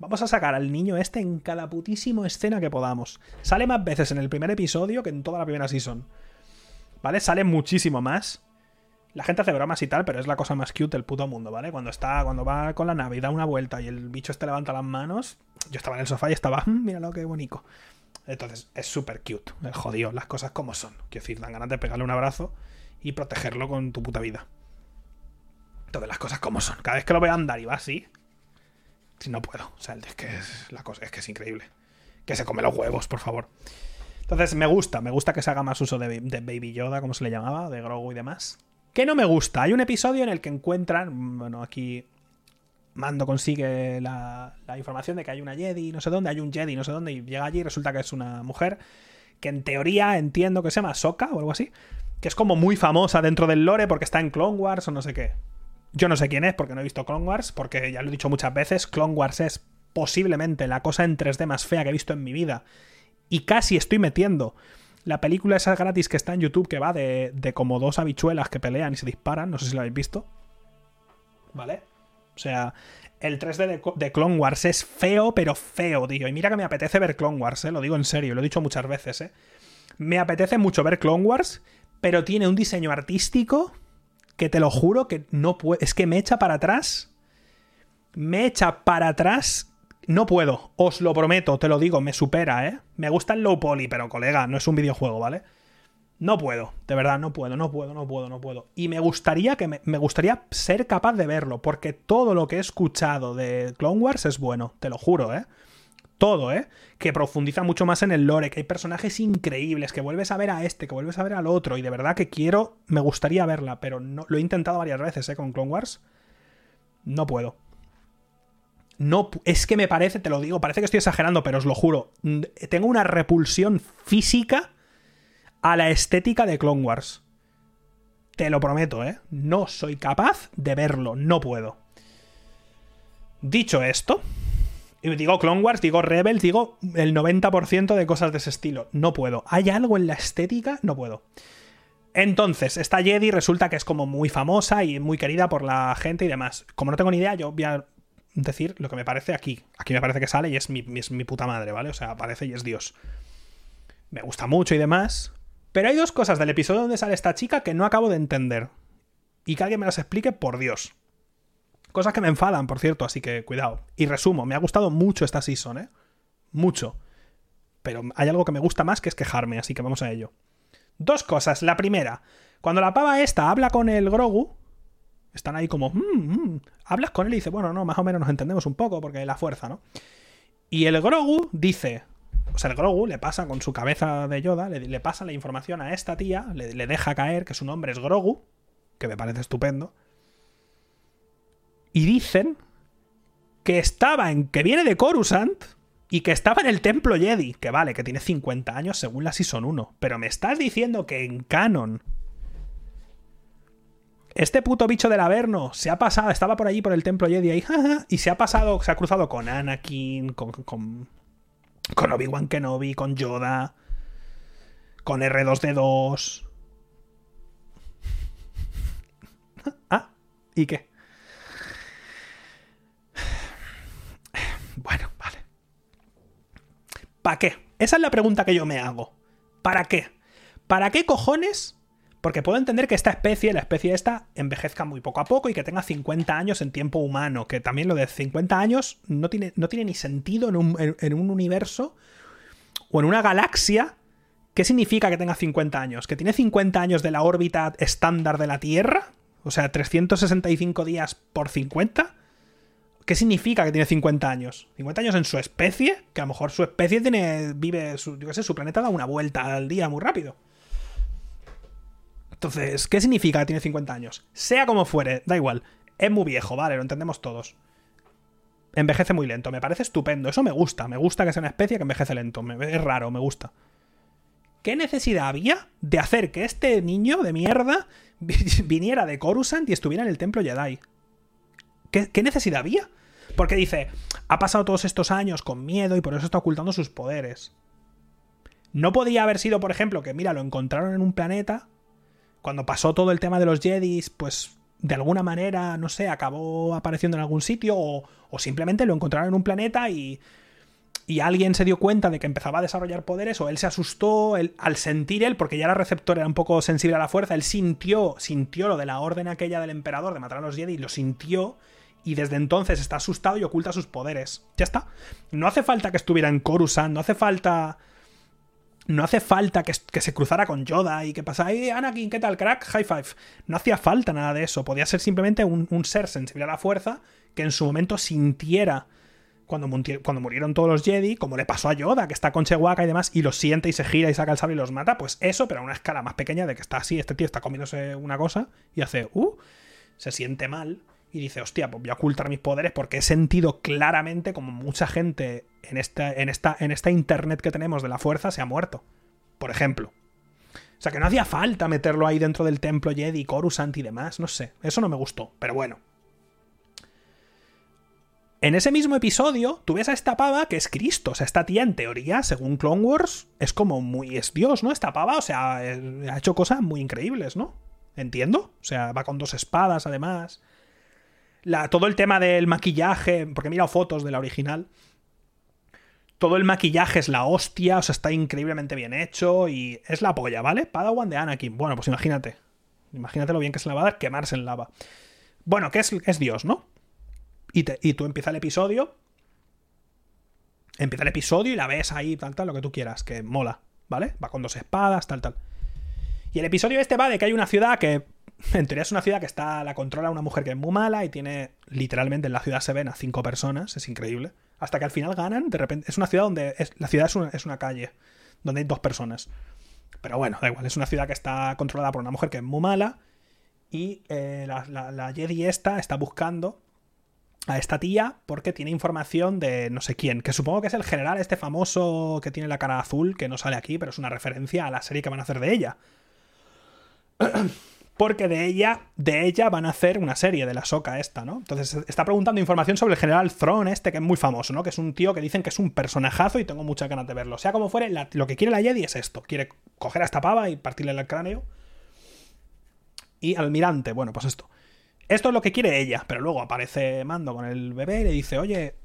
Vamos a sacar al niño este en cada putísimo escena que podamos. Sale más veces en el primer episodio que en toda la primera season. ¿Vale? Sale muchísimo más. La gente hace bromas y tal, pero es la cosa más cute del puto mundo, ¿vale? Cuando está, cuando va con la nave y da una vuelta y el bicho este levanta las manos. Yo estaba en el sofá y estaba, mm, míralo qué bonito. Entonces, es súper cute. El jodido, las cosas como son. Quiero decir, dan ganas de pegarle un abrazo y protegerlo con tu puta vida. Entonces, las cosas como son. Cada vez que lo veo andar y va así, no puedo. O sea, es que es la cosa, es que es increíble. Que se come los huevos, por favor. Entonces, me gusta, me gusta que se haga más uso de, Baby Yoda, como se le llamaba, de Grogu y demás. Que no me gusta. Hay un episodio en el que encuentran. Bueno, aquí. Mando consigue la, la información de que hay una Jedi, no sé dónde, hay un Jedi, no sé dónde, y llega allí y resulta que es una mujer que en teoría entiendo que se llama Soka o algo así, que es como muy famosa dentro del lore porque está en Clone Wars o no sé qué. Yo no sé quién es porque no he visto Clone Wars, porque ya lo he dicho muchas veces, Clone Wars es posiblemente la cosa en 3D más fea que he visto en mi vida. Y casi estoy metiendo la película esa gratis que está en YouTube que va de, como dos habichuelas que pelean y se disparan, no sé si lo habéis visto. ¿Vale? O sea, el 3D de, de, Clone Wars es feo, pero feo, tío. Y mira que me apetece ver Clone Wars, ¿eh? Lo digo en serio, lo he dicho muchas veces, ¿eh? Me apetece mucho ver Clone Wars, pero tiene un diseño artístico que te lo juro que no puedo. Es que me echa para atrás. Me echa para atrás. No puedo, os lo prometo, te lo digo, me supera, ¿eh? Me gusta el low poly, pero colega, no es un videojuego, ¿vale? No puedo, de verdad, no puedo, no puedo, no puedo, no puedo. Y me gustaría que me, me, gustaría ser capaz de verlo, porque todo lo que he escuchado de Clone Wars es bueno, te lo juro, ¿eh? Todo, ¿eh? Que profundiza mucho más en el lore, que hay personajes increíbles, que vuelves a ver a este, que vuelves a ver al otro, y de verdad que quiero, me gustaría verla, pero no, lo he intentado varias veces, ¿eh? Con Clone Wars. No puedo. No, es que me parece, te lo digo, parece que estoy exagerando, pero os lo juro. Tengo una repulsión física a la estética de Clone Wars. Te lo prometo, ¿eh? No soy capaz de verlo, no puedo. Dicho esto, digo Clone Wars, digo Rebels, digo el 90% de cosas de ese estilo. No puedo. ¿Hay algo en la estética? No puedo. Entonces, esta Jedi resulta que es como muy famosa y muy querida por la gente y demás. Como no tengo ni idea, yo voy a decir lo que me parece aquí. Aquí me parece que sale y es mi, mi puta madre, ¿vale? O sea, aparece y es Dios. Me gusta mucho y demás. Pero hay dos cosas del episodio donde sale esta chica que no acabo de entender. Y que alguien me las explique, por Dios. Cosas que me enfadan, por cierto, así que cuidado. Y resumo, me ha gustado mucho esta season, ¿eh? Mucho. Pero hay algo que me gusta más que es quejarme, así que vamos a ello. Dos cosas. La primera, cuando la pava esta habla con el Grogu, están ahí como, mm, mm". hablas con él y dice, bueno, no, más o menos nos entendemos un poco porque la fuerza, ¿no? Y el Grogu dice, o sea, el Grogu le pasa con su cabeza de Yoda, le, pasa la información a esta tía, le, le deja caer que su nombre es Grogu, que me parece estupendo y dicen que estaba en. que viene de Coruscant y que estaba en el templo Jedi. Que vale, que tiene 50 años según la Season 1. Pero me estás diciendo que en canon. Este puto bicho del Averno se ha pasado, estaba por allí por el templo Jedi ahí, [LAUGHS] y se ha pasado, se ha cruzado con Anakin, con, con, con Obi-Wan Kenobi, con Yoda, con R2D2. [LAUGHS] ah, ¿y qué? [LAUGHS] Bueno, vale. ¿Para qué? Esa es la pregunta que yo me hago. ¿Para qué? ¿Para qué cojones? Porque puedo entender que esta especie, la especie esta, envejezca muy poco a poco y que tenga 50 años en tiempo humano. Que también lo de 50 años no tiene, no tiene ni sentido en un, en un universo o en una galaxia. ¿Qué significa que tenga 50 años? ¿Que tiene 50 años de la órbita estándar de la Tierra? O sea, 365 días por 50. ¿Qué significa que tiene 50 años? 50 años en su especie, que a lo mejor su especie tiene, vive, su, yo qué sé, su planeta da una vuelta al día muy rápido. Entonces, ¿qué significa que tiene 50 años? Sea como fuere, da igual. Es muy viejo, vale, lo entendemos todos. Envejece muy lento, me parece estupendo, eso me gusta, me gusta que sea una especie que envejece lento, es raro, me gusta. ¿Qué necesidad había de hacer que este niño de mierda [LAUGHS] viniera de Coruscant y estuviera en el templo Jedi? ¿Qué, necesidad había? Porque dice, ha pasado todos estos años con miedo y por eso está ocultando sus poderes. No podía haber sido, por ejemplo, que, mira, lo encontraron en un planeta. Cuando pasó todo el tema de los Jedis, pues de alguna manera, no sé, acabó apareciendo en algún sitio. O, o simplemente lo encontraron en un planeta y y alguien se dio cuenta de que empezaba a desarrollar poderes o él se asustó al sentir él, porque ya era receptor, era un poco sensible a la fuerza, él sintió, sintió lo de la orden aquella del emperador de matar a los Jedi, lo sintió y desde entonces está asustado y oculta sus poderes. Ya está. No hace falta que estuviera en Coruscant, no hace falta... No hace falta que, se cruzara con Yoda y que pasara, ¡Hey, Anakin, ¿qué tal, crack? High five. No hacía falta nada de eso. Podía ser simplemente un, un ser sensible a la fuerza que en su momento sintiera cuando, cuando, murieron todos los Jedi, como le pasó a Yoda, que está con Chewbacca y demás, y los siente y se gira y saca el sable y los mata, pues eso, pero a una escala más pequeña de que está así, este tío está comiéndose una cosa y hace, uh, se siente mal y dice, hostia, pues voy a ocultar mis poderes porque he sentido claramente como mucha gente en esta, en esta, en esta internet que tenemos de la fuerza se ha muerto. Por ejemplo. O sea que no hacía falta meterlo ahí dentro del templo Jedi, Coruscant y demás, no sé. Eso no me gustó, pero bueno. En ese mismo episodio, tú ves a esta pava que es Cristo. O sea, esta tía, en teoría, según Clone Wars, es como muy. es Dios, ¿no? Esta pava, o sea, eh, ha hecho cosas muy increíbles, ¿no? Entiendo. O sea, va con dos espadas, además. Todo el tema del maquillaje, porque he mirado fotos de la original. Todo el maquillaje es la hostia, o sea, está increíblemente bien hecho y es la polla, ¿vale? Padawan de Anakin. Bueno, pues imagínate. Imagínate lo bien que se la va a dar quemarse en lava. Bueno, que es, es Dios, ¿no? Y, tú empieza el episodio. Empieza el episodio y la ves ahí, tal, tal, lo que tú quieras, que mola, ¿vale? Va con dos espadas, tal, tal. Y el episodio este va de que hay una ciudad que, en teoría es una ciudad que está, la controla una mujer que es muy mala y tiene, literalmente en la ciudad se ven a cinco personas, es increíble. Hasta que al final ganan, de repente, es una ciudad donde, es, la ciudad es una, calle, donde hay dos personas. Pero bueno, da igual, es una ciudad que está controlada por una mujer que es muy mala y eh, la, la, Jedi está buscando a esta tía porque tiene información de no sé quién, que supongo que es el general este famoso que tiene la cara azul, que no sale aquí, pero es una referencia a la serie que van a hacer de ella. [CLEARS THROAT] Porque de ella, de ella van a hacer una serie de la soca esta, ¿no? Entonces está preguntando información sobre el general Throne este, que es muy famoso, ¿no? Que es un tío que dicen que es un personajazo y tengo muchas ganas de verlo. Sea como fuere, lo que quiere la Jedi es esto. Quiere coger a esta pava y partirle el cráneo. Y almirante, bueno, pues esto. Esto es lo que quiere ella, pero luego aparece Mando con el bebé y le dice, oye,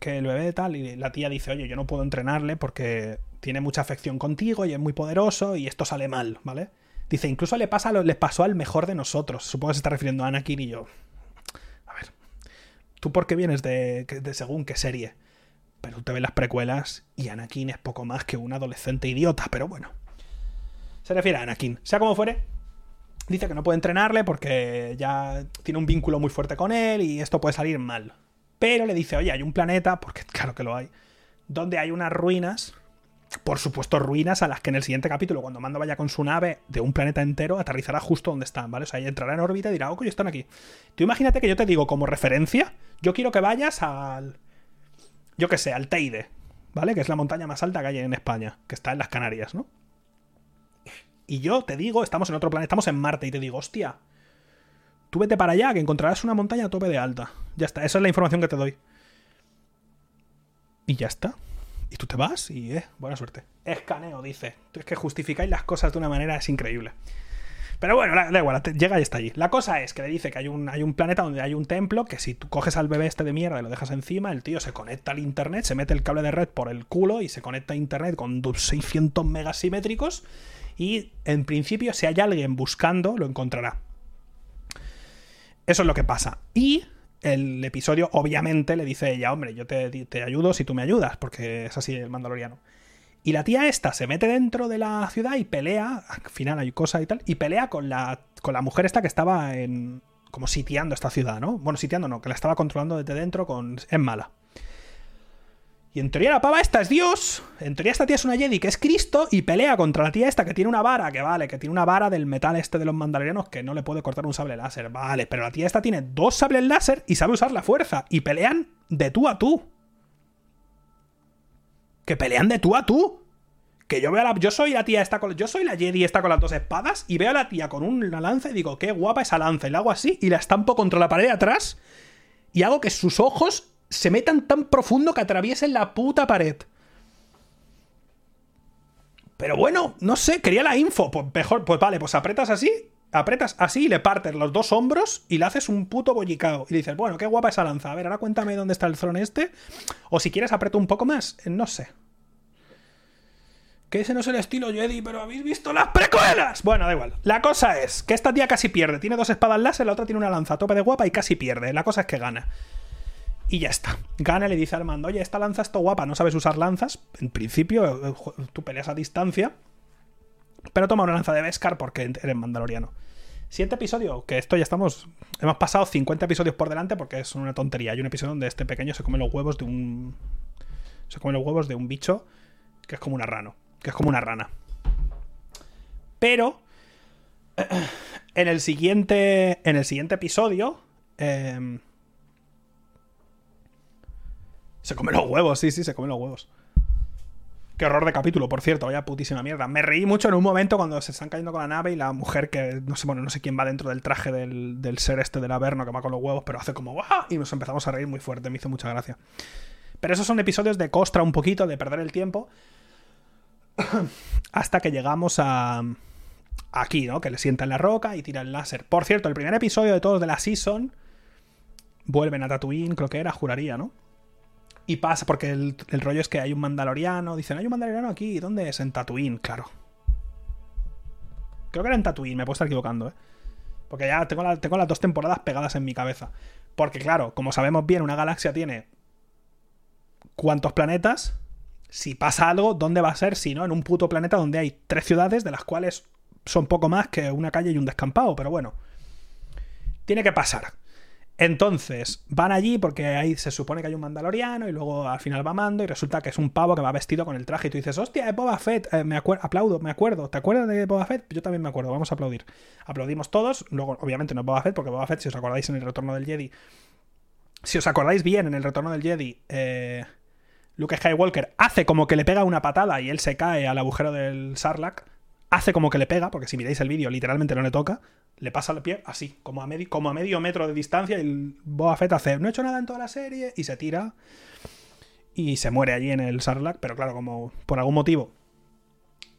que el bebé tal, y la tía dice, oye, yo no puedo entrenarle porque tiene mucha afección contigo y es muy poderoso y esto sale mal, ¿vale? Dice, incluso le, pasa, le pasó al mejor de nosotros. Supongo que se está refiriendo a Anakin y yo. A ver, ¿tú por qué vienes de, de según qué serie? Pero tú te ves las precuelas y Anakin es poco más que un adolescente idiota, pero bueno. Se refiere a Anakin. Sea como fuere, dice que no puede entrenarle porque ya tiene un vínculo muy fuerte con él y esto puede salir mal. Pero le dice, oye, hay un planeta, porque claro que lo hay, donde hay unas ruinas, por supuesto ruinas a las que en el siguiente capítulo, cuando Mando vaya con su nave de un planeta entero, aterrizará justo donde están, ¿vale? O sea, entrará en órbita y dirá, oh, coño, están aquí. Tú imagínate que yo te digo como referencia, yo quiero que vayas al... Yo qué sé, al Teide, ¿vale? Que es la montaña más alta que hay en España, que está en las Canarias, ¿no? Y yo te digo, estamos en otro planeta, estamos en Marte, y te digo, hostia, tú vete para allá, que encontrarás una montaña a tope de alta. Ya está, esa es la información que te doy. Y ya está. Y tú te vas y, eh, buena suerte. Escaneo, dice. Es que justificáis las cosas de una manera, es increíble. Pero bueno, da igual, llega y está allí. La cosa es que le dice que hay un, hay un planeta donde hay un templo, que si tú coges al bebé este de mierda y lo dejas encima, el tío se conecta al internet, se mete el cable de red por el culo y se conecta a internet con 600 megas simétricos y en principio si hay alguien buscando, lo encontrará. Eso es lo que pasa. Y el episodio obviamente le dice ella, hombre, yo te, te, ayudo si tú me ayudas, porque es así el mandaloriano. Y la tía esta se mete dentro de la ciudad y pelea, al final hay cosas y tal, y pelea con la, con la mujer esta que estaba en, como sitiando esta ciudad, ¿no? Bueno, sitiando no, que la estaba controlando desde dentro con... Es mala. Y en teoría la pava esta es Dios. En teoría esta tía es una Jedi que es Cristo y pelea contra la tía esta que tiene una vara, que vale, que tiene una vara del metal este de los mandalorianos que no le puede cortar un sable láser. Vale, pero la tía esta tiene dos sables láser y sabe usar la fuerza. Y pelean de tú a tú. Que pelean de tú a tú. Que yo veo a la. Yo soy la tía esta con. Yo soy la Jedi esta con las dos espadas. Y veo a la tía con una lanza y digo, qué guapa esa lanza. Y la hago así y la estampo contra la pared de atrás. Y hago que sus ojos se metan tan profundo que atraviesen la puta pared. Pero bueno, no sé, quería la info. Pues mejor, pues vale, pues apretas así, apretas así y le partes los dos hombros y le haces un puto bollicao. Y dices, bueno, qué guapa esa lanza. A ver, ahora cuéntame dónde está el throne este. O si quieres, aprieto un poco más. Eh, no sé. Que ese no es el estilo Jedi, pero ¿habéis visto las precuelas? Bueno, da igual. La cosa es que esta tía casi pierde. Tiene dos espadas láser, la otra tiene una lanza a tope de guapa y casi pierde. La cosa es que gana. Y ya está. Gana le dice al mando, oye, esta lanza está guapa, no sabes usar lanzas. En principio, eh, tú peleas a distancia. Pero toma una lanza de Beskar porque eres mandaloriano. Siguiente episodio, que esto ya estamos. Hemos pasado 50 episodios por delante porque es una tontería. Hay un episodio donde este pequeño se come los huevos de un. Se come los huevos de un bicho que es como una rana. Que es como una rana. Pero. [CLEARS THROAT] En el siguiente. En el siguiente episodio. Eh, se come los huevos, sí, sí, se come los huevos. Qué horror de capítulo, por cierto, vaya putísima mierda. Me reí mucho en un momento cuando se están cayendo con la nave y la mujer que, no sé, bueno, no sé quién va dentro del traje del, ser este del Averno que va con los huevos, pero hace como ¡Wah! y nos empezamos a reír muy fuerte, me hizo mucha gracia. Pero esos son episodios de costra un poquito, de perder el tiempo, [COUGHS] hasta que llegamos a... Aquí, ¿no? Que le sienta en la roca y tira el láser. Por cierto, el primer episodio de todos de la season vuelven a Tatooine, creo que era, juraría, ¿no? Y pasa, porque el, rollo es que hay un mandaloriano. Dicen, hay un mandaloriano aquí. ¿Dónde es? En Tatooine, claro. Creo que era en Tatooine, me puedo estar equivocando, ¿eh? Porque ya tengo, tengo las dos temporadas pegadas en mi cabeza. Porque, claro, como sabemos bien, una galaxia tiene. ¿Cuántos planetas? Si pasa algo, ¿dónde va a ser? Si no, en un puto planeta donde hay tres ciudades, de las cuales son poco más que una calle y un descampado. Pero bueno. Tiene que pasar. Entonces, van allí porque ahí se supone que hay un mandaloriano y luego al final va Mando y resulta que es un pavo que va vestido con el traje y tú dices, hostia, es Boba Fett, eh, me aplaudo, me acuerdo, ¿te acuerdas de Boba Fett? Yo también me acuerdo, vamos a aplaudir. Aplaudimos todos, luego obviamente no es Boba Fett porque Boba Fett, si os acordáis en el retorno del Jedi, si os acordáis bien en el retorno del Jedi, eh, Luke Skywalker hace como que le pega una patada y él se cae al agujero del Sarlacc, hace como que le pega, porque si miráis el vídeo literalmente no le toca, le pasa el pie así, como a, medio, como a medio metro de distancia, y Boba Fett hace, no he hecho nada en toda la serie, y se tira y se muere allí en el Sarlacc, pero claro, como por algún motivo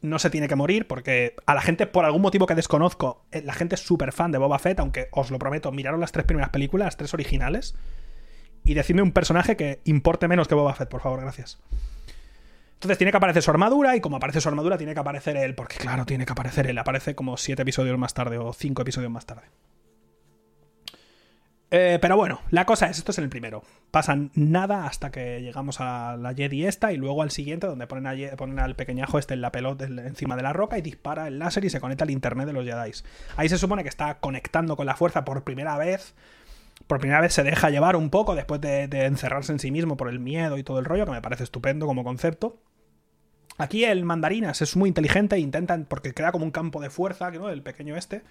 no se tiene que morir, porque a la gente, por algún motivo que desconozco, eh, la gente es súper fan de Boba Fett, aunque os lo prometo, miraron las tres primeras películas, las tres originales, y decidme un personaje que importe menos que Boba Fett, por favor, gracias. Entonces tiene que aparecer su armadura y como aparece su armadura tiene que aparecer él, porque claro, tiene que aparecer él. Aparece como siete episodios más tarde o cinco episodios más tarde. Eh, pero bueno, la cosa es, esto es en el primero. Pasan nada hasta que llegamos a la Jedi esta y luego al siguiente donde ponen, ponen al pequeñajo este en la pelota encima de la roca y dispara el láser y se conecta al internet de los Jedi. Ahí se supone que está conectando con la fuerza por primera vez. Por primera vez se deja llevar un poco después de, de encerrarse en sí mismo por el miedo y todo el rollo, que me parece estupendo como concepto. Aquí el mandarinas es muy inteligente e intentan, porque crea como un campo de fuerza, ¿no? El pequeño este.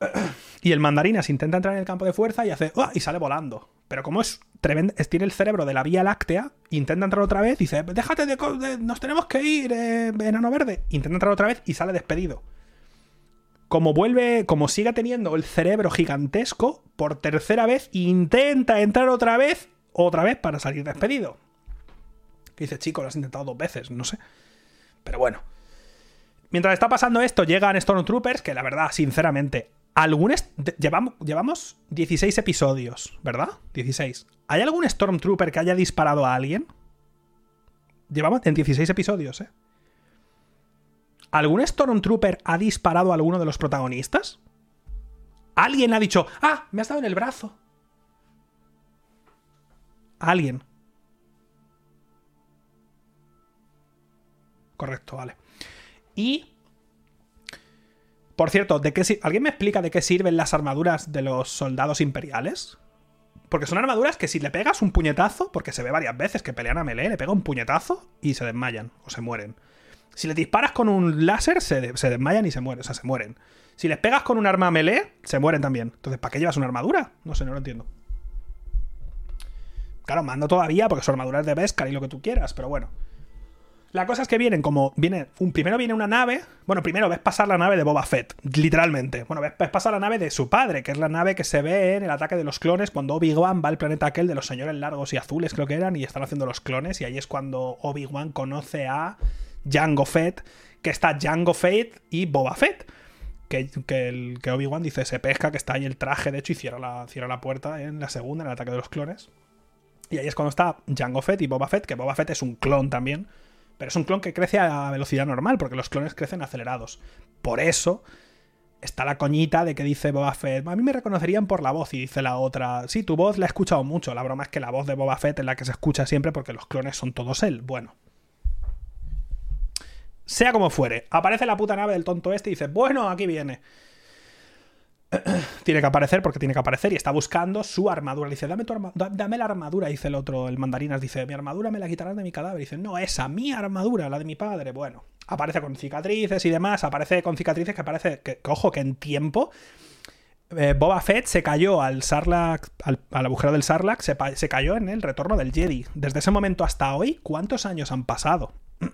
[CLEARS THROAT] Y el mandarinas intenta entrar en el campo de fuerza y hace. y sale volando. Pero como es tremendo, tiene el cerebro de la Vía Láctea, intenta entrar otra vez y dice: Déjate de. nos tenemos que ir, eh, enano verde. Intenta entrar otra vez y sale despedido. Como vuelve. Como sigue teniendo el cerebro gigantesco, por tercera vez intenta entrar otra vez, otra vez para salir despedido. Que dice, chico, lo has intentado dos veces, no sé. Pero bueno. Mientras está pasando esto, llegan Stormtroopers, que la verdad, sinceramente, algunos. Llevamos, llevamos 16 episodios, ¿verdad? 16. ¿Hay algún Stormtrooper que haya disparado a alguien? Llevamos en 16 episodios, ¿eh? ¿Algún Stormtrooper ha disparado a alguno de los protagonistas? Alguien ha dicho, ah, me has dado en el brazo. Alguien. Correcto, vale. Y Por cierto, ¿de qué ¿alguien me explica de qué sirven las armaduras de los soldados imperiales? Porque son armaduras que si le pegas un puñetazo, porque se ve varias veces que pelean a melee, le pega un puñetazo y se desmayan o se mueren. Si les disparas con un láser, se, de- se desmayan y se mueren, o sea, se mueren. Si les pegas con un arma melee, se mueren también. Entonces, ¿para qué llevas una armadura? No sé, no lo entiendo. Claro, mando todavía porque su armadura es de Beskar y lo que tú quieras, pero bueno. La cosa es que vienen como. Viene, un, primero viene una nave. Bueno, primero ves pasar la nave de Boba Fett, literalmente. Bueno, ves, pasar la nave de su padre, que es la nave que se ve en el ataque de los clones cuando Obi-Wan va al planeta aquel de los señores largos y azules, creo que eran, y están haciendo los clones. Y ahí es cuando Obi-Wan conoce a Jango Fett, que está Jango Fett y Boba Fett. Que, que, el- que Obi-Wan dice, se pesca, que está ahí el traje, de hecho, y cierra la, cierra la puerta en la segunda, en el ataque de los clones. Y ahí es cuando está Jango Fett y Boba Fett, que Boba Fett es un clon también. Pero es un clon que crece a velocidad normal, porque los clones crecen acelerados. Por eso está la coñita de que dice Boba Fett, a mí me reconocerían por la voz, y dice la otra, sí, tu voz la he escuchado mucho. La broma es que la voz de Boba Fett es la que se escucha siempre porque los clones son todos él. Bueno. Sea como fuere, aparece la puta nave del tonto este y dice, bueno, aquí viene. [CLEARS THROAT] tiene que aparecer porque tiene que aparecer y está buscando su armadura. Le dice, dame, tu arma- da- dame la armadura, dice el otro, el mandarinas. Dice, mi armadura me la quitarán de mi cadáver. Dice, no, esa, mi armadura, la de mi padre. Bueno, aparece con cicatrices y demás. Aparece con cicatrices que parece, que, que, ojo, que en tiempo eh, Boba Fett se cayó al Sarlacc, al, al agujero del Sarlacc, se, se cayó en el retorno del Jedi. Desde ese momento hasta hoy, ¿cuántos años han pasado? [CLEARS THROAT]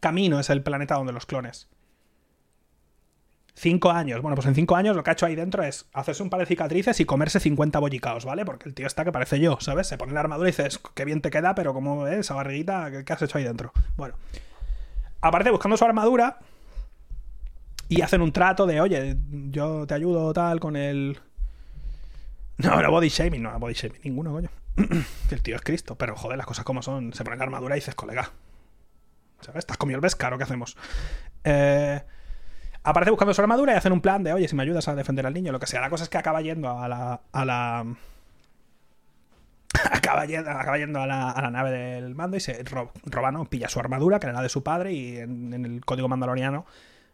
Camino es el planeta donde los clones. Cinco años. Bueno, pues en cinco años lo que ha hecho ahí dentro es hacerse un par de cicatrices y comerse 50 bollicaos, ¿vale? Porque el tío está que parece yo, ¿sabes? Se pone la armadura y dices, qué bien te queda, pero como es esa barriguita, ¿qué, has hecho ahí dentro? Bueno. Aparece buscando su armadura y hacen un trato de, oye, yo te ayudo tal con el... No, no body shaming, no, body shaming, ninguno, coño. [CLEARS THROAT] el tío es Cristo, pero joder, las cosas como son. Se pone la armadura y dices, colega. ¿Sabes? Estás comido el Beskar, ¿o qué hacemos? Eh, aparece buscando su armadura y hacen un plan de, oye, si me ayudas a defender al niño, lo que sea. La cosa es que acaba yendo a la. A la [LAUGHS] acaba yendo, acaba yendo a, la, nave del mando y se ro- roba, ¿no? Pilla su armadura, que era la de su padre, y en, en el código mandaloriano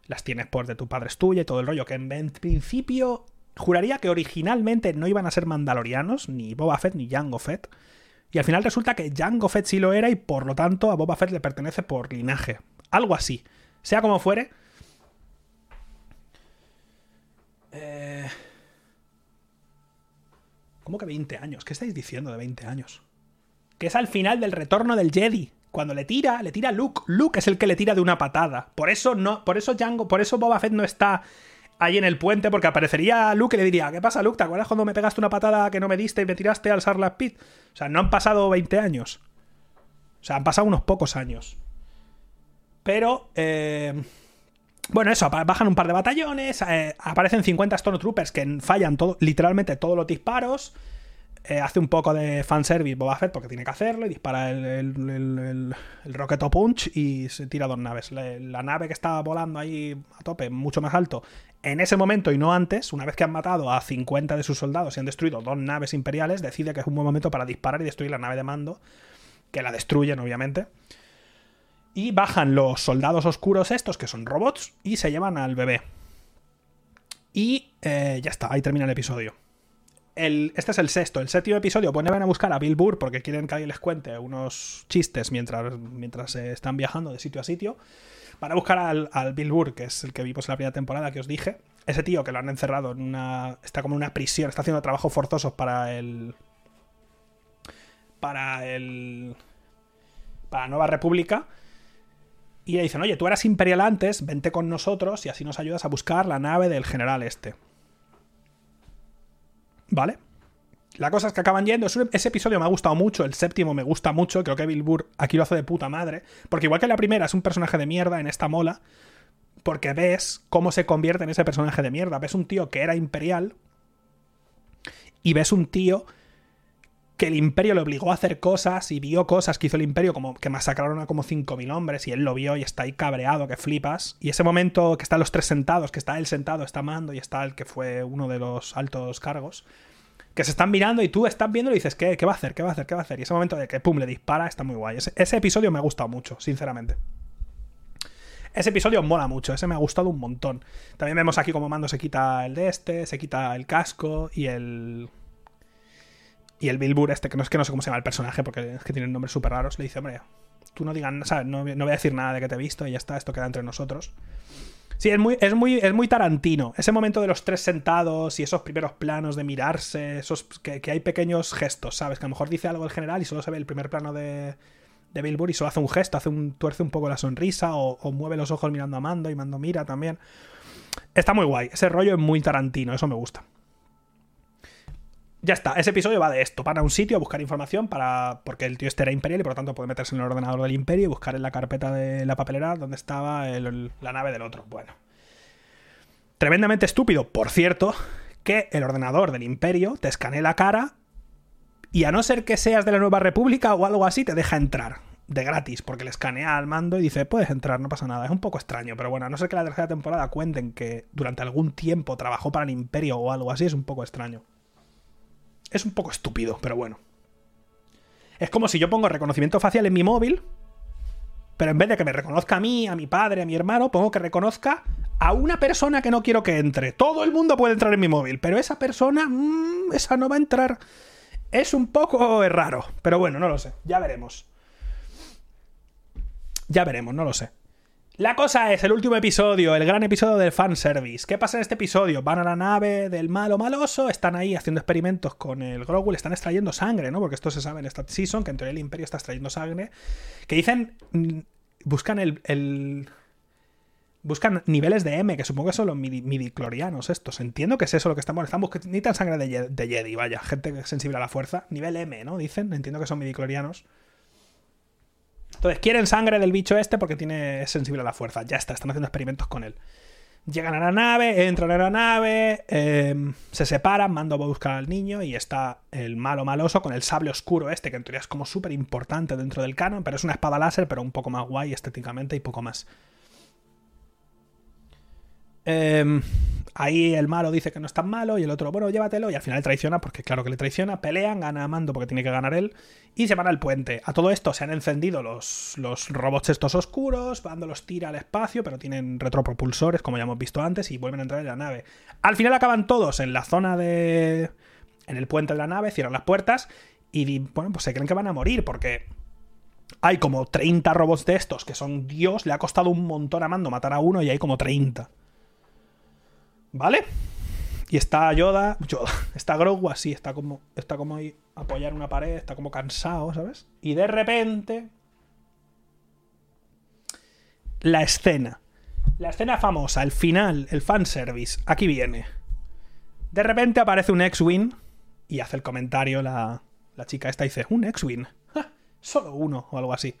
las tienes por de tu padre es tuya y todo el rollo. Que en, en principio juraría que originalmente no iban a ser mandalorianos, ni Boba Fett ni Jango Fett. Y al final resulta que Jango Fett sí lo era y por lo tanto a Boba Fett le pertenece por linaje. Algo así. Sea como fuere. Eh... ¿Cómo que 20 años? ¿Qué estáis diciendo de 20 años? Que es al final del retorno del Jedi. Cuando le tira, le tira Luke. Luke es el que le tira de una patada. Por eso no, por eso Jango, por eso Boba Fett no está ahí en el puente, porque aparecería Luke y le diría, ¿qué pasa, Luke? ¿Te acuerdas cuando me pegaste una patada que no me diste y me tiraste al Sarlacc Pit? O sea, no han pasado 20 años. O sea, han pasado unos pocos años. Pero, eh, bueno, eso, bajan un par de batallones, eh, aparecen 50 Stormtroopers que fallan todo, literalmente todos los disparos. eh, hace un poco de fanservice Boba Fett porque tiene que hacerlo y dispara el, el, el, el- Rocket Punch y se tira dos naves. La, la nave que está volando ahí a tope, mucho más alto, en ese momento y no antes, una vez que han matado a 50 de sus soldados y han destruido dos naves imperiales, decide que es un buen momento para disparar y destruir la nave de mando, que la destruyen obviamente. Y bajan los soldados oscuros estos, que son robots, y se llevan al bebé. Y eh, ya está, ahí termina el episodio. El, este es el sexto. El séptimo episodio, pues van a buscar a Bill Burr porque quieren que alguien les cuente unos chistes mientras, mientras eh, están viajando de sitio a sitio. Van a buscar al, al Bill Burr, que es el que vimos en la primera temporada que os dije. Ese tío que lo han encerrado en una. Está como en una prisión, está haciendo trabajos forzosos para el. Para el. Para Nueva República. Y le dicen, oye, tú eras imperial antes, vente con nosotros y así nos ayudas a buscar la nave del general este. ¿Vale? La cosa es que acaban yendo. Ese episodio me ha gustado mucho. El séptimo me gusta mucho. Creo que Bill Burr aquí lo hace de puta madre. Porque igual que la primera es un personaje de mierda, en esta mola. Porque ves cómo se convierte en ese personaje de mierda. Ves un tío que era imperial. Y ves un tío que el imperio le obligó a hacer cosas y vio cosas que hizo el imperio, como que masacraron a como 5.000 hombres y él lo vio y está ahí cabreado, que flipas. Y ese momento que están los tres sentados, que está él sentado, está Mando y está el que fue uno de los altos cargos, que se están mirando y tú estás viendo y dices, ¿qué, qué va a hacer? ¿Qué va a hacer? ¿Qué va a hacer? Y ese momento de que, pum, le dispara, está muy guay. Ese, ese episodio me ha gustado mucho, sinceramente. Ese episodio mola mucho, ese me ha gustado un montón. También vemos aquí como Mando se quita el de este, se quita el casco y el. Y el Bilbur, este, que no es que no sé cómo se llama el personaje, porque es que tienen nombres súper raros, le dice, hombre, tú no digas, ¿sabes? No, no voy a decir nada de que te he visto y ya está, esto queda entre nosotros. Sí, es muy, es muy, es muy Tarantino. Ese momento de los tres sentados y esos primeros planos de mirarse, esos que, hay pequeños gestos, ¿sabes? Que a lo mejor dice algo el general y solo se ve el primer plano de, de Bill Burr y solo hace un gesto, hace un, tuerce un poco la sonrisa o, o, mueve los ojos mirando a Mando y Mando mira también. Está muy guay. Ese rollo es muy Tarantino, eso me gusta. Ya está, ese episodio va de esto. Van a un sitio a buscar información para. Porque el tío este era imperial y por lo tanto puede meterse en el ordenador del imperio y buscar en la carpeta de la papelera donde estaba la nave del otro. Bueno. Tremendamente estúpido, por cierto, que el ordenador del imperio te escanee la cara y a no ser que seas de la Nueva República o algo así, te deja entrar. De gratis, porque le escanea al mando y dice, puedes entrar, no pasa nada. Es un poco extraño, pero bueno, a no ser que la tercera temporada cuenten que durante algún tiempo trabajó para el imperio o algo así, es un poco extraño. Es un poco estúpido, pero bueno. Es como si yo pongo reconocimiento facial en mi móvil, pero en vez de que me reconozca a mí, a mi padre, a mi hermano, pongo que reconozca a una persona que no quiero que entre. Todo el mundo puede entrar en mi móvil, pero esa persona, mmm, esa no va a entrar. Es un poco raro, pero bueno, no lo sé. Ya veremos. Ya veremos, no lo sé. La cosa es, el último episodio, el gran episodio del fanservice. ¿Qué pasa en este episodio? Van a la nave del malo maloso, están ahí haciendo experimentos con el Grogu, están extrayendo sangre, ¿no? Porque esto se sabe en esta season, que en teoría el Imperio está extrayendo sangre. Que dicen. Mm, buscan el, buscan niveles de M, que supongo que son los midiclorianos estos. Entiendo que es eso lo que están Están buscando. Ni tan sangre de, de, Jedi, vaya. Gente sensible a la fuerza. Nivel M, ¿no? Dicen. Entiendo que son midiclorianos. Entonces, quieren sangre del bicho este porque tiene, es sensible a la fuerza. Ya está, están haciendo experimentos con él. Llegan a la nave, entran a la nave, em, se separan, mando a buscar al niño y está el malo maloso con el sable oscuro este, que en teoría es como súper importante dentro del canon, pero es una espada láser, pero un poco más guay estéticamente y poco más. Eh, Ahí el malo dice que no es tan malo y el otro, bueno, llévatelo y al final traiciona porque claro que le traiciona, pelean, gana a Mando porque tiene que ganar él y se van al puente. A todo esto se han encendido los, los robots estos oscuros, Mando los tira al espacio, pero tienen retropropulsores como ya hemos visto antes y vuelven a entrar en la nave. Al final acaban todos en la zona de... en el puente de la nave, cierran las puertas y bueno, pues se creen que van a morir porque hay como 30 robots de estos que son Dios, le ha costado un montón a Mando matar a uno y hay como 30. ¿Vale? Y está Yoda, Yoda, [LAUGHS] está Grogu así, está como, está como ahí apoyar una pared, está como cansado, ¿sabes? Y de repente... La escena. La escena famosa, el final, el fanservice. Aquí viene. De repente aparece un X-Wing y hace el comentario la, la chica esta dice, un X-Wing. [LAUGHS] Solo uno o algo así.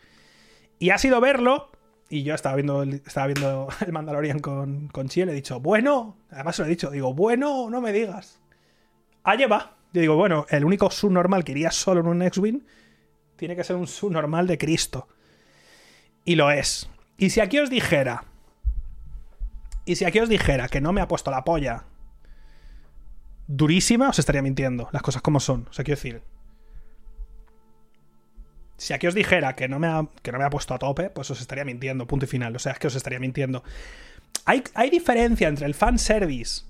Y ha sido verlo y yo estaba viendo el, estaba viendo [LAUGHS] el Mandalorian con, con Chi y le he dicho, bueno, además se lo he dicho, digo, bueno, no me digas. Allá va. Yo digo, bueno, el único subnormal que iría solo en un X-Wing tiene que ser un subnormal de Cristo. Y lo es. Y si aquí os dijera. Y si aquí os dijera que no me ha puesto la polla durísima, os estaría mintiendo. Las cosas como son. O sea, quiero decir. Si aquí os dijera que no, me ha, que no me ha puesto a tope, pues os estaría mintiendo, punto y final. O sea, es que os estaría mintiendo. Hay, hay diferencia entre el fanservice.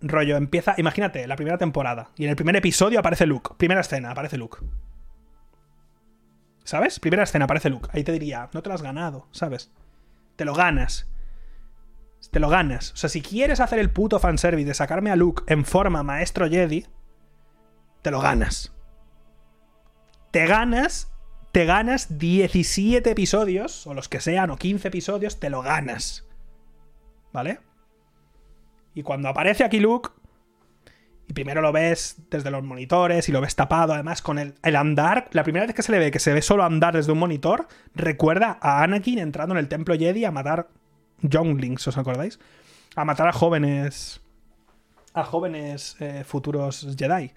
Rollo, empieza. Imagínate, la primera temporada. Y en el primer episodio aparece Luke. Primera escena, aparece Luke. ¿Sabes? Primera escena, aparece Luke. Ahí te diría, no te lo has ganado, ¿sabes? Te lo ganas. Te lo ganas. O sea, si quieres hacer el puto fanservice de sacarme a Luke en forma maestro Jedi, te lo ganas te ganas, te ganas 17 episodios, o los que sean, o 15 episodios, te lo ganas. ¿Vale? Y cuando aparece aquí Luke, y primero lo ves desde los monitores y lo ves tapado, además con el, el, andar, la primera vez que se le ve que se ve solo andar desde un monitor, recuerda a Anakin entrando en el templo Jedi a matar younglings, ¿os acordáis? A matar a jóvenes, a jóvenes eh, futuros Jedi.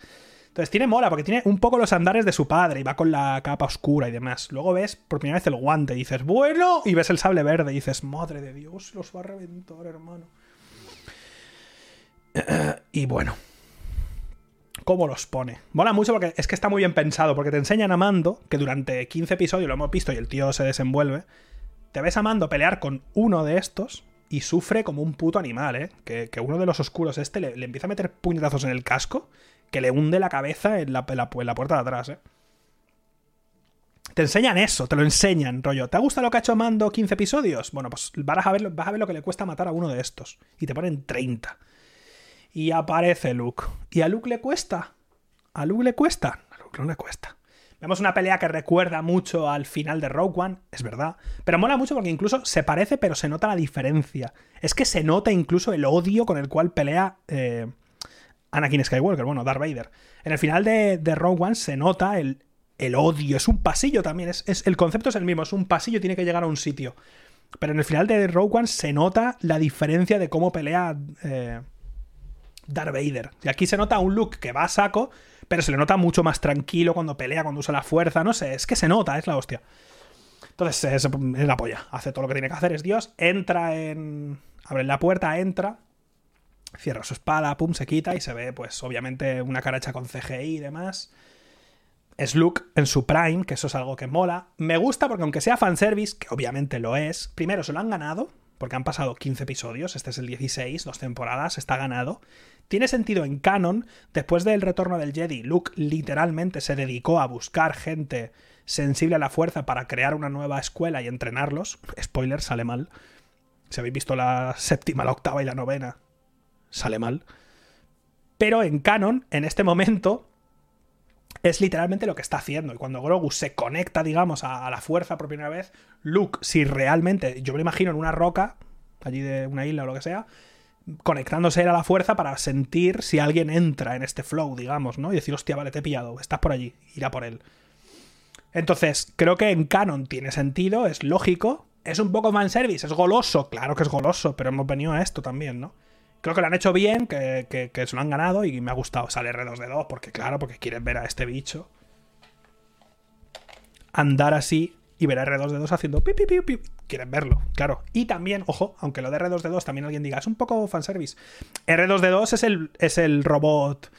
Entonces tiene mola, porque tiene un poco los andares de su padre y va con la capa oscura y demás. Luego ves por primera vez el guante y dices, bueno, y ves el sable verde y dices, madre de Dios, los va a reventar, hermano. [CLEARS THROAT] Y bueno. ¿Cómo los pone? Mola mucho porque es que está muy bien pensado, porque te enseñan a Mando, que durante 15 episodios lo hemos visto y el tío se desenvuelve, te ves a Mando pelear con uno de estos y sufre como un puto animal, ¿eh? Que, uno de los oscuros este le, empieza a meter puñetazos en el casco que le hunde la cabeza en la, puerta de atrás, ¿eh? Te enseñan eso, te lo enseñan, rollo. ¿Te ha gustado lo que ha hecho Mando 15 episodios? Bueno, pues vas a, ver, vas a ver lo que le cuesta matar a uno de estos. Y te ponen 30. Y aparece Luke. ¿Y a Luke le cuesta? ¿A Luke le cuesta? A Luke no le cuesta. Vemos una pelea que recuerda mucho al final de Rogue One, es verdad. Pero mola mucho porque incluso se parece, pero se nota la diferencia. Es que se nota incluso el odio con el cual pelea eh, Anakin Skywalker, bueno, Darth Vader. En el final de, de Rogue One se nota el, el, odio. Es un pasillo también. Es, el concepto es el mismo. Es un pasillo, tiene que llegar a un sitio. Pero en el final de Rogue One se nota la diferencia de cómo pelea eh, Darth Vader. Y aquí se nota un look que va a saco, pero se le nota mucho más tranquilo cuando pelea, cuando usa la fuerza, no sé, es que se nota, es la hostia. Entonces es, la polla, hace todo lo que tiene que hacer, es Dios, entra en... abre la puerta, entra, cierra su espada, pum, se quita y se ve, pues obviamente una cara hecha con CGI y demás. Es Luke en su prime, que eso es algo que mola. Me gusta porque aunque sea fanservice, que obviamente lo es, primero se lo han ganado, porque han pasado 15 episodios, este es el 16, dos temporadas, está ganado. Tiene sentido en canon, después del retorno del Jedi, Luke literalmente se dedicó a buscar gente sensible a la fuerza para crear una nueva escuela y entrenarlos. Spoiler, sale mal. Si habéis visto la séptima, la octava y la novena, sale mal. Pero en canon, en este momento, es literalmente lo que está haciendo. Y cuando Grogu se conecta, digamos, a, la fuerza por primera vez, Luke, si realmente, yo me imagino en una roca, allí de una isla o lo que sea, conectándose a la fuerza para sentir si alguien entra en este flow, digamos, ¿no? Y decir, hostia, vale, te he pillado, estás por allí, irá por él. Entonces, creo que en canon tiene sentido, es lógico, es un poco fanservice, es goloso, claro que es goloso, pero hemos venido a esto también, ¿no? Creo que lo han hecho bien, que, que, se lo han ganado y me ha gustado. Sale R2D2, porque claro, porque quieres ver a este bicho andar así y ver a R2D2 haciendo pi, pi, pi, pi. Quieren verlo, claro. Y también, ojo, aunque lo de R2D2 también alguien diga, es un poco fanservice. R2D2 es el, es el robot,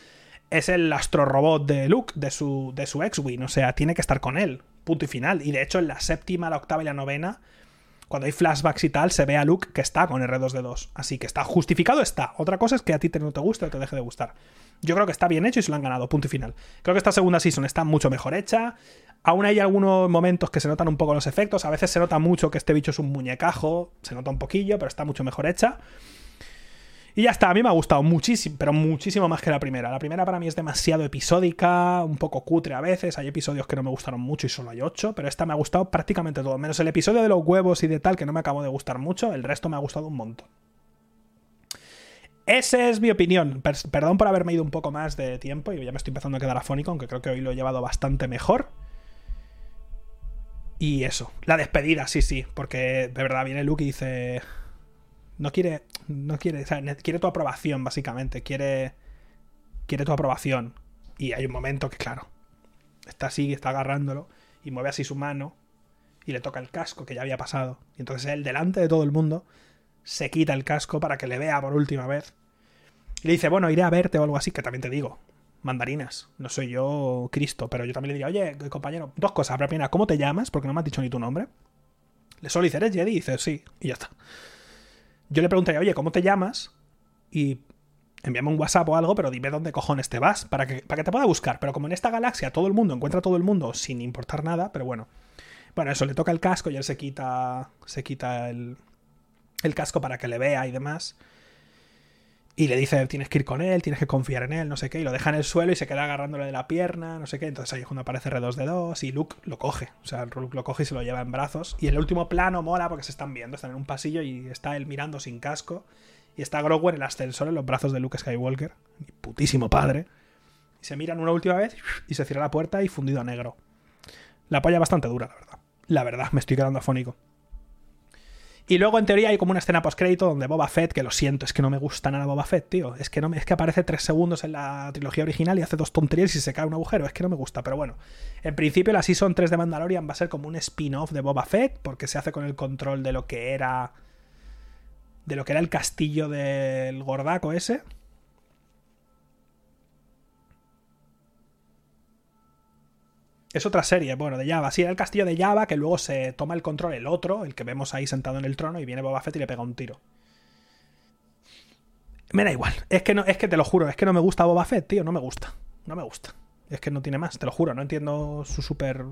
es el astro robot de Luke, de su, de su X-Wing, o sea, tiene que estar con él, punto y final. Y de hecho, en la séptima, la octava y la novena cuando hay flashbacks y tal, se ve a Luke que está con R2D2. Así que está justificado, está. Otra cosa es que a ti no te guste o te deje de gustar. Yo creo que está bien hecho y se lo han ganado, punto y final. Creo que esta segunda season está mucho mejor hecha. Aún hay algunos momentos que se notan un poco los efectos. A veces se nota mucho que este bicho es un muñecajo. Se nota un poquillo, pero está mucho mejor hecha. Y ya está, a mí me ha gustado muchísimo, pero muchísimo más que la primera. La primera para mí es demasiado episódica, un poco cutre a veces. Hay episodios que no me gustaron mucho y solo hay ocho, pero esta me ha gustado prácticamente todo. Menos el episodio de los huevos y de tal, que no me acabó de gustar mucho. El resto me ha gustado un montón. Esa es mi opinión. Perdón por haberme ido un poco más de tiempo y ya me estoy empezando a quedar afónico, aunque creo que hoy lo he llevado bastante mejor. Y eso, la despedida, sí, sí, porque de verdad viene Luke y dice, no quiere, no quiere, o sea, quiere tu aprobación, básicamente, quiere, quiere tu aprobación. Y hay un momento que, claro, está así, está agarrándolo y mueve así su mano y le toca el casco que ya había pasado. Y entonces él, delante de todo el mundo, se quita el casco para que le vea por última vez. Y le dice, bueno, iré a verte o algo así, que también te digo, mandarinas. No soy yo Cristo, pero yo también le diría, oye, compañero, dos cosas. Primera, ¿cómo te llamas? Porque no me has dicho ni tu nombre. Le solo dice, ¿eres Jedi? Y dice, sí, y ya está yo le preguntaría, oye, ¿cómo te llamas? Y envíame un WhatsApp o algo, pero dime dónde cojones te vas para que, para que te pueda buscar. Pero como en esta galaxia todo el mundo encuentra a todo el mundo sin importar nada, pero bueno. Bueno, eso, le toca el casco y él se quita, se quita el, el casco para que le vea y demás. Y le dice, tienes que ir con él, tienes que confiar en él, no sé qué. Y lo deja en el suelo y se queda agarrándole de la pierna, no sé qué. Entonces ahí es cuando aparece R2D2 y Luke lo coge. O sea, Luke lo coge y se lo lleva en brazos. Y el último plano mola porque se están viendo. Están en un pasillo y está él mirando sin casco. Y está Grogu en el ascensor en los brazos de Luke Skywalker. Mi putísimo padre. Y se miran una última vez y se cierra la puerta y fundido a negro. La polla bastante dura, la verdad. La verdad, me estoy quedando afónico. Y luego, en teoría, hay como una escena post-crédito donde Boba Fett, que lo siento, es que no me gusta nada Boba Fett, tío. Es que, no es que aparece tres segundos en la trilogía original y hace dos tonterías y se cae un agujero. Es que no me gusta, pero bueno. En principio, la Season 3 de Mandalorian va a ser como un spin-off de Boba Fett, porque se hace con el control de lo que era. de lo que era el castillo del gordaco ese. Es otra serie, bueno, de Java. Sí, era el castillo de Java que luego se toma el control el otro, el que vemos ahí sentado en el trono, y viene Boba Fett y le pega un tiro. Me da igual. Es que, no, es que te lo juro, es que no me gusta Boba Fett, tío. No me gusta. No me gusta. Es que no tiene más, te lo juro. No entiendo su super.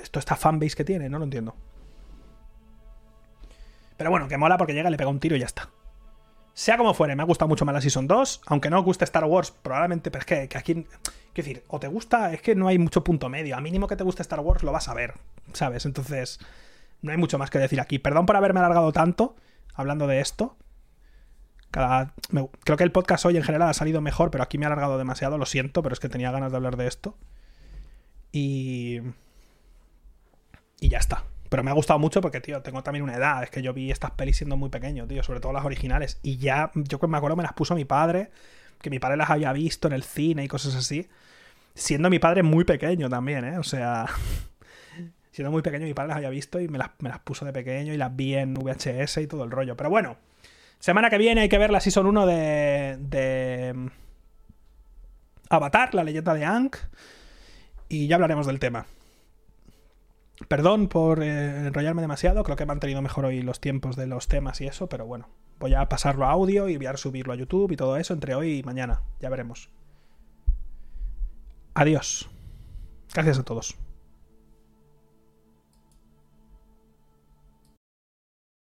Esto, esta fanbase que tiene, no lo entiendo. Pero bueno, que mola porque llega, le pega un tiro y ya está. Sea como fuere, me ha gustado mucho más la Season 2. Aunque no os guste Star Wars, probablemente, pero es que, que aquí. Quiero decir, o te gusta, es que no hay mucho punto medio. A mínimo que te guste Star Wars lo vas a ver, ¿sabes? Entonces, no hay mucho más que decir aquí. Perdón por haberme alargado tanto hablando de esto. Cada, creo que el podcast hoy en general ha salido mejor, pero aquí me ha alargado demasiado, lo siento, pero es que tenía ganas de hablar de esto. Y. Y ya está. Pero me ha gustado mucho porque, tío, tengo también una edad. Es que yo vi estas pelis siendo muy pequeño, tío, sobre todo las originales. Y ya, yo me acuerdo, me las puso mi padre, que mi padre las había visto en el cine y cosas así. Siendo mi padre muy pequeño también, ¿eh? O sea, [LAUGHS] siendo muy pequeño, mi padre las había visto y me las, me las puso de pequeño y las vi en VHS y todo el rollo. Pero bueno, semana que viene hay que ver la Season 1 de, de mm, Avatar, la leyenda de Aang. Y ya hablaremos del tema. Perdón por eh, enrollarme demasiado, creo que he mantenido mejor hoy los tiempos de los temas y eso, pero bueno, voy a pasarlo a audio y voy a subirlo a YouTube y todo eso entre hoy y mañana, ya veremos. Adiós. Gracias a todos.